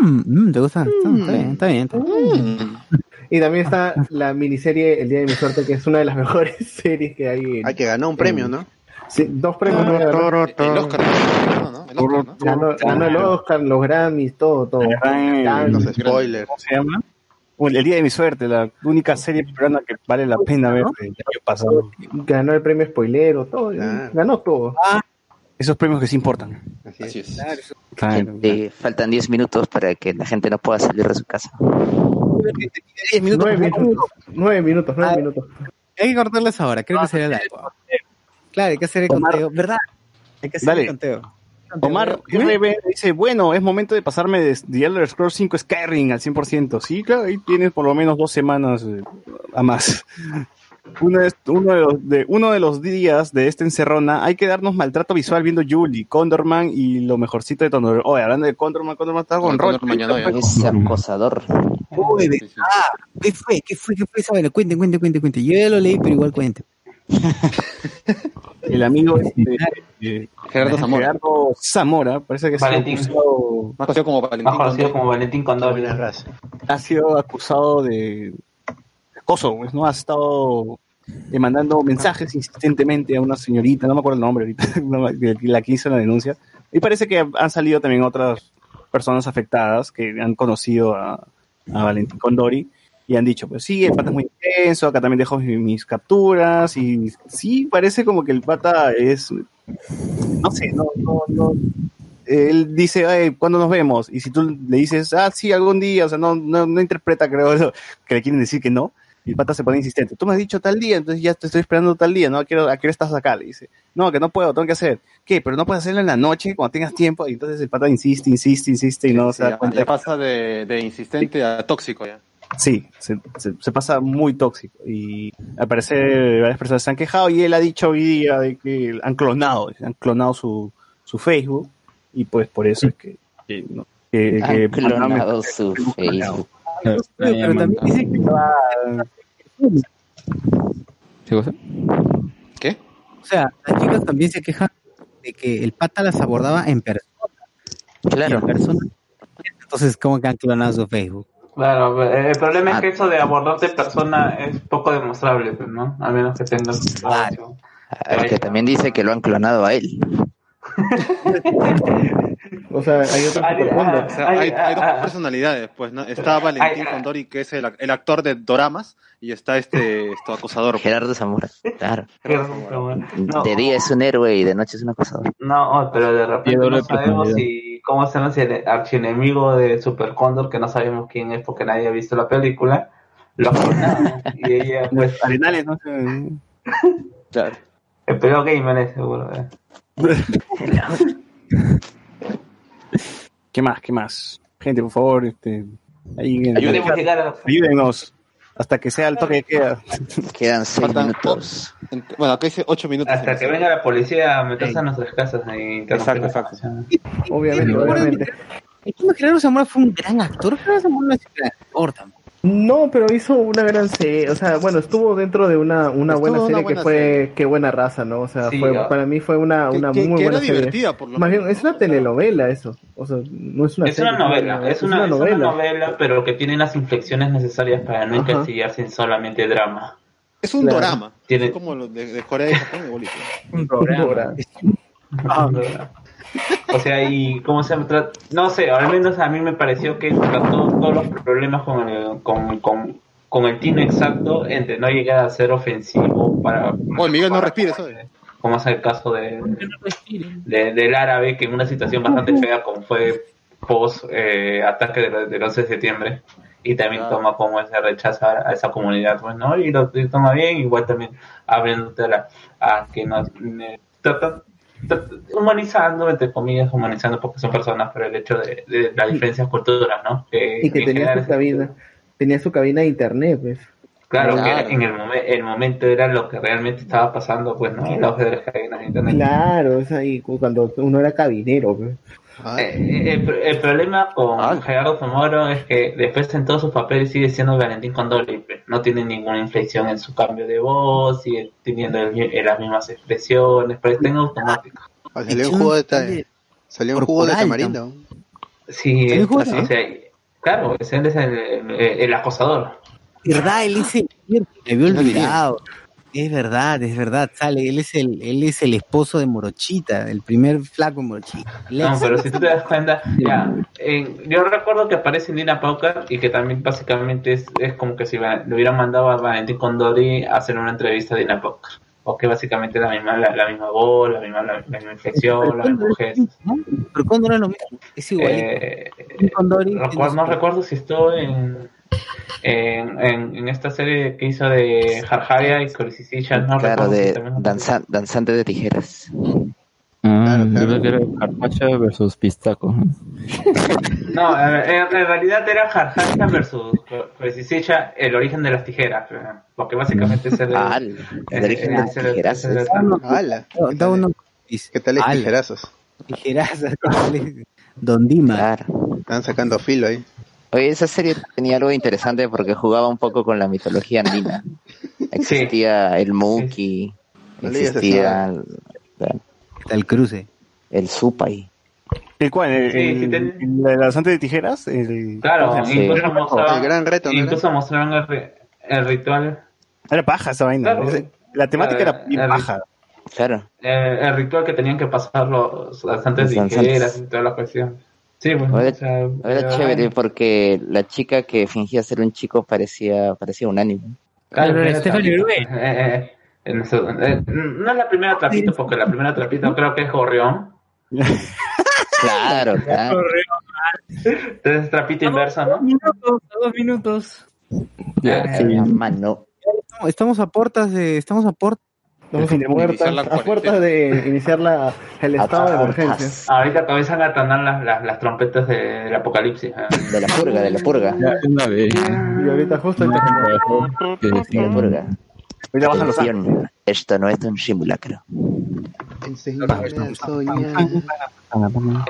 mm, mm, ¿Te gusta? Está bien, está bien. está bien. Y también está la miniserie El Día de mi Suerte, que es una de las mejores series que hay. en- Hay que ganar un premio, ¿no? Sí, dos premios. ¿no? El Oscar, ¿no? El Oscar, ¿no? Ganó, ganó el Oscar, los Grammys, todo, todo. Los spoilers. ¿Cómo se llama? Bueno, el día de mi suerte, la única serie peruana que vale la pena ver del año pasado. Ganó el premio spoilero, todo. Claro. Ganó todo. Esos premios que sí importan. Así Así es. es. Claro. Eh, faltan 10 minutos para que la gente no pueda salir de su casa. Nueve minutos. Nueve minutos, nueve Ah, minutos. Hay que cortarles ahora, creo que sería largo. Claro, hay que hacer el Omar. conteo, ¿verdad? Hay que hacer Dale. el conteo. Omar. RB dice, bueno, es momento de pasarme de The Elder Scrolls 5 Skyrim al 100%. Sí, claro, ahí tienes por lo menos dos semanas eh, a más. Uno de, uno, de los, de- uno de los días de esta encerrona hay que darnos maltrato visual viendo Julie, Condorman y lo mejorcito de Condor. Oye, hablando de Condorman, Condorman está con Condor Roche. mañana, ya. Es acosador. Uy, de- ah, ¿qué fue? ¿Qué fue? ¿Qué fue esa vaina? Cuente, cuente, cuente, cuente. Yo ya lo leí, pero igual cuente. El amigo este, eh, Gerardo Zamora. Gerardo Zamora, parece que ha sido Valentín. conocido como Valentín. Más conocido como Valentín Condor. Ha sido acusado de acoso, pues, ¿no? Ha estado eh, mandando mensajes insistentemente a una señorita, no me acuerdo el nombre ahorita, la que hizo la denuncia. Y parece que han salido también otras personas afectadas que han conocido a, a Valentín Condori y han dicho, pues sí, el pata es muy intenso, acá también dejo mis, mis capturas y sí, parece como que el pata es, no sé, no, no, no, él dice, "Ay, ¿cuándo nos vemos? Y si tú le dices, ah, sí, algún día, o sea, no, no, no interpreta, creo, que le quieren decir que no, y el pata se pone insistente. Tú me has dicho tal día, entonces ya te estoy esperando tal día, ¿no? ¿A qué hora, a qué hora estás acá? Le dice. No, que no puedo, tengo que hacer. ¿Qué? Pero no puedes hacerlo en la noche cuando tengas tiempo. Y entonces el pata insiste, insiste, insiste y no se da cuenta. ya pasa de, de insistente a tóxico ya. Sí, se, se- se pasa muy tóxico. Y al parecer varias personas se han quejado y él ha dicho hoy día de que han clonado, han clonado su, su Facebook y pues por eso es que, que, no, que- Han que- clonado su Facebook. Pero también dice que va... ¿Qué cosa? ¿Qué? O sea, las chicas también se quejan de que el pata las abordaba en persona. Claro. En persona. Entonces, ¿cómo que han clonado su Facebook? Claro, eh, el problema es que eso de abordarte en persona es poco demostrable, pues, ¿no? A menos que tengas información. Ah, que también dice que lo han clonado a él. O sea, hay otro Ay, supermundo. O sea, hay, hay dos personalidades, pues, ¿no? Está Valentín Condori, que es el, ac- el actor de Doramas, y está este, esto acosador. Gerardo Zamora. Claro. No. De día es un héroe y de noche es un acosador. No, pero de repente no sabemos si cómo se llama el archienemigo de Super Cóndor, que no sabemos quién es porque nadie ha visto la película, lo y ella, pues, Arenales, no sé. Claro. el peor gamer es seguro. eh. ¿Qué más? ¿Qué más? Gente, por favor, este, ahí, Ayúdenos a llegar a- ayúdenos hasta que sea el toque de queda. Quedan seis Faltan- minutos. Bueno, acá dice 8 minutos. Hasta que venga la policía a meterse a nuestras casas y Exacto, exacto. Obviamente, obviamente. Es que Gerardo Zamora fue un gran actor. Gerardo Zamora no es un gran actor tampoco. No, pero hizo una gran serie, o sea, bueno, estuvo dentro de una, una Estuvo buena una serie buena que fue serie. Qué buena raza, ¿no? O sea, Sí, fue, ah. para mí fue una, una que- muy que buena era serie. divertida, por lo Más bien, menos. es una telenovela eso, o sea, no es una Es serie, una novela, es una, es una novela, pero que tiene las inflexiones necesarias para no encasillarse en solamente drama. Es un Claro. dorama. Tiene- Es como los de, de Corea y Japón, igualito. Un programa. O sea, y cómo se trata, no sé, al menos a mí me pareció que trató todos los problemas con el, con, con, con el tino exacto entre no llegar a ser ofensivo para... Oye, Miguel, no respires, oye. Como es el caso de, de- del árabe, que en una situación bastante fea como fue post eh, ataque del, del 11 de septiembre y también toma como ese rechazo a, esa comunidad pues no y lo y toma bien igual también abriéndote a, la- a que nos eh, trata- humanizando entre comillas humanizando porque son personas pero el hecho de, de las diferencias culturas no que, Y que en tenía su cabina, tenía su cabina de internet, pues. Claro, Claro. que en el, momen- el momento era lo que realmente estaba pasando, pues, ¿no? El auge de las cadenas de internet. Claro, o sea, y cu- cuando uno era cabinero, pues. Eh, el, el problema con Gerardo Zamora es que después en todos sus papeles sigue siendo Valentín Condori, no tiene ninguna inflexión en su cambio de voz, sigue teniendo el mi- las mismas expresiones, pero está en automático. Ah, Salió un jugo de, ta- salió un jugo de tamarindo. Sí, claro, ese es el, el- el acosador. ¿Verdad? Él el... Me había olvidado. Es verdad, es verdad. Sale, él es el, él es el esposo de Morochita, el primer flaco de Morochita. No, pero si tú te das cuenta, ya, en- yo recuerdo que aparece en Dina Paucar y que también básicamente es, es como que si le hubieran mandado a Valentín Condori a hacer una entrevista a Dina Paucar. O que básicamente la misma, la, la misma voz, la misma, la, la misma inflexión, la misma gesto. Pero cuando no es lo mismo, es igual. Eh, recuerdo- no recuerdo si estuvo en, en, en, en esta serie que hizo de Harharia y Corisisilla, no Claro, de danza- danzante de tijeras. Ah, yo creo que era versus Pistaco. No, en, en realidad era Harharia versus Corisisilla, el origen de las tijeras, porque básicamente es el, Ah, el origen de las el- tijeras. el- ¿Qué tal es tijerazos? Tijerazas, Don Dima. Claro. Están sacando filo ahí. Oye, esa serie tenía algo interesante porque jugaba un poco con la mitología andina. Existía el Muki, existía el, el cruce. El Supay. ¿El cuál? ¿El, Sí, el, sí, te- el de lanzante de tijeras? El, Claro, incluso mostraban, El gran reto, ¿no era? incluso mostraban el, ri- el ritual Era paja esa vaina. Claro. La temática Claro, era bien paja. Claro. Eh, el ritual que tenían que pasar los danzantes Los ligeras danzantes. y toda la cuestión. Sí, pues, Era, o sea, era era- chévere porque la chica que fingía ser un chico parecía, parecía un anime. Claro, era Stephanie. Uruguay. Eh, eh, eso- eh, no es la primera trapito, porque la primera trapito creo que es Gorrión. Claro, claro. Entonces trapito inverso, ¿no? Dos minutos, dos minutos. Ya, sí. La mano. No, Estamos a puertas de, estamos a puertas. Estamos iniciar la a puertas de iniciar la, el estado de emergencia. Ahorita comienzan a tronar las, las, las trompetas de- del apocalipsis. ¿eh? De la purga, de la purga. Ya, una vez. Y ahorita justo trabajó, que De la purga. Ahorita bajan los. Atención, esto no es un simulacro.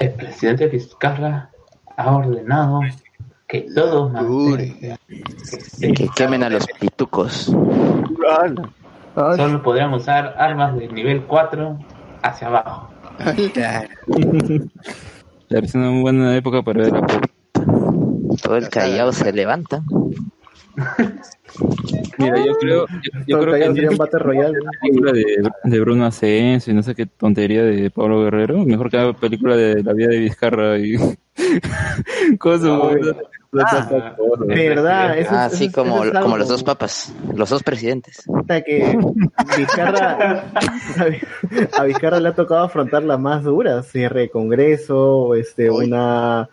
El presidente Vizcarra ha ordenado que todos Que quemen a los pitucos. Solo podrán usar armas de nivel 4 hacia abajo. Claro, es una buena época para ver la purga. Todo el Callao se levanta. Mira, yo creo, yo, creo callado que sería un Battle Royale. película de, de Bruno Ascenso y no sé qué tontería de Pablo Guerrero, mejor que la película de la vida de Vizcarra y con su Ah, verdad, eso, Ah, eso- sí, eso como, es algo como los dos papas, los dos presidentes. puta que Vizcarra, a Vizcarra le ha tocado afrontar las más duras, cierre de congreso, este, una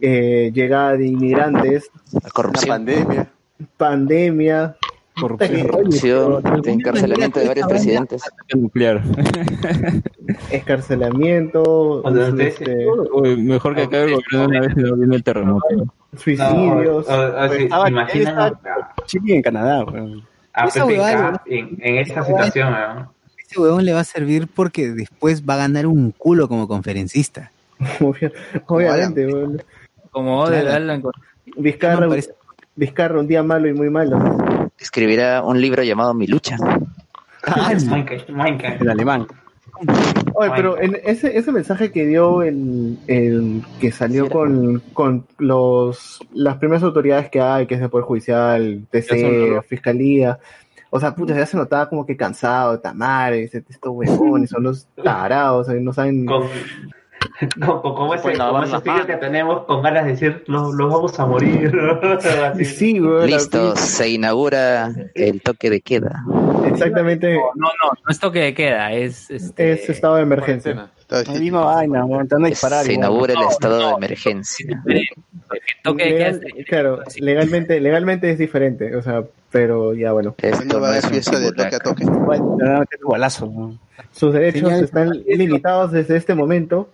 eh, llegada de inmigrantes, La Una corrupción, pandemia. pandemia, corrupción, de encarcelamiento de varios presidentes. nuclear. escarcelamiento, O sea, ustedes- este, Uy, mejor que acabe el gobierno una vez y no viene el terremoto. suicidios. No, o- o- si- Estaba- él imaginan a, estaba Chile en Canadá, weón. a Esa Pepe huevada, K en, en esta situación. ¿no? Ese huevón le va a servir porque después va a ganar un culo como conferencista. Obvia- Obviamente, weón. Como Odell con- Vizcarra, parece- Vizcarra, un día malo y muy malo. Escribirá un libro llamado Mi lucha. Minecraft. El alemán. Oye, pero en ese, ese mensaje que dio el, el que salió con, con los las primeras autoridades que hay, que es el Poder Judicial, TC, Fiscalía, o sea, puta, ya se notaba como que cansado, tamares, estos huevones, son los tarados, no saben... Con, con, con- como ese, como ese las tío que tenemos con ganas de decir, los lo vamos a morir. Así. Sí, güey, Listo, se inaugura el toque de queda. exactamente, No, no, no es toque de queda, es este, es estado de emergencia. La misma vaina, van a disparar. Se inaugura el No, estado de no. emergencia. diferente. Toque de queda es- claro, legalmente, legalmente es diferente, o sea, pero ya bueno. Esto No va a no es haber un fiesta de toque a toque. Weón. Sus derechos Señal- están limitados desde este momento.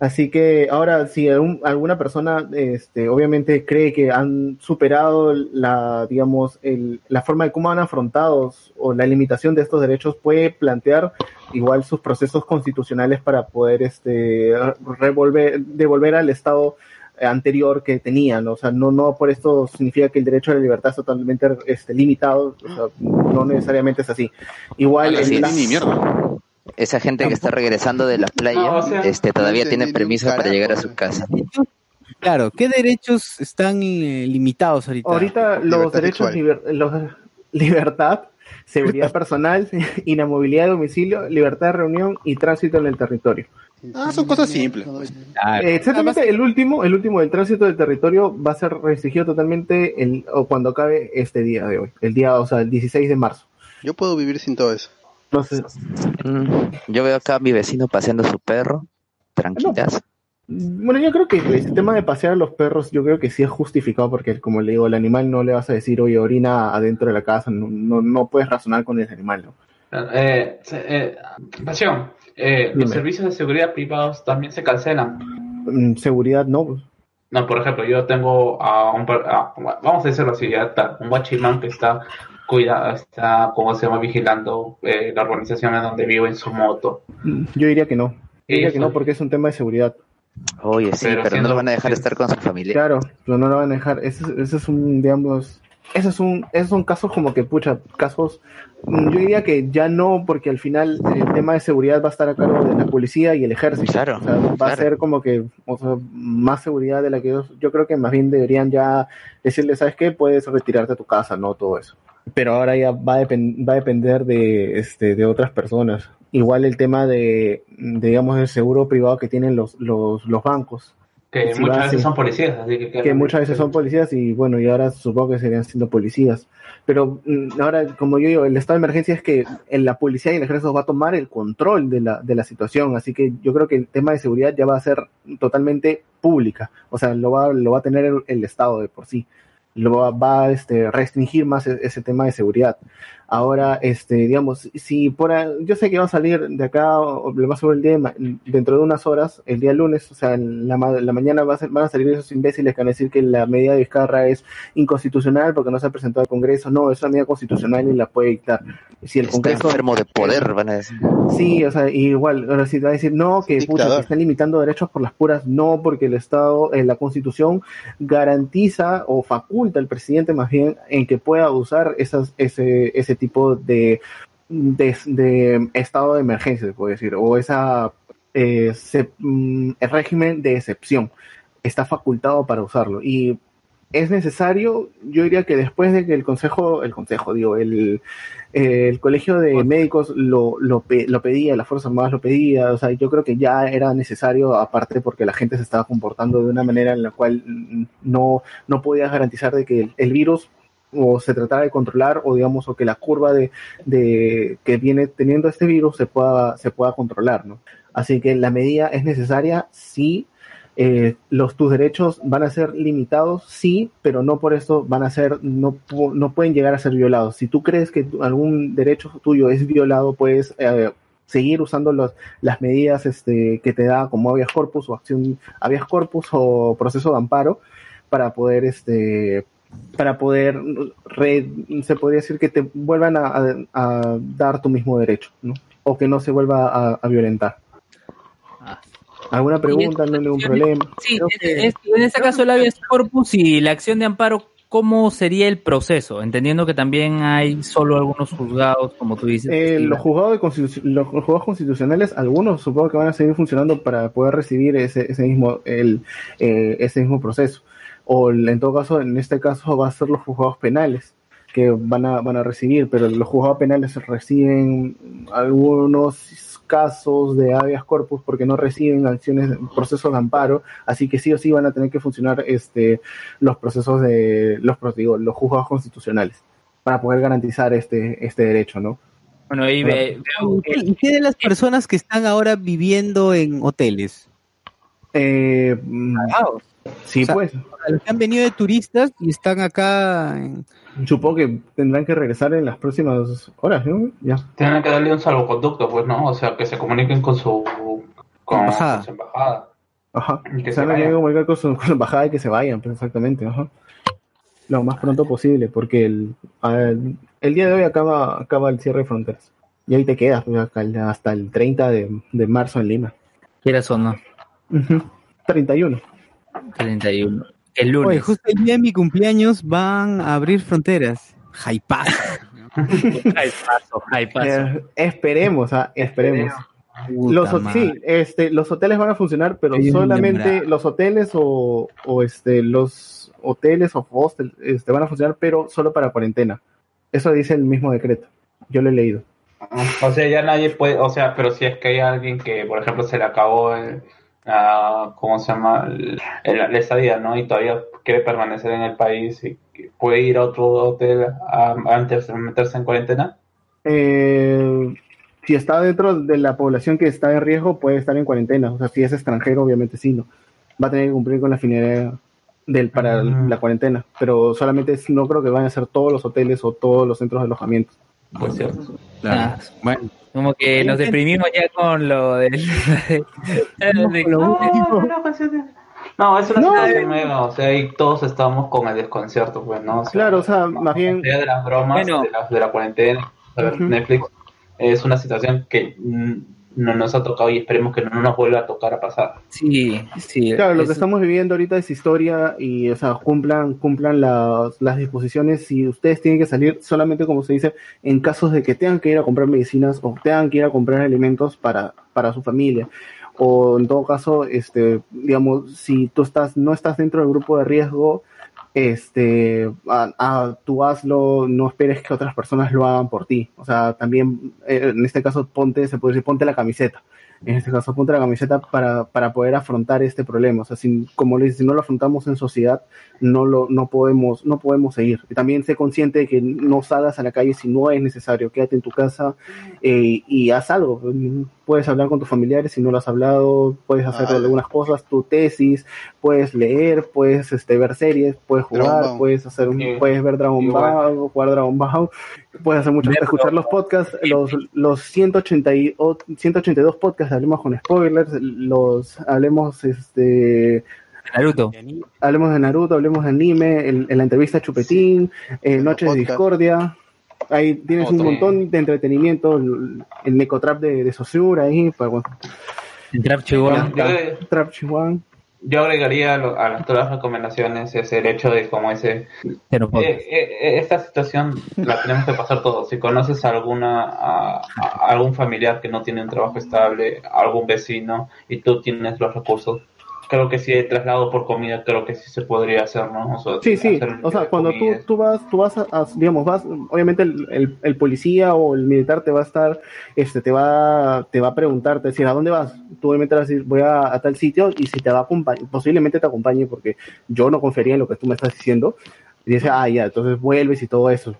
Así que ahora, si algún- alguna persona, este, obviamente cree que han superado la, digamos, el- la forma de cómo han afrontado o la limitación de estos derechos, puede plantear igual sus procesos constitucionales para poder, este, revolver, devolver al Estado anterior que tenían, o sea, no, no por esto significa que el derecho a la libertad es totalmente este, limitado, o sea, no necesariamente es así. Igual, ni mierda. Esa gente que está regresando de la playa, No, o sea, este, todavía no tiene permiso para llegar a su weón. casa. Claro, ¿qué derechos están eh, limitados ahorita? Ahorita los Libertad derechos, liber- los- libertad, seguridad personal, inamovilidad de domicilio, libertad de reunión y tránsito en el territorio. Ah, son cosas simples. Eh, exactamente, el último, el último del tránsito del territorio va a ser restringido totalmente el, o cuando acabe este día de hoy, el día, o sea, el 16 de marzo. Yo puedo vivir sin todo eso. Entonces, Mm, Yo veo acá a mi vecino paseando su perro, tranquilas. bueno, yo creo que el tema de pasear a los perros, yo creo que sí es justificado porque, como le digo, el animal no le vas a decir, oye, orina adentro de la casa, no, no, no puedes razonar con el animal, ¿no? Eh, se- eh, Pasión, eh, los servicios de seguridad privados también se cancelan. Mm, Seguridad no. No, por ejemplo, yo tengo a un, a- vamos a decirlo así, ya está, un guachimán que está cuida, está, como se llama, vigilando eh, la organización en donde vivo en su moto. Yo diría que no. Yo diría que no porque es un tema de seguridad. Oye, sí, Pero pero, no lo van a dejar estar con su familia. Claro, pero no lo van a dejar. Ese, es- ese es un, digamos, esos son, esos son casos como que, pucha, casos, mm, yo diría que ya no, porque al final el tema de seguridad va a estar a cargo de la policía y el ejército. Claro, O sea, va a ser como que o sea, más seguridad de la que ellos, yo creo que más bien deberían ya decirle, ¿sabes qué? Puedes retirarte a tu casa, no todo eso. Pero ahora ya va a, va a depender de, este, de otras personas. Igual el tema de, de, digamos, del seguro privado que tienen los, los, los bancos. Que Si muchas veces son policías, así que... que muchas veces son policías y bueno, y ahora supongo que serían siendo policías. Pero mm, ahora, como yo digo, el estado de emergencia es que en la policía y el ejército va a tomar el control de la, de la situación, así que yo creo que el tema de seguridad ya va a ser totalmente pública, o sea, lo va, lo va a tener el, el Estado de por sí, lo va, va a este, restringir más e- ese tema de seguridad. Ahora, este, digamos, si por a- yo sé que va a salir de acá, o lo más sobre el día de dentro de unas horas, el día lunes, o sea, en la, ma- la mañana va a ser- van a salir esos imbéciles que van a decir que la medida de Vizcarra es inconstitucional porque no se ha presentado al Congreso. No, es una medida constitucional y la puede dictar. Si el Está Congreso enfermo de poder, van a decir. Sí, o sea, igual, ahora sí va a decir no, que pucha, que están limitando derechos por las puras, no, porque el Estado, eh, la Constitución garantiza o faculta al presidente más bien en que pueda usar esas, ese, ese tipo de, de, de estado de emergencia, se puede decir, o esa eh, se- mm, el régimen de excepción. Está facultado para usarlo. Y es necesario, yo diría que después de que el consejo, el consejo, digo, el, el colegio de médicos lo, lo, lo pedía, las Fuerzas Armadas lo pedía, o sea, yo creo que ya era necesario, aparte porque la gente se estaba comportando de una manera en la cual mm, no, no podías garantizar de que el, el virus o se tratara de controlar o digamos o que la curva de, de que viene teniendo este virus se pueda se pueda controlar no así que la medida es necesaria sí eh, los tus derechos van a ser limitados, sí, pero no por eso van a ser, no, no pueden llegar a ser violados. Si tú crees que algún derecho tuyo es violado, puedes eh, seguir usando los, las medidas este, que te da como habeas corpus o acción habeas corpus o proceso de amparo para poder este para poder re- se podría decir que te vuelvan a, a- a dar tu mismo derecho, ¿no? O que no se vuelva a, a violentar. ¿Alguna pregunta? No hay ningún problema. Sí, en, en- en este caso el habeas corpus y la acción de amparo, ¿cómo sería el proceso? Entendiendo que también hay solo algunos juzgados, como tú dices. Eh, los, juzgados de constitu- los juzgados constitucionales, algunos supongo que van a seguir funcionando para poder recibir ese, ese mismo el, eh, ese mismo proceso. O en todo caso, en este caso va a ser los juzgados penales que van a, van a recibir, pero los juzgados penales reciben algunos casos de habeas corpus porque no reciben acciones, procesos de amparo, así que sí o sí van a tener que funcionar este los procesos de los pro- digo, los juzgados constitucionales para poder garantizar este este derecho, ¿no? Bueno, ve- ¿Y qué- ¿Y qué de las personas que están ahora viviendo en hoteles? Eh, mm, sí, O sea, pues. a los que han venido de turistas y están acá en... Supongo que tendrán que regresar en las próximas horas, ¿no? Ya. Tienen que darle un salvoconducto, pues, ¿no? O sea, que se comuniquen con su, con, Embajada. con su embajada. Ajá. Y que se se van a tener vayan. comunicar con su, con su embajada y que se vayan, pues exactamente, ajá. Lo más pronto posible, porque el, al- el día de hoy acaba, acaba el cierre de fronteras. Y ahí te quedas pues, el- hasta el 30 de, de marzo en Lima. ¿Quieras o no? Ujú. 31. 31. El lunes. Oye, justo el día de mi cumpleaños van a abrir fronteras. Jaipazo. Jaipazo, jaipazo. Eh, esperemos, ah, esperemos. Los, madre. sí, este, los hoteles van a funcionar, pero Hay solamente los hoteles o, o este, los hoteles o hostels este, van a funcionar, pero solo para cuarentena. Eso dice el mismo decreto. Yo lo he leído. O sea, ya nadie puede, o sea, pero si es que hay alguien que, por ejemplo, se le acabó el, ah, ¿cómo se llama? La estadía, ¿no? Y todavía quiere permanecer en el país y puede ir a otro hotel a- antes de meterse en cuarentena. Eh, si está dentro de la población que está en riesgo, puede estar en cuarentena. O sea, si es extranjero, obviamente sí, ¿no? Va a tener que cumplir con la finalidad del, para la cuarentena. Pero solamente es- no creo que van a ser todos los hoteles o todos los centros de alojamiento. Pues cierto. Ah, bueno. Como que nos deprimimos ya con lo del. de- No, es una No, situación eh. nueva, o sea, y todos estamos con el desconcierto, pues, ¿no? O sea, Claro, o sea, más bien... de las bromas, Bueno. de, la, de la cuarentena. Netflix, es una situación que mm, no nos ha tocado y esperemos que no nos vuelva a tocar a pasar. Sí, sí. Claro, lo que estamos viviendo ahorita es historia y, o sea, cumplan, cumplan las, las disposiciones y ustedes tienen que salir solamente, como se dice, en casos de que tengan que ir a comprar medicinas o tengan que ir a comprar alimentos para, para su familia. O en todo caso, este, digamos, si tú estás, no estás dentro del grupo de riesgo, este, a, a- tú hazlo, no esperes que otras personas lo hagan por ti. O sea, también, eh, en este caso, ponte, se puede decir, ponte la camiseta. En este caso, ponte la camiseta para, para poder afrontar este problema. O sea, si, como le dice, si no lo afrontamos en sociedad, no lo, no podemos, no podemos seguir. Y también sé consciente de que no salgas a la calle si no es necesario. Quédate en tu casa eh, y haz algo. Puedes hablar con tus familiares si no lo has hablado, puedes hacer Ah. algunas cosas, tu tesis, puedes leer, puedes este, ver series, puedes jugar, puedes hacer un, Sí. puedes ver Dragon. Ball, jugar Dragon Ball, puedes hacer muchas cosas, escuchar los podcasts, los, los 180 y, o- 182 podcasts, hablemos con spoilers, los hablemos este Naruto. Hablemos de Naruto, hablemos de anime, en, en la entrevista a Chupetín, eh, Noches de Discordia. Ahí tienes un montón de entretenimiento, el, el Necotrap de, de Saussure ahí. Trap Chihuahua. Yo- Trap Chihuahua. Yo agregaría a, lo- a las- todas las recomendaciones ese el hecho de como ese Pero eh, eh, eh, esta situación la tenemos que pasar todos. Si conoces a alguna a, a algún familiar que no tiene un trabajo estable, algún vecino y tú tienes los recursos, creo que sí el traslado por comida creo que sí se podría hacer, ¿no? O sea, Sí, sí. O sea, cuando tú, tú vas, tú vas a, a- digamos, vas, obviamente el, el- el policía o el militar te va a estar, este, te va, te va a preguntar, te va a decir, ¿a dónde vas? Tú obviamente vas a decir, voy a, a tal sitio y si te va a acompañar, posiblemente te acompañe porque yo no confiaría en lo que tú me estás diciendo. Y dice, ah, ya, entonces vuelves y todo eso.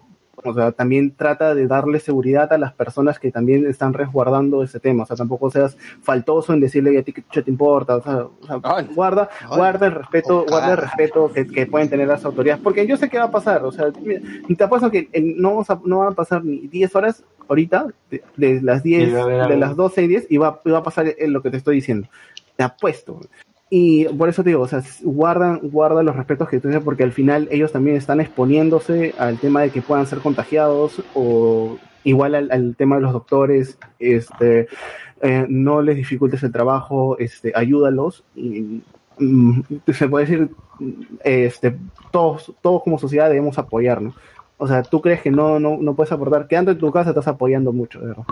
O sea, también trata de darle seguridad a las personas que también están resguardando ese tema. O sea, tampoco seas faltoso en decirle a ti que te importa. O sea, o sea, guarda, guarda el respeto, guarda el respeto que, que pueden tener las autoridades. Porque yo sé qué va a pasar. O sea, mira, te apuesto que no, vamos a- no van a pasar ni 10 horas ahorita, de, de las 10, Y va a haber de las 12 y 10, y va, va a pasar en lo que te estoy diciendo. Te apuesto. Y por eso te digo, o sea, guardan, guarda los respetos que tú dices, porque al final ellos también están exponiéndose al tema de que puedan ser contagiados o igual al, al tema de los doctores, este, eh, no les dificultes el trabajo, este, ayúdalos y mm, se puede decir, este, todos, todos como sociedad debemos apoyarnos. O sea, tú crees que no, no, no puedes aportar, quedando en tu casa estás apoyando mucho, verdad.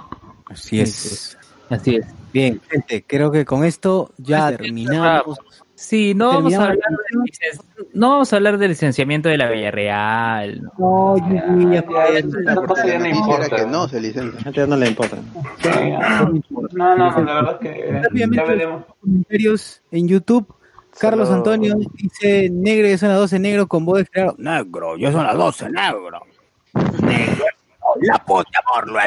Así es. Así es. Bien, gente, creo que con esto ya terminamos. Sí, no vamos, a hablar licen- no vamos a hablar del licenciamiento de la Villarreal. No, ya, esa cosa ya no importa. que no se licencia. Ya no le importa. No, no, la verdad que ya veremos. comentarios en YouTube. Carlos Antonio dice, negro, ya son las 12 negro con voz de claro. Negro, ya son las 12 negro. Negro, la puta por lo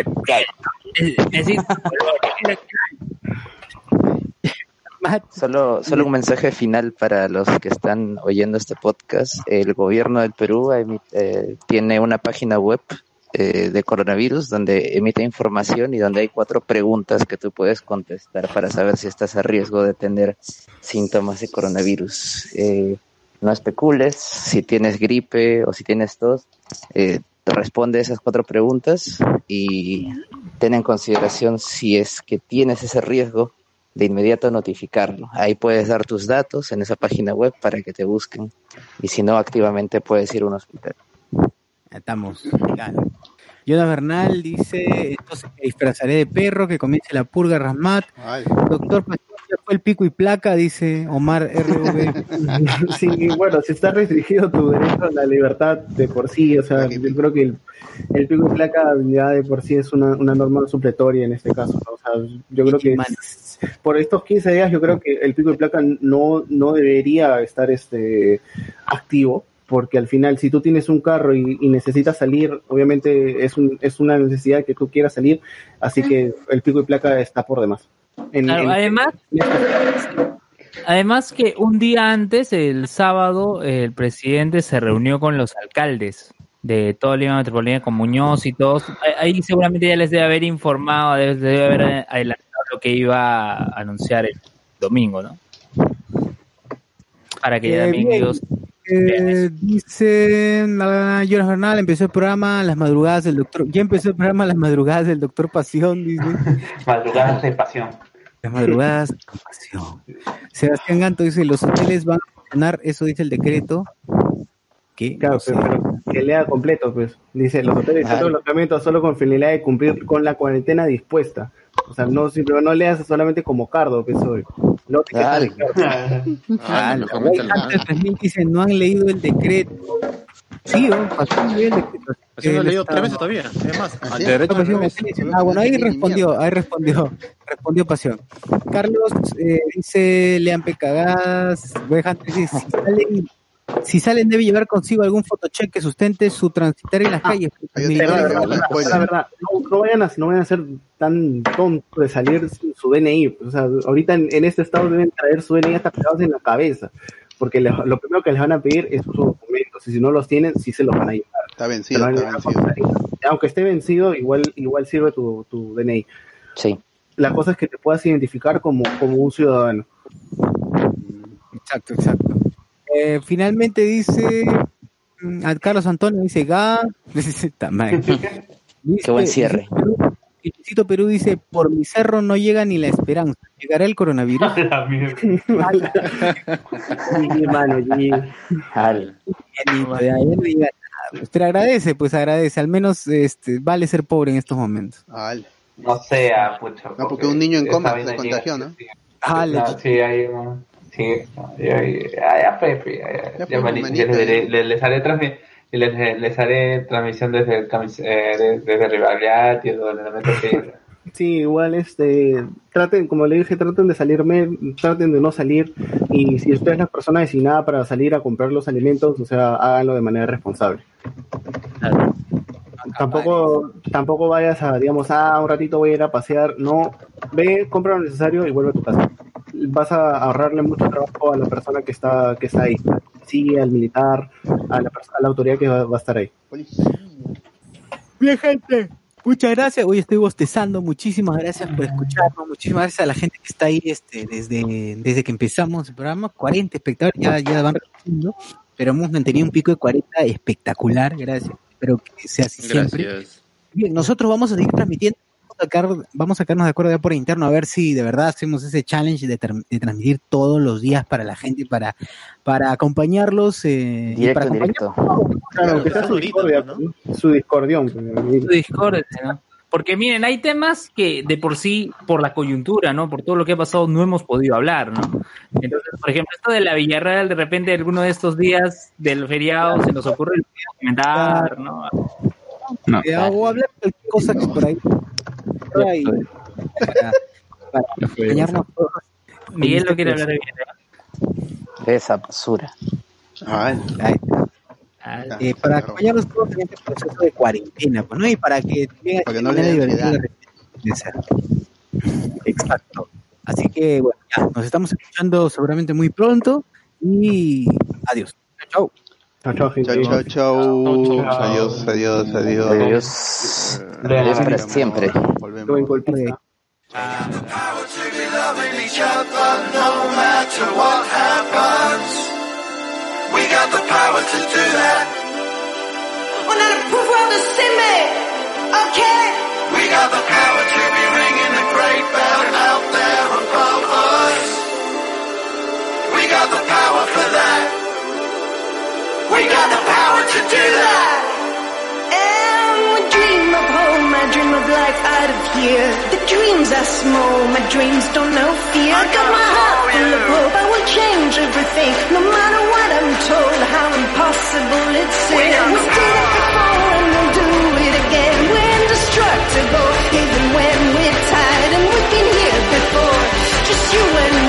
Solo, solo un mensaje final para los que están oyendo este podcast. El gobierno del Perú eh, tiene una página web eh, de coronavirus donde emite información y donde hay cuatro preguntas que tú puedes contestar para saber si estás a riesgo de tener síntomas de coronavirus. Eh, no especules si tienes gripe o si tienes tos. eh, responde esas cuatro preguntas y ten en consideración si es que tienes ese riesgo de inmediato notificarlo. Ahí puedes dar tus datos en esa página web para que te busquen y si no, activamente puedes ir a un hospital. Estamos. Jonas Bernal dice, entonces me disfrazaré de perro, que comience la purga Rasmat. Doctor fue el pico y placa, dice Omar RV. Sí, bueno, si está restringido tu derecho a la libertad de por sí, o sea, yo creo que el, el pico y placa ya de por sí es una, una norma supletoria en este caso, ¿no? o sea, yo creo que es- por estos 15 días yo creo que el pico y placa no, no debería estar este activo, porque al final si tú tienes un carro y, y necesitas salir, obviamente es, un, es una necesidad que tú quieras salir, así que el pico y placa está por demás. En- Claro, en- además, además que un día antes, el sábado, el presidente se reunió con los alcaldes de toda Lima Metropolitana, con Muñoz y todos. Ahí- seguramente ya les debe haber informado, les debe haber adelantado lo que iba a anunciar el domingo, ¿no? Para que Eh, también bien. ellos... Eh, dice Jonas Bernal, empezó el programa Las Madrugadas del Doctor. Ya empezó el programa Las Madrugadas del Doctor Pasión, dice. Madrugadas de pasión. Las Madrugadas Pasión. Sebastián Ganto dice, los hoteles van a funcionar, eso dice el decreto. ¿Qué? Claro, No sé. pero, pero que lea completo, pues. Dice, los hoteles Claro. los alojamientos solo con finalidad de cumplir con la cuarentena dispuesta. O sea, no, simplemente no leas solamente como cardo, pues, hoy. No te Ah, cardo. Ah, Hunter 3000 dice, no han leído el decreto. Sí, oh, pasó muy bien el decreto. Así lo he Él leído tres veces todavía. Es más, ¿Ah, derecho Ah. Ah, bueno, ahí respondió, ahí respondió, respondió Pasión. Carlos eh, dice, lean dice, si salen, si salen debe llevar consigo algún photocheck que sustente su transitar en las calles. La verdad, la verdad, no, no vayan a, no vayan a ser tan tontos de salir sin su DNI. pues, O sea, ahorita en, en este estado deben traer su DNI hasta pegados en la cabeza. Porque les- lo primero que les van a pedir es sus documentos. Y si no los tienen, sí se los van a llevar. Está vencido, a está. Aunque esté vencido, igual, igual sirve tu, tu DNI. Sí. La cosa es que te puedas identificar como, como un ciudadano. Exacto, exacto. Eh, finalmente dice mm, a Carlos Antonio dice Ga. Qué buen cierre. Perú dice por mi cerro no llega ni la esperanza llegará el coronavirus La mierda. Sí, mano, y- Al. Pero agradece pues agradece al menos este vale ser pobre en estos momentos Al. No sea, pucha. No, porque un niño en coma se contagió, ¿no? Ah, le- No, sí, hay un- Sí, ya, ya, les, haré transmi- les, les haré transmisión desde el eh, de- desde Rivalidad y me meto que Sí, igual este, traten, como le dije, traten de salirme, traten de no salir y si usted es la persona designada para salir a comprar los alimentos, o sea, háganlo de manera responsable. Tampoco, tampoco vayas a, digamos, ah, un ratito voy a ir a pasear, no, ve, compra lo necesario y vuelve a tu casa. Vas a ahorrarle mucho trabajo a la persona que está, que está ahí, sí, al militar, a la, a la autoridad que va, va a estar ahí. Bien, gente. Muchas gracias. Hoy estoy bostezando. Muchísimas gracias por escucharnos. Muchísimas gracias a la gente que está ahí este, desde, desde que empezamos el programa. 40 espectadores, ya, ya van creciendo, pero hemos mantenido un pico de 40 espectacular. Gracias. Espero que sea así siempre. Gracias. Bien, nosotros vamos a seguir transmitiendo. Vamos a, sacar- vamos a sacarnos de acuerdo ya por interno a ver si de verdad hacemos ese challenge de, transmitir todos los días para la gente, para, para acompañarlos. Eh, y para Directo, directo. Claro, que sea su discordia, su discordión. Su discordia, ¿no? Porque miren, hay temas que de por sí, por la coyuntura, ¿no? Por todo lo que ha pasado, no hemos podido hablar, ¿no? Entonces, por ejemplo, esto de la Villarreal, de repente, alguno de estos días del feriado se nos ocurre el comentar, ¿no? Eh, o hablar de cualquier cosa que por ahí. Ahí, para, para acompañarnos todos. Miguel no quiere hablar de Villarreal. Esa basura. Ahí está. Eh, para acompañarnos todos en este proceso de cuarentena, pues, ¿no? Y para que tengan no le divertida de. Exacto. Así que, bueno, ya, nos estamos escuchando seguramente muy pronto y adiós. Chao. Chao, chao, gente. Chao, chao, chao. Adiós, adiós, adiós. Adiós. Adiós para siempre. Volvemos. golpista. loving each other no matter what happens. We got the power to do that. On a le pouvoir de s'aimer, ok? We got the power to be ringing the great bell out there above us. We got the power for that. We got the power to do that. And we dream of home, I dream of life out of here. The dreams are small, my dreams don't know fear. I got my heart full of hope, I will change everything. No matter what I'm told, how impossible it seems. We did it before and we'll do it again. We're indestructible, even when we're tired and we've been here before. Just you and me.